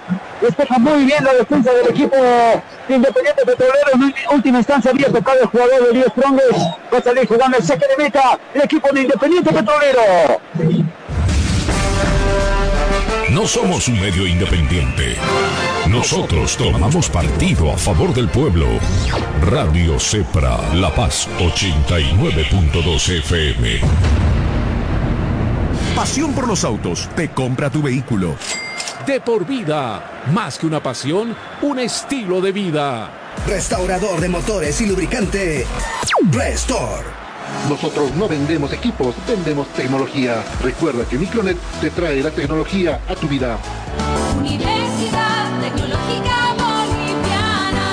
despeja muy bien la defensa del equipo de Independiente Petrolero. En última instancia había tocado el jugador de 10 Strongers. Va a salir jugando el saque de meta el equipo de Independiente Petrolero. No somos un medio independiente. Nosotros tomamos partido a favor del pueblo. Radio Cepra, La Paz 89.2 FM. Pasión por los autos. Te compra tu vehículo. De por vida. Más que una pasión, un estilo de vida. Restaurador de motores y lubricante. Restore. Nosotros no vendemos equipos, vendemos tecnología. Recuerda que Micronet te trae la tecnología a tu vida. Universidad Tecnológica Boliviana.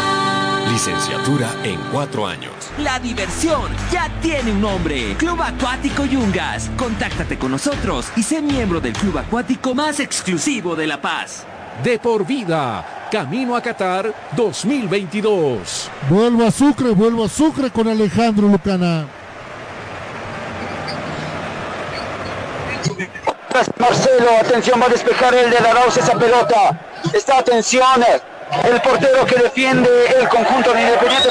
Licenciatura en cuatro años. La diversión ya tiene un nombre. Club Acuático Yungas. Contáctate con nosotros y sé miembro del club acuático más exclusivo de La Paz. De por vida. Camino a Qatar 2022. Vuelvo a Sucre, vuelvo a Sucre con Alejandro Lucana. Marcelo, atención, va a despejar el de Arauz esa pelota. Está atención, el portero que defiende el conjunto de Independiente.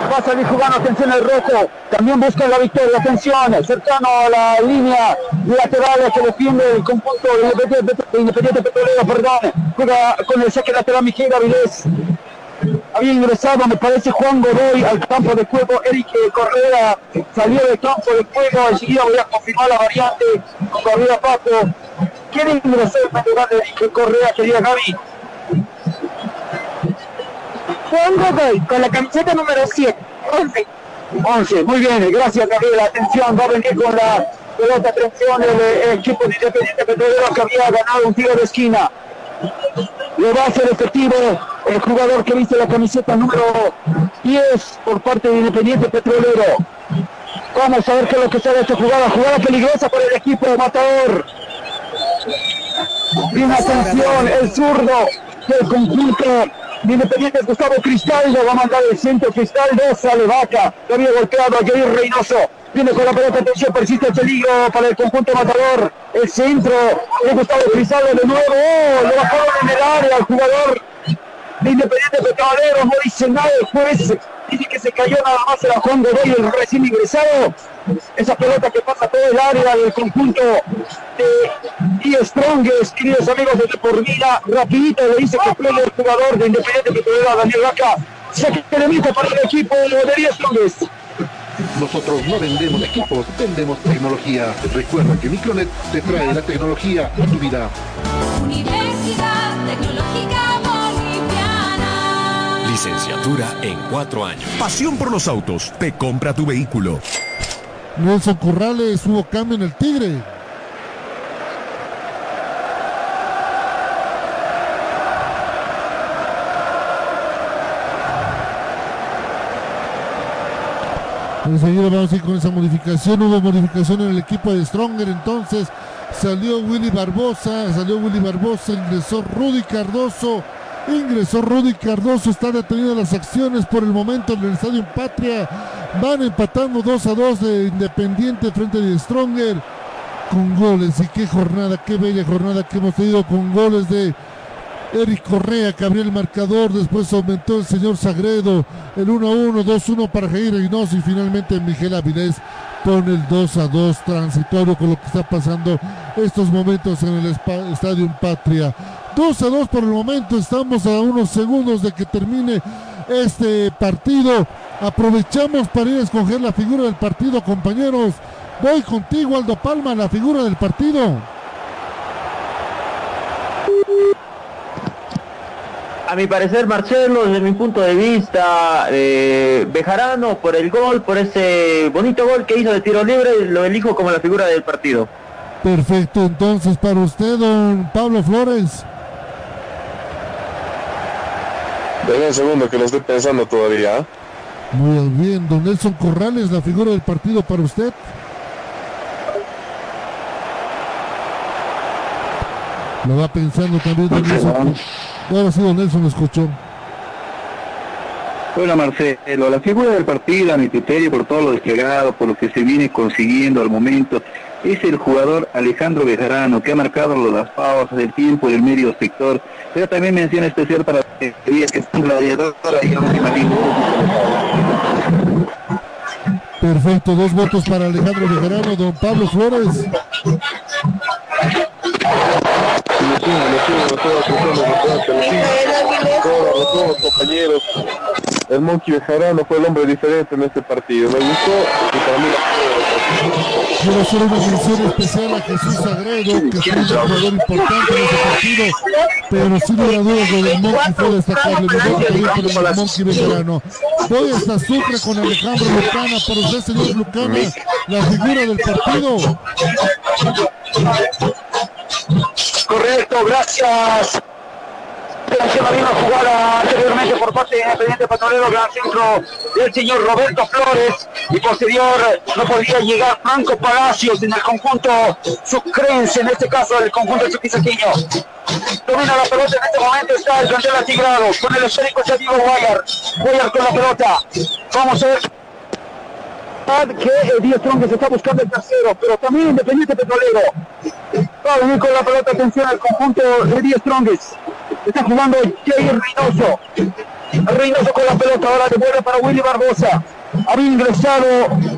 Va a salir jugando, atención el rojo. También busca la victoria, atención, cercano a la línea lateral que defiende el conjunto de Independiente, de Independiente Petrolero, perdón. Juega con el saque lateral Miguel Avilés. Había ingresado, me parece, Juan Godoy al campo de juego. Eric Correa salió del campo de juego. Enseguida voy a confirmar la variante con Gabriel Paco. ¿Quién ingresó en lugar de Eric Correa, querida Gaby? Juan con la camiseta número 7, 11. 11, muy bien, gracias Gabriel. Atención, va a venir con la pelota. Atención, el, el equipo de Independiente Petrolero que había ganado un tiro de esquina. Le va a ser efectivo el jugador que viste la camiseta número 10 por parte de Independiente Petrolero. Vamos a ver qué es lo que sale de esta jugada. Jugada peligrosa para el equipo de Matador. Bien atención, el zurdo del conjunto de Independiente Gustavo Cristaldo va a mandar el centro Cristaldo, sale Vaca, lo había golpeado a Jair Reynoso. Viene con la pelota, atención, persiste el peligro para el conjunto matador. El centro de Gustavo Cristaldo de nuevo. Oh, lo bajaron en el área al jugador de Independiente Petrolero. No dice nada el juez. Dice que se cayó nada más el Juan Godoy, el recién ingresado. Esa pelota que pasa todo el área del conjunto de Die Strongest, queridos amigos de Por Vida. Rapidito le dice que fue el jugador de Independiente Petrolero, Daniel Vaca. Se que limita para el equipo de Die Strongest. Nosotros no vendemos equipos, vendemos tecnología. Recuerda que Micronet te trae la tecnología a tu vida. Universidad Tecnológica. Licenciatura en cuatro años. Pasión por los autos. Te compra tu vehículo. Nelson Corrales hubo cambio en el Tigre. Enseguida vamos a ir con esa modificación. Hubo modificación en el equipo de Stronger. Entonces salió Willy Barbosa. Salió Willy Barbosa. Ingresó Rudy Cardoso. Ingresó Rudy Cardoso. Está detenidas las acciones por el momento en el Estadio Patria. Van empatando 2 a 2 de Independiente frente de Stronger. Con goles. Y qué jornada, qué bella jornada que hemos tenido con goles de Eric Correa que abrió el marcador, después aumentó el señor Sagredo, el 1 a 1, 2 a 1 para Jair Reynoso y finalmente Miguel Avilés pone el 2 a 2 transitorio con lo que está pasando estos momentos en el Estadio Patria. 2 a 2 por el momento, estamos a unos segundos de que termine este partido. Aprovechamos para ir a escoger la figura del partido, compañeros. Voy contigo, Aldo Palma, la figura del partido. A mi parecer, Marcelo, desde mi punto de vista, eh, Bejarano por el gol, por ese bonito gol que hizo de tiro libre, lo elijo como la figura del partido. Perfecto, entonces para usted, don Pablo Flores. Denme un segundo que lo estoy pensando todavía. Muy bien, don Nelson Corrales, la figura del partido para usted. Lo va pensando también don Nelson. Ahora sí, don Nelson lo escuchó. Bueno, Marcelo, la figura del partido, a mi criterio, por todo lo desplegado, por lo que se viene consiguiendo al momento, es el jugador Alejandro Bejarano, que ha marcado las pausas del tiempo del medio sector, pero también mención especial para que es un gladiador y un Perfecto, dos votos para Alejandro Bejarano, don Pablo Flores. Todos compañeros. El Monkey Bejarano fue el hombre diferente en este partido. Me gustó y para mí Quiero hacer una mención especial a Jesús Sagredo, que fue un jugador importante en este partido, pero sin lugar a dudas lo del Monkey fue destacable. A pedir por el Monkey Bejarano. Voy hasta Sucre con Alejandro Lucana, por usted, señor Lucana, la figura del partido. Correcto, gracias. Había una jugada anteriormente por parte de Independiente Petrolero, gran centro del señor Roberto Flores y posterior no podía llegar Franco Palacios en el conjunto sucrense, en este caso el conjunto chuquisaqueño. Domina la pelota en este momento, está el plantel atigrado, con el esférico está Diego Guayar, Guayar con la pelota, vamos a ver que Díaz Strong se está buscando el tercero, pero también Independiente Petrolero. Va a venir con la pelota, atención al conjunto de Díaz Strongest. Está jugando Jair Reynoso. Reynoso con la pelota, ahora devuelve para Willy Barbosa. Había ingresado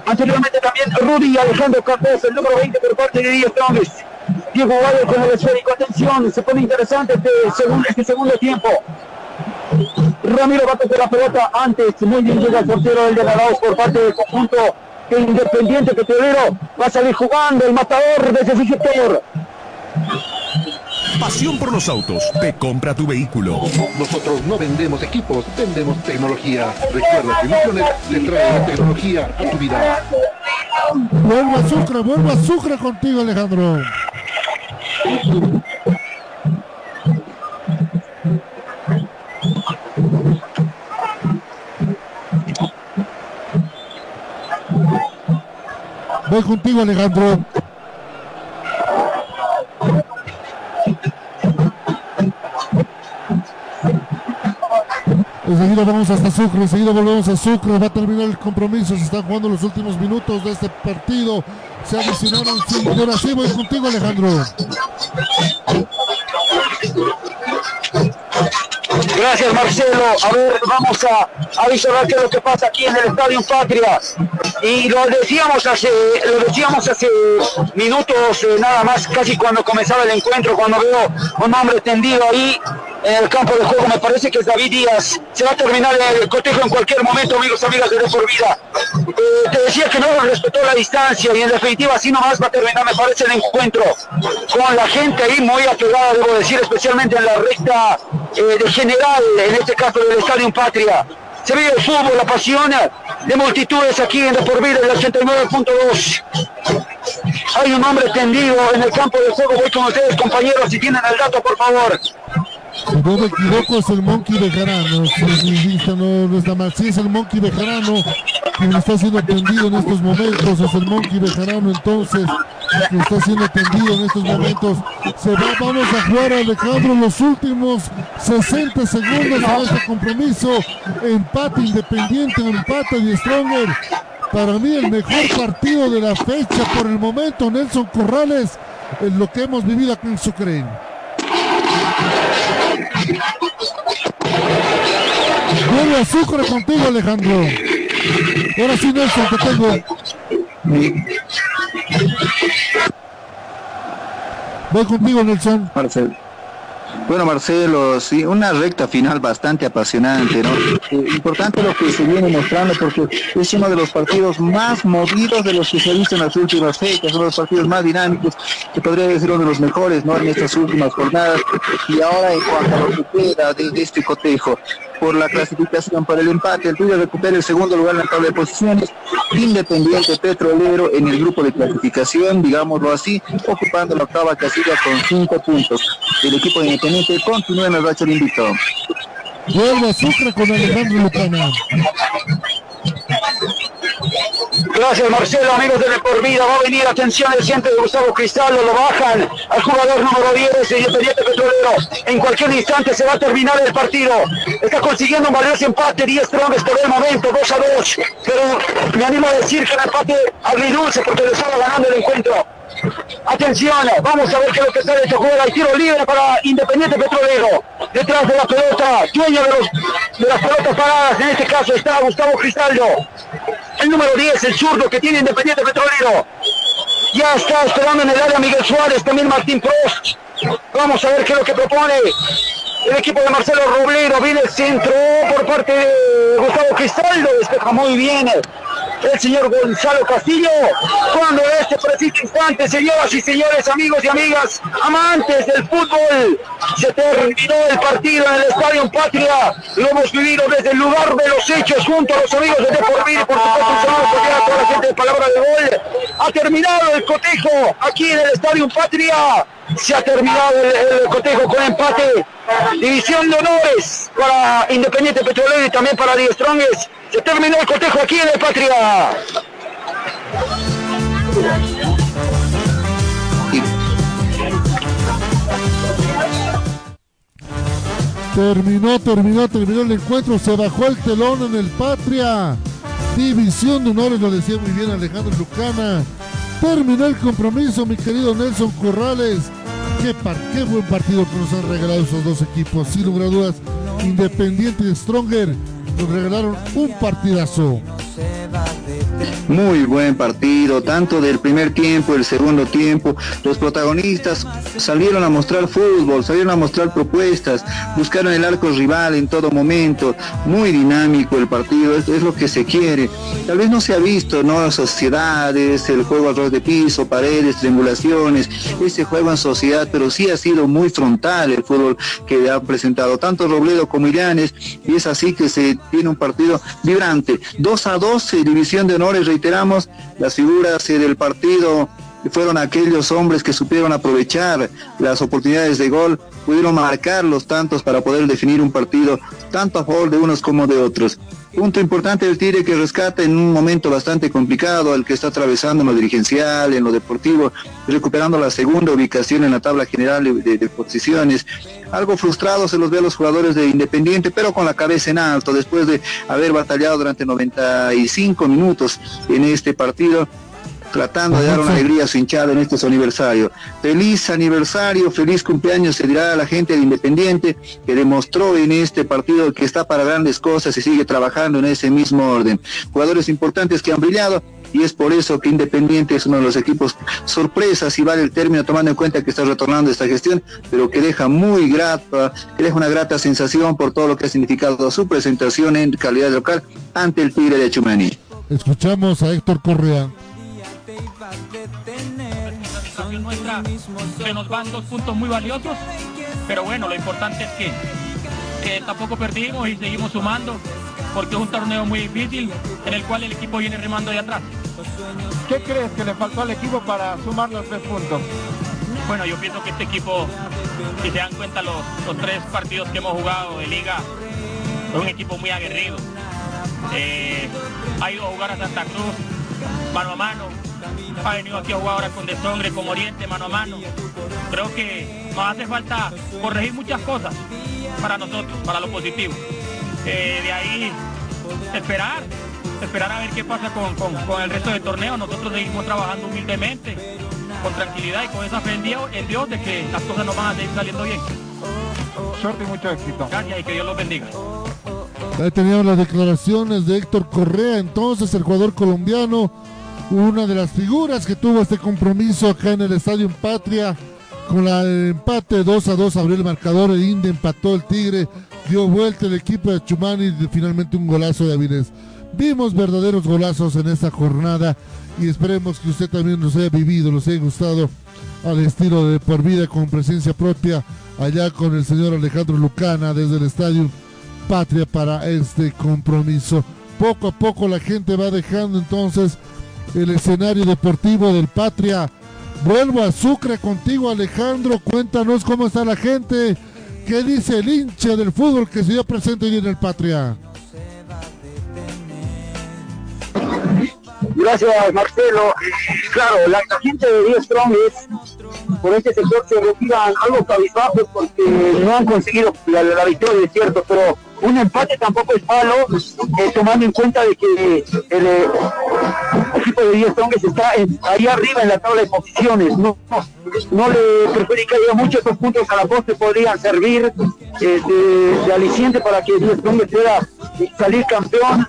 anteriormente también Rudy Alejandro Cardoso, el número 20 por parte de Díaz Strongest. Diego Guayo con el esférico, atención, se pone interesante este segundo, este tiempo. Ramiro va a tocar la pelota antes, muy bien llega el portero del de por parte del conjunto que Independiente Petrolero va a salir jugando el matador desde su sector. Pasión por los autos. Te compra tu vehículo. Nosotros no vendemos equipos, vendemos tecnología. Recuerda que Micronet te trae la tecnología a tu vida. Vuelva a Sucre, vuelva a Sucre contigo, Alejandro. Voy contigo, Alejandro. Enseguida vamos hasta Sucre, enseguida volvemos a Sucre, va a terminar el compromiso, se están jugando los últimos minutos de este partido. Se adicionaron cinco. Ahora sí, voy contigo Alejandro. Gracias Marcelo. A ver, vamos a avisar qué es lo que pasa aquí en el Estadio Patria. Y lo decíamos hace, lo decíamos hace minutos, eh, nada más, casi cuando comenzaba el encuentro, cuando veo un hombre tendido ahí en el campo de juego, me parece que es David Díaz. Se va a terminar el cotejo en cualquier momento, amigos, amigas De Por Vida. Eh, te decía que no respetó la distancia y en definitiva así nomás va a terminar, me parece, el encuentro con la gente ahí muy apegada, debo decir, especialmente en la recta eh, de general, en este caso del Estadio Patria. Se ve el fútbol, la pasión de multitudes aquí en Por Vida, el 89.2. Hay un hombre tendido en el campo de juego. Voy con ustedes, compañeros, si tienen el dato, por favor. Si no me equivoco, es el Monkey Bejarano. Si no, no está mal. Sí, es el Monkey Bejarano quien está siendo atendido en estos momentos. Es el Monkey Bejarano, entonces, que está siendo atendido en estos momentos. Se va, vamos a jugar a Alejandro los últimos 60 segundos de este compromiso. Empate independiente, empate de Stronger. Para mí, el mejor partido de la fecha por el momento, Nelson Corrales, en lo que hemos vivido aquí en Sucre. Vuelve a Sucre contigo, Alejandro. Ahora sí, Nelson, te tengo. Voy contigo, Nelson. Marcel. Bueno, Marcelo, sí, una recta final bastante apasionante, ¿no? Eh, importante lo que se viene mostrando porque es uno de los partidos más movidos de los que se ha visto en las últimas fechas, uno de los partidos más dinámicos, que podría decir uno de los mejores, ¿no? En estas últimas jornadas. Y ahora en cuanto a lo que queda de, de este cotejo, por la clasificación para el empate, el Tuyo recupera el segundo lugar en la tabla de posiciones, Independiente Petrolero en el grupo de clasificación, digámoslo así, ocupando la octava casilla con cinco puntos. El equipo de Independiente continúa en el racha de invito. Vuelve Sucre con Alejandro Lucana. Gracias Marcelo, amigos de Por Vida. Va a venir, atención, el ciento de Gustavo Cristaldo, lo bajan al jugador número 10, Independiente Petrolero. En cualquier instante se va a terminar el partido. Está consiguiendo un valioso empate, 10 tronques por el momento, 2 a 2. Pero me animo a decir que el empate agridulce porque le estaba ganando el encuentro. Atención, vamos a ver qué es lo que sale de esta jugada. Hay tiro libre para Independiente Petrolero. Detrás de la pelota, dueño de, de las pelotas paradas. En este caso está Gustavo Cristaldo. El número 10, el zurdo que tiene Independiente Petrolero. Ya está esperando en el área Miguel Suárez, también Martín Prost. Vamos a ver qué es lo que propone el equipo de Marcelo Roblero. Viene el centro por parte de Gustavo Cristaldo. Despeja muy bien el señor Gonzalo Castillo. Cuando este preciso instante, señoras y señores, amigos y amigas, amantes del fútbol, se terminó el partido en el Estadio Patria. Lo hemos vivido desde el lugar de los hechos junto a los amigos de Deportivo por supuesto un saludo cordial a toda la gente de Palabra de Gol. Ha terminado el cotejo aquí en el Estadio Patria. Se ha terminado el, cotejo con empate. División de honores para Independiente Petrolero y también para Die Strongest. Se terminó el cotejo aquí en el Patria. Terminó, terminó, terminó el encuentro. Se bajó el telón en el Patria. División de honores, lo decía muy bien Alejandro Lucana. Terminó el compromiso, mi querido Nelson Corrales. Qué, par, qué buen partido que nos han regalado esos dos equipos. Sin lugar a dudas, Independiente y Stronger nos regalaron un partidazo. Muy buen partido, tanto del primer tiempo, el segundo tiempo. Los protagonistas salieron a mostrar fútbol, salieron a mostrar propuestas, buscaron el arco rival en todo momento. Muy dinámico el partido, es, lo que se quiere. Tal vez no se ha visto, ¿no? Sociedades, el juego a de piso, paredes, triangulaciones, ese juego en sociedad, pero sí ha sido muy frontal el fútbol que ha presentado tanto Robledo como Iranes, y es así que se tiene un partido vibrante. 2 a 2, división de honores, reiteramos, las figuras eh, del partido fueron aquellos hombres que supieron aprovechar las oportunidades de gol, pudieron marcar los tantos para poder definir un partido tanto a favor de unos como de otros. Punto importante del Tigre que rescata en un momento bastante complicado al que está atravesando en lo dirigencial, en lo deportivo, recuperando la segunda ubicación en la tabla general de, de posiciones. Algo frustrado se los ve a los jugadores de Independiente, pero con la cabeza en alto, después de haber batallado durante 95 minutos en este partido tratando de dar una alegría a su hinchada en este su aniversario. Feliz aniversario, feliz cumpleaños se dirá a la gente de Independiente que demostró en este partido que está para grandes cosas y sigue trabajando en ese mismo orden. Jugadores importantes que han brillado y es por eso que Independiente es uno de los equipos sorpresas y vale el término tomando en cuenta que está retornando esta gestión, pero que deja muy grata, que deja una grata sensación por todo lo que ha significado su presentación en calidad local ante el Tigre de Chumaní. Escuchamos a Héctor Correa. Nuestra se nos van dos puntos muy valiosos, pero bueno, lo importante es que, que tampoco perdimos y seguimos sumando, porque es un torneo muy difícil en el cual el equipo viene remando de atrás. ¿Qué crees que le faltó al equipo para sumar los tres puntos? Bueno, yo pienso que este equipo, si se dan cuenta los, los tres partidos que hemos jugado de liga, es un equipo muy aguerrido. Eh, ha ido a jugar a Santa Cruz mano a mano, ha venido aquí a jugar ahora con Desongre, con Oriente, mano a mano. Creo que nos hace falta corregir muchas cosas para nosotros, para lo positivo. Eh, de ahí esperar, esperar a ver qué pasa con, con, con, el resto del torneo. Nosotros seguimos trabajando humildemente, con tranquilidad y con esa fe en Dios, en Dios de que las cosas nos van a seguir saliendo bien. Suerte y mucho éxito. Gracias y que Dios los bendiga. Ahí teníamos las declaraciones de Héctor Correa, entonces el jugador colombiano, una de las figuras que tuvo este compromiso acá en el Estadio Patria, con el empate 2 a 2 abrió el marcador, el Inde empató el Tigre, dio vuelta el equipo de Chumani y finalmente un golazo de Avilés. Vimos verdaderos golazos en esta jornada y esperemos que usted también los haya vivido, los haya gustado al estilo de por vida con presencia propia allá con el señor Alejandro Lucana desde el estadio Patria para este compromiso. Poco a poco la gente va dejando entonces el escenario deportivo del Patria. Vuelvo a Sucre contigo Alejandro, cuéntanos cómo está la gente, qué dice el hincha del fútbol que se dio presente hoy en el Patria. Gracias, Marcelo. Claro, la, la gente de 10 Strong es, por este sector se retiran algo cabizbajos porque no han conseguido la, la, victoria, es cierto, pero un empate tampoco es malo, eh, tomando en cuenta de que el, eh, equipo de 10 Strong está ahí arriba en la tabla de posiciones. No, no, le perjudicaría mucho estos puntos a la poste, podrían servir eh, de, de, aliciente para que 10 Strong pueda salir campeón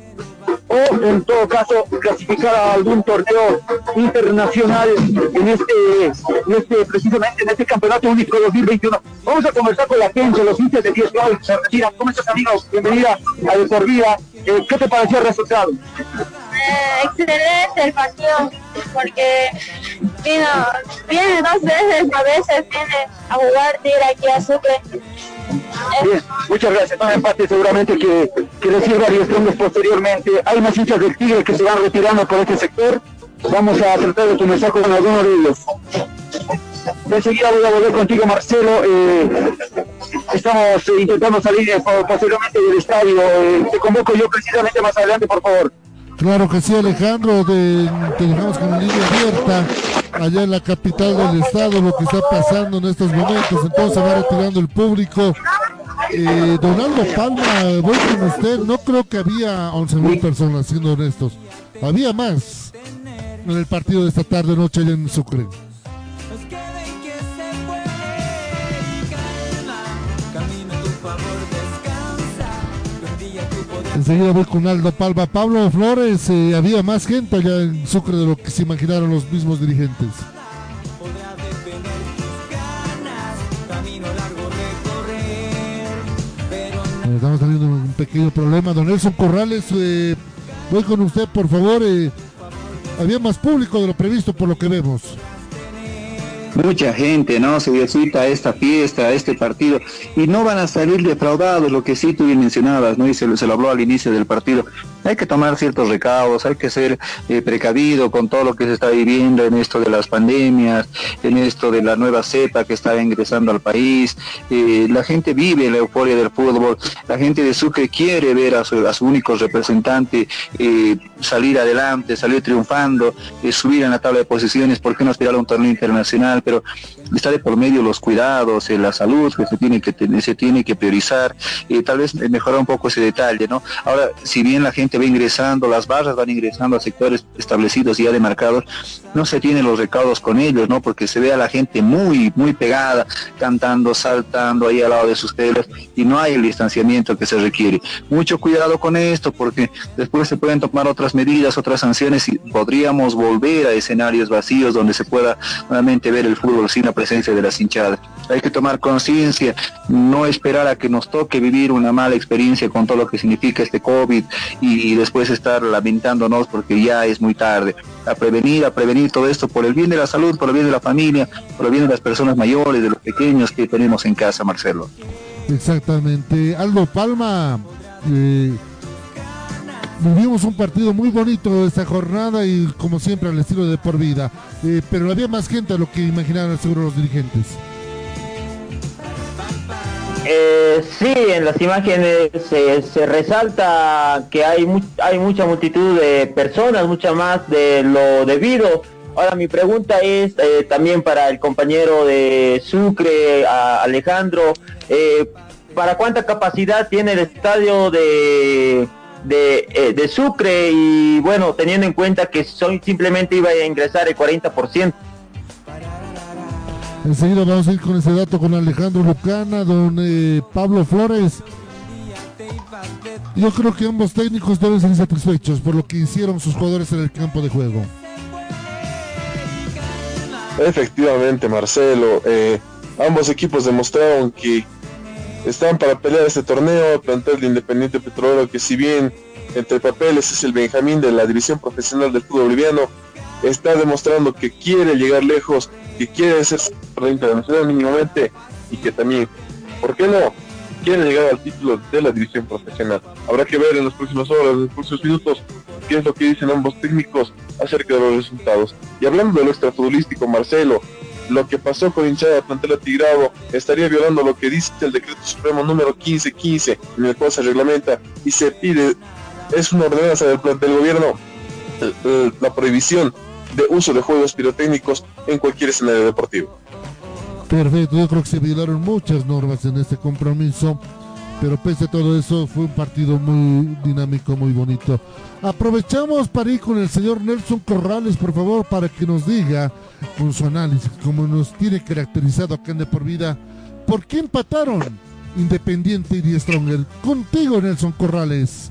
o en todo caso clasificar a algún torneo internacional en este, en este precisamente en este campeonato único 2021. Vamos a conversar con la gente, los hinchas de 10 hoy se retiran. ¿Cómo estás amigos? Bienvenida a De Por Vida. Eh, ¿Qué te pareció el resultado? Eh, excelente el partido porque vino, viene dos veces, a veces viene a jugar tira aquí a Sucre. Bien, muchas gracias. No empate seguramente que, que le sirva a posteriormente. Hay más hinchas del Tigre que se van retirando por este sector. Vamos a tratar de conversar con algunos de ellos. Enseguida voy a volver contigo, Marcelo. Eh, estamos eh, intentando salir eh, posteriormente del estadio. Te convoco yo precisamente más adelante, por favor. Claro que sí, Alejandro. De, te dejamos con línea abierta allá en la capital del estado, lo que está pasando en estos momentos. Entonces va retirando el público. Eh, Donaldo Palma, voy con usted. No creo que había 11 mil personas, siendo honestos. Había más en el partido de esta tarde noche allá en Sucre. Enseguida voy con Aldo Palma. Pablo Flores, eh, había más gente allá en Sucre de lo que se imaginaron los mismos dirigentes. Estamos teniendo un pequeño problema. Don Nelson Corrales, eh, voy con usted, por favor. Eh, había más público de lo previsto por lo que vemos. Mucha gente, ¿no? Se dio cita a esta fiesta, a este partido, y no van a salir defraudados, lo que sí tú bien mencionabas, ¿no? Y se, lo habló al inicio del partido. hay que tomar ciertos recaudos, hay que ser eh, precavido con todo lo que se está viviendo en esto de las pandemias, en esto de la nueva cepa que está ingresando al país. Eh, la gente vive la euforia del fútbol, la gente de Sucre quiere ver a su, a su único representante eh, salir adelante, salir triunfando, subir en la tabla de posiciones, ¿por qué no aspirar a un torneo internacional? Pero está de por medio los cuidados, la salud que se tiene que, se tiene que priorizar, tal vez mejorar un poco ese detalle, ¿no? Ahora, si bien la gente va ingresando, las barras van ingresando a sectores establecidos ya demarcados, no se tienen los recaudos con ellos, ¿no? Porque se ve a la gente muy, muy pegada, cantando, saltando ahí al lado de sus telas y no hay el distanciamiento que se requiere. Mucho cuidado con esto porque después se pueden tomar otras medidas, otras sanciones y podríamos volver a escenarios vacíos donde se pueda nuevamente ver el fútbol sin la presencia de las hinchadas. Hay que tomar conciencia, no esperar a que nos toque vivir una mala experiencia con todo lo que significa este COVID y, después estar lamentándonos porque ya es muy tarde. A prevenir, a prevenir todo esto por el bien de la salud, por el bien de la familia, por el bien de las personas mayores, de los pequeños que tenemos en casa, Marcelo. Exactamente. Aldo Palma, eh, vivimos un partido muy bonito esta jornada y como siempre al estilo de por vida, eh, pero había más gente a lo que imaginaban seguro los dirigentes. Eh, sí, en las imágenes se, resalta que hay, hay mucha multitud de personas, mucha más de lo debido. Ahora mi pregunta es eh, también para el compañero de Sucre, Alejandro, eh, ¿para cuánta capacidad tiene el estadio de, de, de, Sucre? Y bueno, teniendo en cuenta que son, simplemente iba a ingresar el 40%. Enseguida vamos a ir con ese dato con Alejandro Lucana, don eh, Pablo Flores. Yo creo que ambos técnicos deben ser satisfechos por lo que hicieron sus jugadores en el campo de juego. Efectivamente, Marcelo. Eh, ambos equipos demostraron que están para pelear este torneo. Plantel de Independiente Petrolero, que si bien entre papeles es el Benjamín de la división profesional del fútbol boliviano, está demostrando que quiere llegar lejos, que quiere ser internacional mínimamente y que también, ¿por qué no? Quiere llegar al título de la división profesional. Habrá que ver en las próximas horas, en los próximos minutos, qué es lo que dicen ambos técnicos acerca de los resultados. Y hablando de lo extrafutbolístico, Marcelo, lo que pasó con hinchada Plantela Tigrado estaría violando lo que dice el decreto supremo número 1515, en el cual se reglamenta y se pide, es una ordenanza del, del gobierno, la prohibición de uso de juegos pirotécnicos en cualquier escenario deportivo. Perfecto, yo creo que se violaron muchas normas en este compromiso, pero pese a todo eso fue un partido muy dinámico, muy bonito. Aprovechamos para ir con el señor Nelson Corrales, por favor, para que nos diga con su análisis, como nos tiene caracterizado acá en De Por Vida, ¿por qué empataron Independiente y Stronger? Contigo, Nelson Corrales.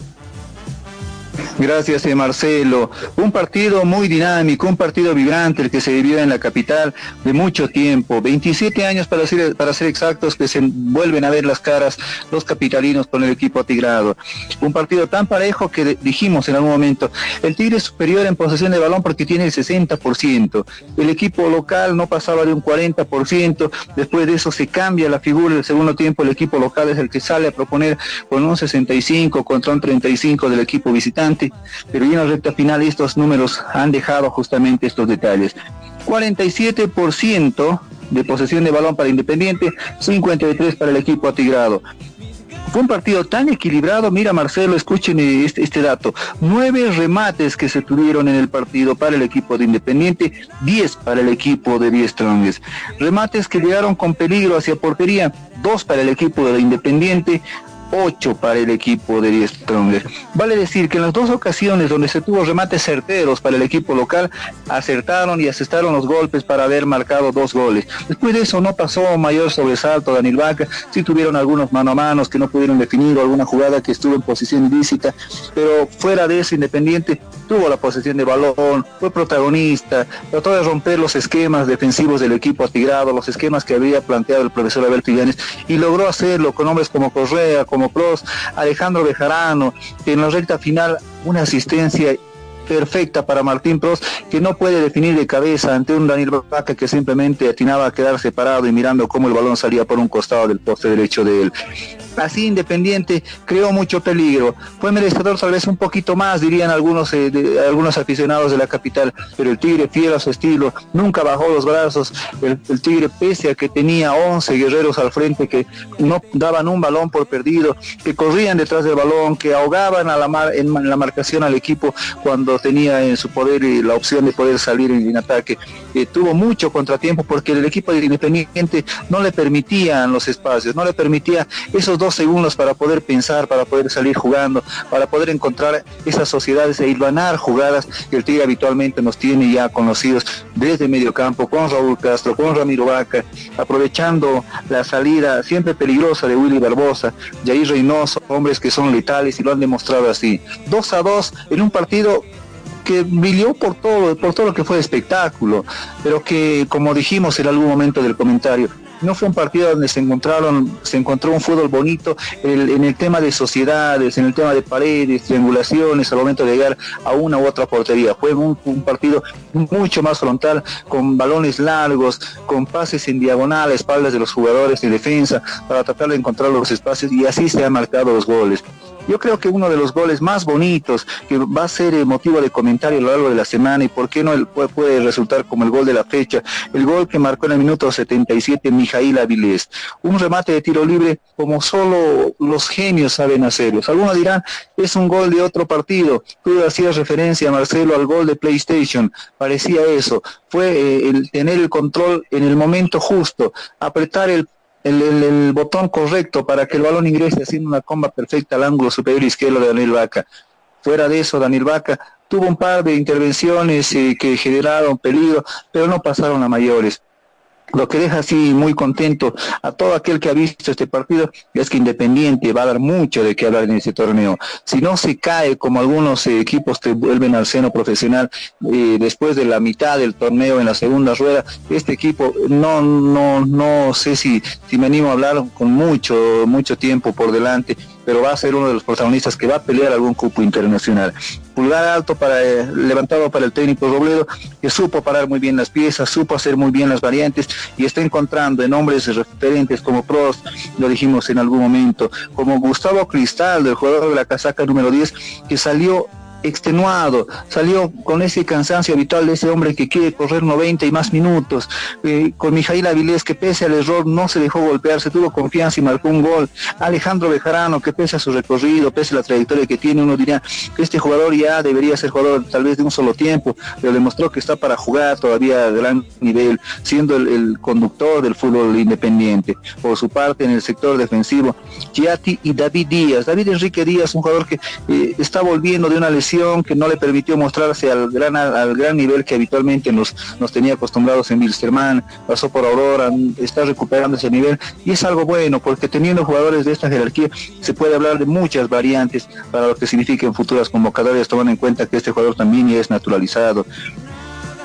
Gracias, eh, Marcelo. Un partido muy dinámico, un partido vibrante, el que se vivió en la capital de mucho tiempo. 27 años para ser, para ser exactos que se vuelven a ver las caras los capitalinos con el equipo atigrado. Un partido tan parejo que dijimos en algún momento, el Tigre es superior en posesión de balón porque tiene el 60%. El equipo local no pasaba de un 40%. Después de eso se cambia la figura del segundo tiempo. El equipo local es el que sale a proponer con un 65 contra un 35 del equipo visitante pero ya en la recta final estos números han dejado justamente estos detalles. 47% de posesión de balón para Independiente, 53 para el equipo atigrado. Fue un partido tan equilibrado, mira Marcelo, escuchen este, este, dato, nueve remates que se tuvieron en el partido para el equipo de Independiente, 10 para el equipo de Diez. Remates que llegaron con peligro hacia portería, dos para el equipo de Independiente, 8 para el equipo de Die Stronger. Vale decir que en las dos ocasiones donde se tuvo remates certeros para el equipo local, acertaron y asestaron los golpes para haber marcado dos goles. Después de eso no pasó mayor sobresalto Daniel Vaca, sí tuvieron algunos mano a manos que no pudieron definir, alguna jugada que estuvo en posición ilícita, pero fuera de eso Independiente tuvo la posesión de balón, fue protagonista, trató de romper los esquemas defensivos del equipo atigrado, los esquemas que había planteado el profesor Alberto Illanes y logró hacerlo con hombres como Correa, como Pros, Alejandro Bejarano, en la recta final una asistencia perfecta para Martín Pros, que no puede definir de cabeza ante un Daniel Vaca que simplemente atinaba a quedar separado y mirando cómo el balón salía por un costado del poste derecho de él así Independiente creó mucho peligro. Fue merecedor tal vez un poquito más, dirían algunos, eh, algunos aficionados de la capital, pero el Tigre fiel a su estilo, nunca bajó los brazos. El, Tigre pese a que tenía 11 guerreros al frente que no daban un balón por perdido, que corrían detrás del balón, que ahogaban a la mar, en, la marcación al equipo cuando tenía en su poder la opción de poder salir en, ataque. Eh, tuvo mucho contratiempo porque el equipo de Independiente no le permitían los espacios, no le permitía esos dos segundos para poder pensar, para poder salir jugando, para poder encontrar esas sociedades e hilvanar jugadas que el Tigre habitualmente nos tiene ya conocidos desde medio campo, con Raúl Castro, con Ramiro Vaca, aprovechando la salida siempre peligrosa de Willy Barbosa, Jair Reynoso, hombres que son letales y lo han demostrado así. Dos a dos en un partido que brilló por todo, por todo lo que fue espectáculo, pero que, como dijimos en algún momento del comentario, no fue un partido donde se encontraron, se encontró un fútbol bonito en el tema de sociedades, en el tema de paredes, triangulaciones, al momento de llegar a una u otra portería. Fue un, partido mucho más frontal, con balones largos, con pases en diagonal a espaldas de los jugadores de defensa, para tratar de encontrar los espacios y así se han marcado los goles. Yo creo que uno de los goles más bonitos, que va a ser motivo de comentario a lo largo de la semana y por qué no puede, resultar como el gol de la fecha, el gol que marcó en el minuto 77 Mijail Avilés. Un remate de tiro libre como solo los genios saben hacerlo. Algunos dirán, es un gol de otro partido. Tú hacías referencia, Marcelo, al gol de PlayStation. Parecía eso. Fue eh, el tener el control en el momento justo, apretar el el, botón correcto para que el balón ingrese haciendo una comba perfecta al ángulo superior izquierdo de Daniel Vaca. Fuera de eso, Daniel Vaca tuvo un par de intervenciones eh, que generaron peligro, pero no pasaron a mayores lo que deja así muy contento a todo aquel que ha visto este partido es que Independiente va a dar mucho de qué hablar en este torneo. Si no se cae como algunos equipos que vuelven al seno profesional eh, después de la mitad del torneo en la segunda rueda, este equipo no no no sé si si me animo a hablar con mucho mucho tiempo por delante pero va a ser uno de los protagonistas que va a pelear algún cupo internacional. Pulgar alto para eh, levantado para el técnico Robledo, que supo parar muy bien las piezas, supo hacer muy bien las variantes y está encontrando en hombres referentes como Prost, lo dijimos en algún momento, como Gustavo Cristal, del jugador de la casaca número 10, que salió extenuado, salió con ese cansancio habitual de ese hombre que quiere correr 90 y más minutos, eh, con Mijail Avilés que pese al error no se dejó golpearse, tuvo confianza y marcó un gol, Alejandro Bejarano que pese a su recorrido, pese a la trayectoria que tiene, uno diría que este jugador ya debería ser jugador tal vez de un solo tiempo, pero demostró que está para jugar todavía a gran nivel, siendo el, conductor del fútbol independiente. Por su parte, en el sector defensivo, Giatti y David Díaz, David Enrique Díaz, un jugador que eh, está volviendo de una lesión que no le permitió mostrarse al gran, al gran nivel que habitualmente nos, nos tenía acostumbrados en Wilstermann, pasó por Aurora, está recuperando ese nivel. Y es algo bueno porque teniendo jugadores de esta jerarquía se puede hablar de muchas variantes para lo que signifiquen futuras convocatorias, tomando en cuenta que este jugador también es naturalizado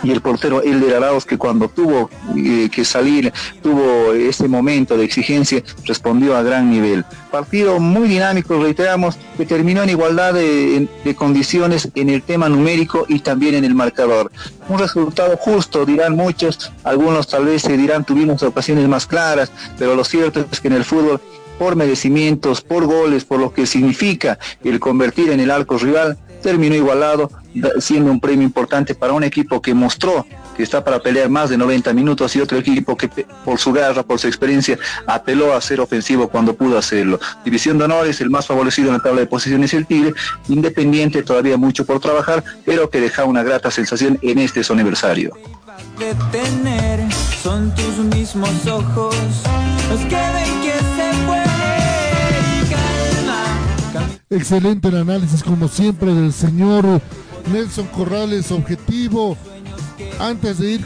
y el portero Elder Arauz que cuando tuvo eh, que salir, tuvo ese momento de exigencia, respondió a gran nivel. Partido muy dinámico, reiteramos, que terminó en igualdad de, condiciones en el tema numérico y también en el marcador. Un resultado justo, dirán muchos, algunos tal vez se dirán tuvimos ocasiones más claras, pero lo cierto es que en el fútbol por merecimientos, por goles, por lo que significa el convertir en el arco rival, terminó igualado, siendo un premio importante para un equipo que mostró que está para pelear más de 90 minutos y otro equipo que por su garra, por su experiencia, apeló a ser ofensivo cuando pudo hacerlo. División de honores, el más favorecido en la tabla de posiciones el Tigre, independiente, todavía mucho por trabajar, pero que deja una grata sensación en este su aniversario. son tus mismos ojos los que ven que se Excelente el análisis, como siempre, del señor Nelson Corrales, objetivo. Antes de ir,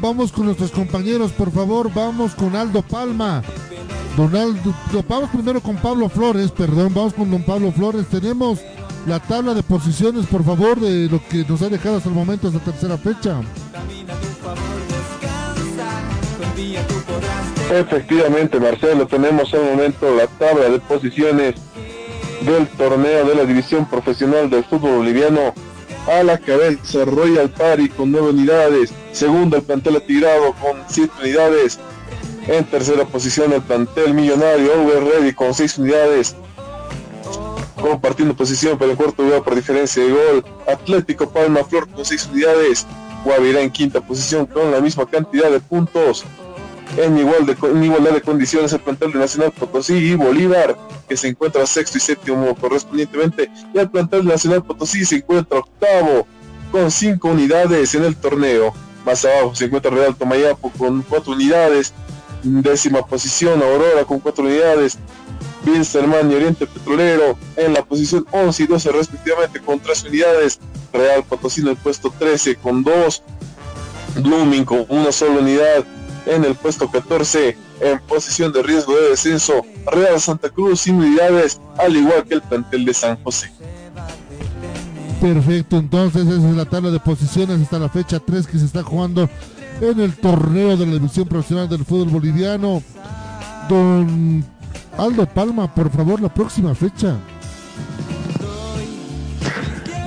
vamos con nuestros compañeros, por favor, vamos con Aldo Palma. Donaldo, vamos primero con Pablo Flores, perdón, vamos con don Pablo Flores. Tenemos la tabla de posiciones, por favor, de lo que nos ha dejado hasta el momento, esta tercera fecha. Efectivamente, Marcelo, tenemos al momento la tabla de posiciones del torneo de la división profesional del fútbol boliviano a la cabeza Royal Party con 9 unidades, segundo el plantel Atigrado con 7 unidades, en tercera posición el plantel Millonario Over Ready con 6 unidades, compartiendo posición para el cuarto lugar por diferencia de gol, Atlético Palma Flor con 6 unidades, Guavirá en quinta posición con la misma cantidad de puntos, en, igual de, en igualdad de condiciones el plantel de Nacional Potosí y Bolívar, que se encuentra sexto y séptimo correspondientemente, y el plantel de Nacional Potosí se encuentra octavo con cinco unidades en el torneo. Más abajo se encuentra Real Tomayapo con cuatro unidades, décima posición Aurora con cuatro unidades, Winsterman y Oriente Petrolero en la posición 11 y 12 respectivamente con tres unidades, Real Potosí en el puesto 13 con dos, Blooming con una sola unidad, en el puesto 14 en posición de riesgo de descenso Real Santa Cruz sin unidades al igual que el plantel de San José. Perfecto entonces esa es la tabla de posiciones hasta la fecha 3 que se está jugando en el torneo de la división profesional del fútbol boliviano. Don Aldo Palma por favor la próxima fecha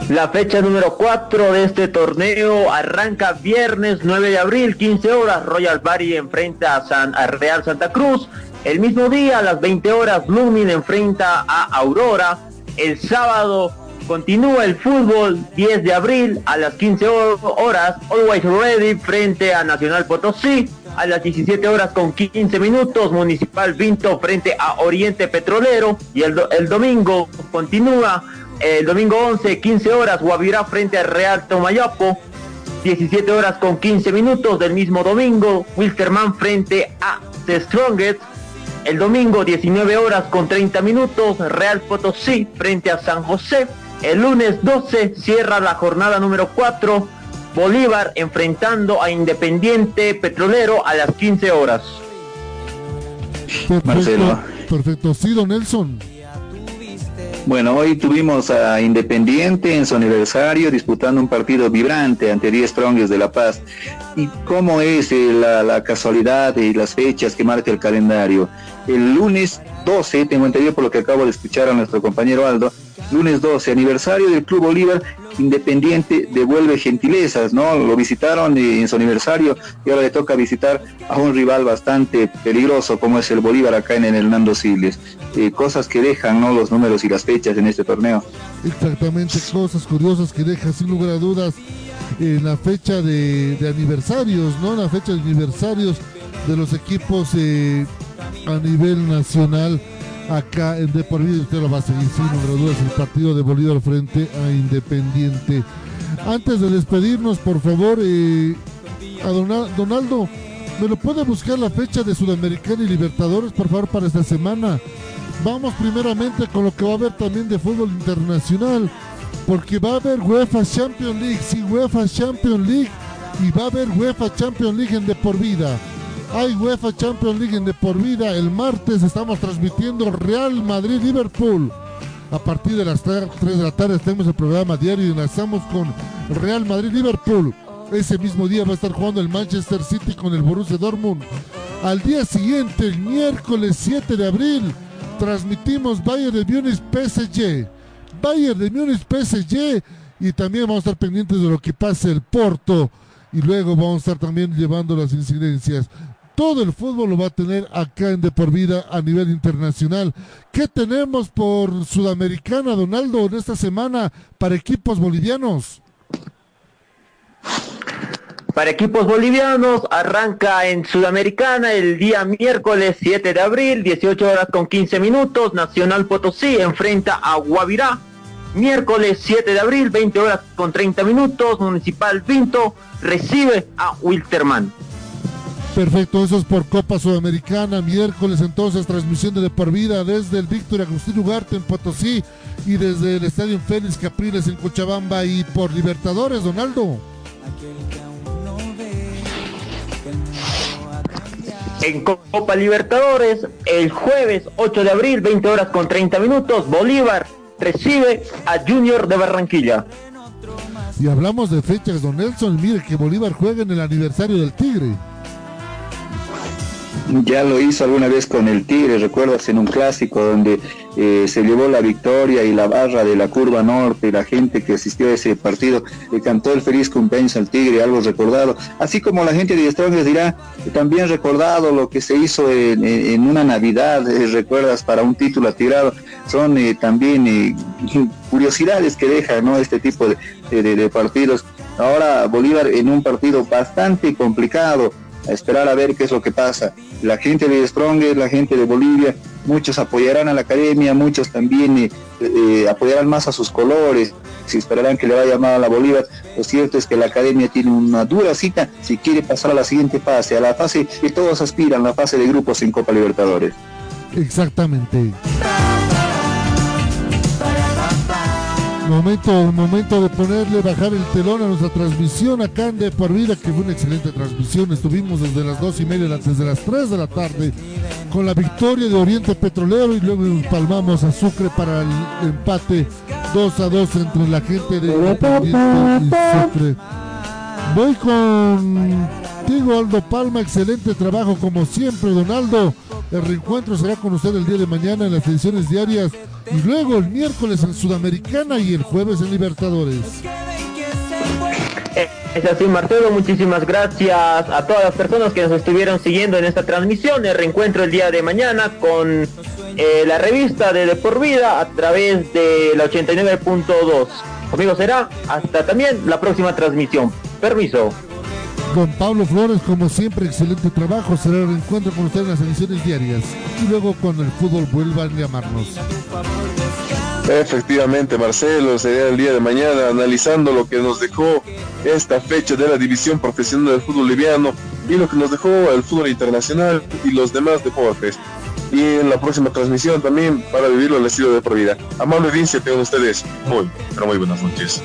la fecha número 4 de este torneo arranca viernes 9 de abril, 15 horas. Royal Bari enfrenta a, San, Real Santa Cruz. El mismo día, a las 20 horas, Blooming enfrenta a Aurora. El sábado continúa el fútbol 10 de abril a las 15 horas. Always Ready frente a Nacional Potosí. A las 17 horas con 15 minutos, Municipal Vinto frente a Oriente Petrolero. Y el, el domingo continúa el domingo 11, 15 horas, Guavirá frente a Real Tomayapo. 17 horas con 15 minutos del mismo domingo, Wilstermann frente a The Strongest. El domingo 19 horas con 30 minutos, Real Potosí frente a San José. El lunes 12 cierra la jornada número 4, Bolívar enfrentando a Independiente Petrolero a las 15 horas. Perfecto, Marcelo. Perfecto, sí, don Nelson. Bueno, hoy tuvimos a Independiente en su aniversario disputando un partido vibrante ante 10 Strongers de La Paz. ¿Y cómo es eh, la, la, casualidad y las fechas que marca el calendario? El lunes 12, tengo entendido por lo que acabo de escuchar a nuestro compañero Aldo, lunes 12, aniversario del Club Bolívar, Independiente devuelve gentilezas, ¿no? Lo visitaron en su aniversario y ahora le toca visitar a un rival bastante peligroso como es el Bolívar acá en el Hernando Siles. Eh, cosas que dejan, ¿no? Los números y las fechas en este torneo. Exactamente, cosas curiosas que dejan sin lugar a dudas en la fecha de, aniversarios, ¿no? La fecha de aniversarios de los equipos eh, a nivel nacional acá en De por Vida. Usted lo va a seguir sin número dudas el partido de Bolívar frente a Independiente. Antes de despedirnos, por favor, eh, a Donaldo, ¿me lo puede buscar la fecha de Sudamericana y Libertadores, por favor, para esta semana? Vamos primeramente con lo que va a haber también de fútbol internacional, porque va a haber UEFA Champions League, sí, UEFA Champions League, y va a haber UEFA Champions League en De por Vida. Hay UEFA Champions League en de por vida. El martes estamos transmitiendo Real Madrid-Liverpool. A partir de las 3 de la tarde tenemos el programa diario y enlazamos con Real Madrid-Liverpool. Ese mismo día va a estar jugando el Manchester City con el Borussia Dortmund. Al día siguiente, el miércoles 7 de abril, transmitimos Bayern de Múnich PSG. Bayern de Múnich PSG y también vamos a estar pendientes de lo que pase el Porto y luego vamos a estar también llevando las incidencias todo el fútbol lo va a tener acá en De Por Vida a nivel internacional. ¿Qué tenemos por Sudamericana, Donaldo, en esta semana para equipos bolivianos? Para equipos bolivianos arranca en Sudamericana el día miércoles 7 de abril, 18 horas con 15 minutos. Nacional Potosí enfrenta a Guavirá. Miércoles 7 de abril, 20 horas con 30 minutos. Municipal Pinto recibe a Wilterman. Perfecto, eso es por Copa Sudamericana. Miércoles entonces, transmisión de, de por vida desde el Víctor Agustín Ugarte en Potosí y desde el Estadio Félix Capriles en Cochabamba y por Libertadores, Donaldo. En Copa Libertadores, el jueves 8 de abril, 20 horas con 30 minutos, Bolívar recibe a Junior de Barranquilla. Y hablamos de fechas, don Nelson, mire que Bolívar juega en el aniversario del Tigre. Ya lo hizo alguna vez con el Tigre, recuerdas en un clásico donde eh, se llevó la victoria y la barra de la curva norte, la gente que asistió a ese partido le cantó el feliz cumpleaños al Tigre, algo recordado. Así como la gente de Strong les dirá, también recordado lo que se hizo en, una Navidad, eh, recuerdas, para un título tirado, son eh, también curiosidades que deja ¿no? este tipo de partidos. Ahora Bolívar en un partido bastante complicado, a esperar a ver qué es lo que pasa. La gente de Strong, la gente de Bolivia, muchos apoyarán a la academia, muchos también eh, eh, apoyarán más a sus colores, si esperarán que le vaya mal a la Bolívar. Lo cierto es que la academia tiene una dura cita si quiere pasar a la siguiente fase, a la fase que todos aspiran, la fase de grupos en Copa Libertadores. Exactamente. Momento, momento de ponerle, bajar el telón a nuestra transmisión acá en De Por Vida, que fue una excelente transmisión. Estuvimos desde las dos y media, desde las 3 de la tarde, con la victoria de Oriente Petrolero y luego palmamos a Sucre para el empate 2 a 2 entre la gente de Oriente y Sucre. Voy contigo, Aldo Palma. Excelente trabajo, como siempre, Donaldo. El reencuentro será con usted el día de mañana en las ediciones diarias y luego el miércoles en Sudamericana y el jueves en Libertadores. Es así, Marcelo. Muchísimas gracias a todas las personas que nos estuvieron siguiendo en esta transmisión. El reencuentro el día de mañana con eh, la revista de De Por Vida a través de la 89.2. Conmigo será hasta también la próxima transmisión. Permiso. Don Pablo Flores, como siempre, excelente trabajo. Será el encuentro con usted en las ediciones diarias. Y luego cuando el fútbol vuelva a llamarnos. Efectivamente, Marcelo, sería el día de mañana analizando lo que nos dejó esta fecha de la división profesional del fútbol liviano y lo que nos dejó el fútbol internacional y los demás deportes. Y en la próxima transmisión también para vivirlo el estilo de por vida. Amable audiencia, tengan ustedes muy, pero muy buenas noches.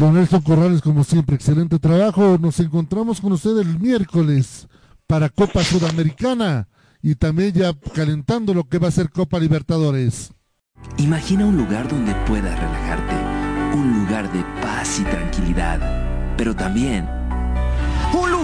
Don Nelson Corrales, como siempre, excelente trabajo. Nos encontramos con usted el miércoles para Copa Sudamericana y también ya calentando lo que va a ser Copa Libertadores. Imagina un lugar donde puedas relajarte, un lugar de paz y tranquilidad, pero también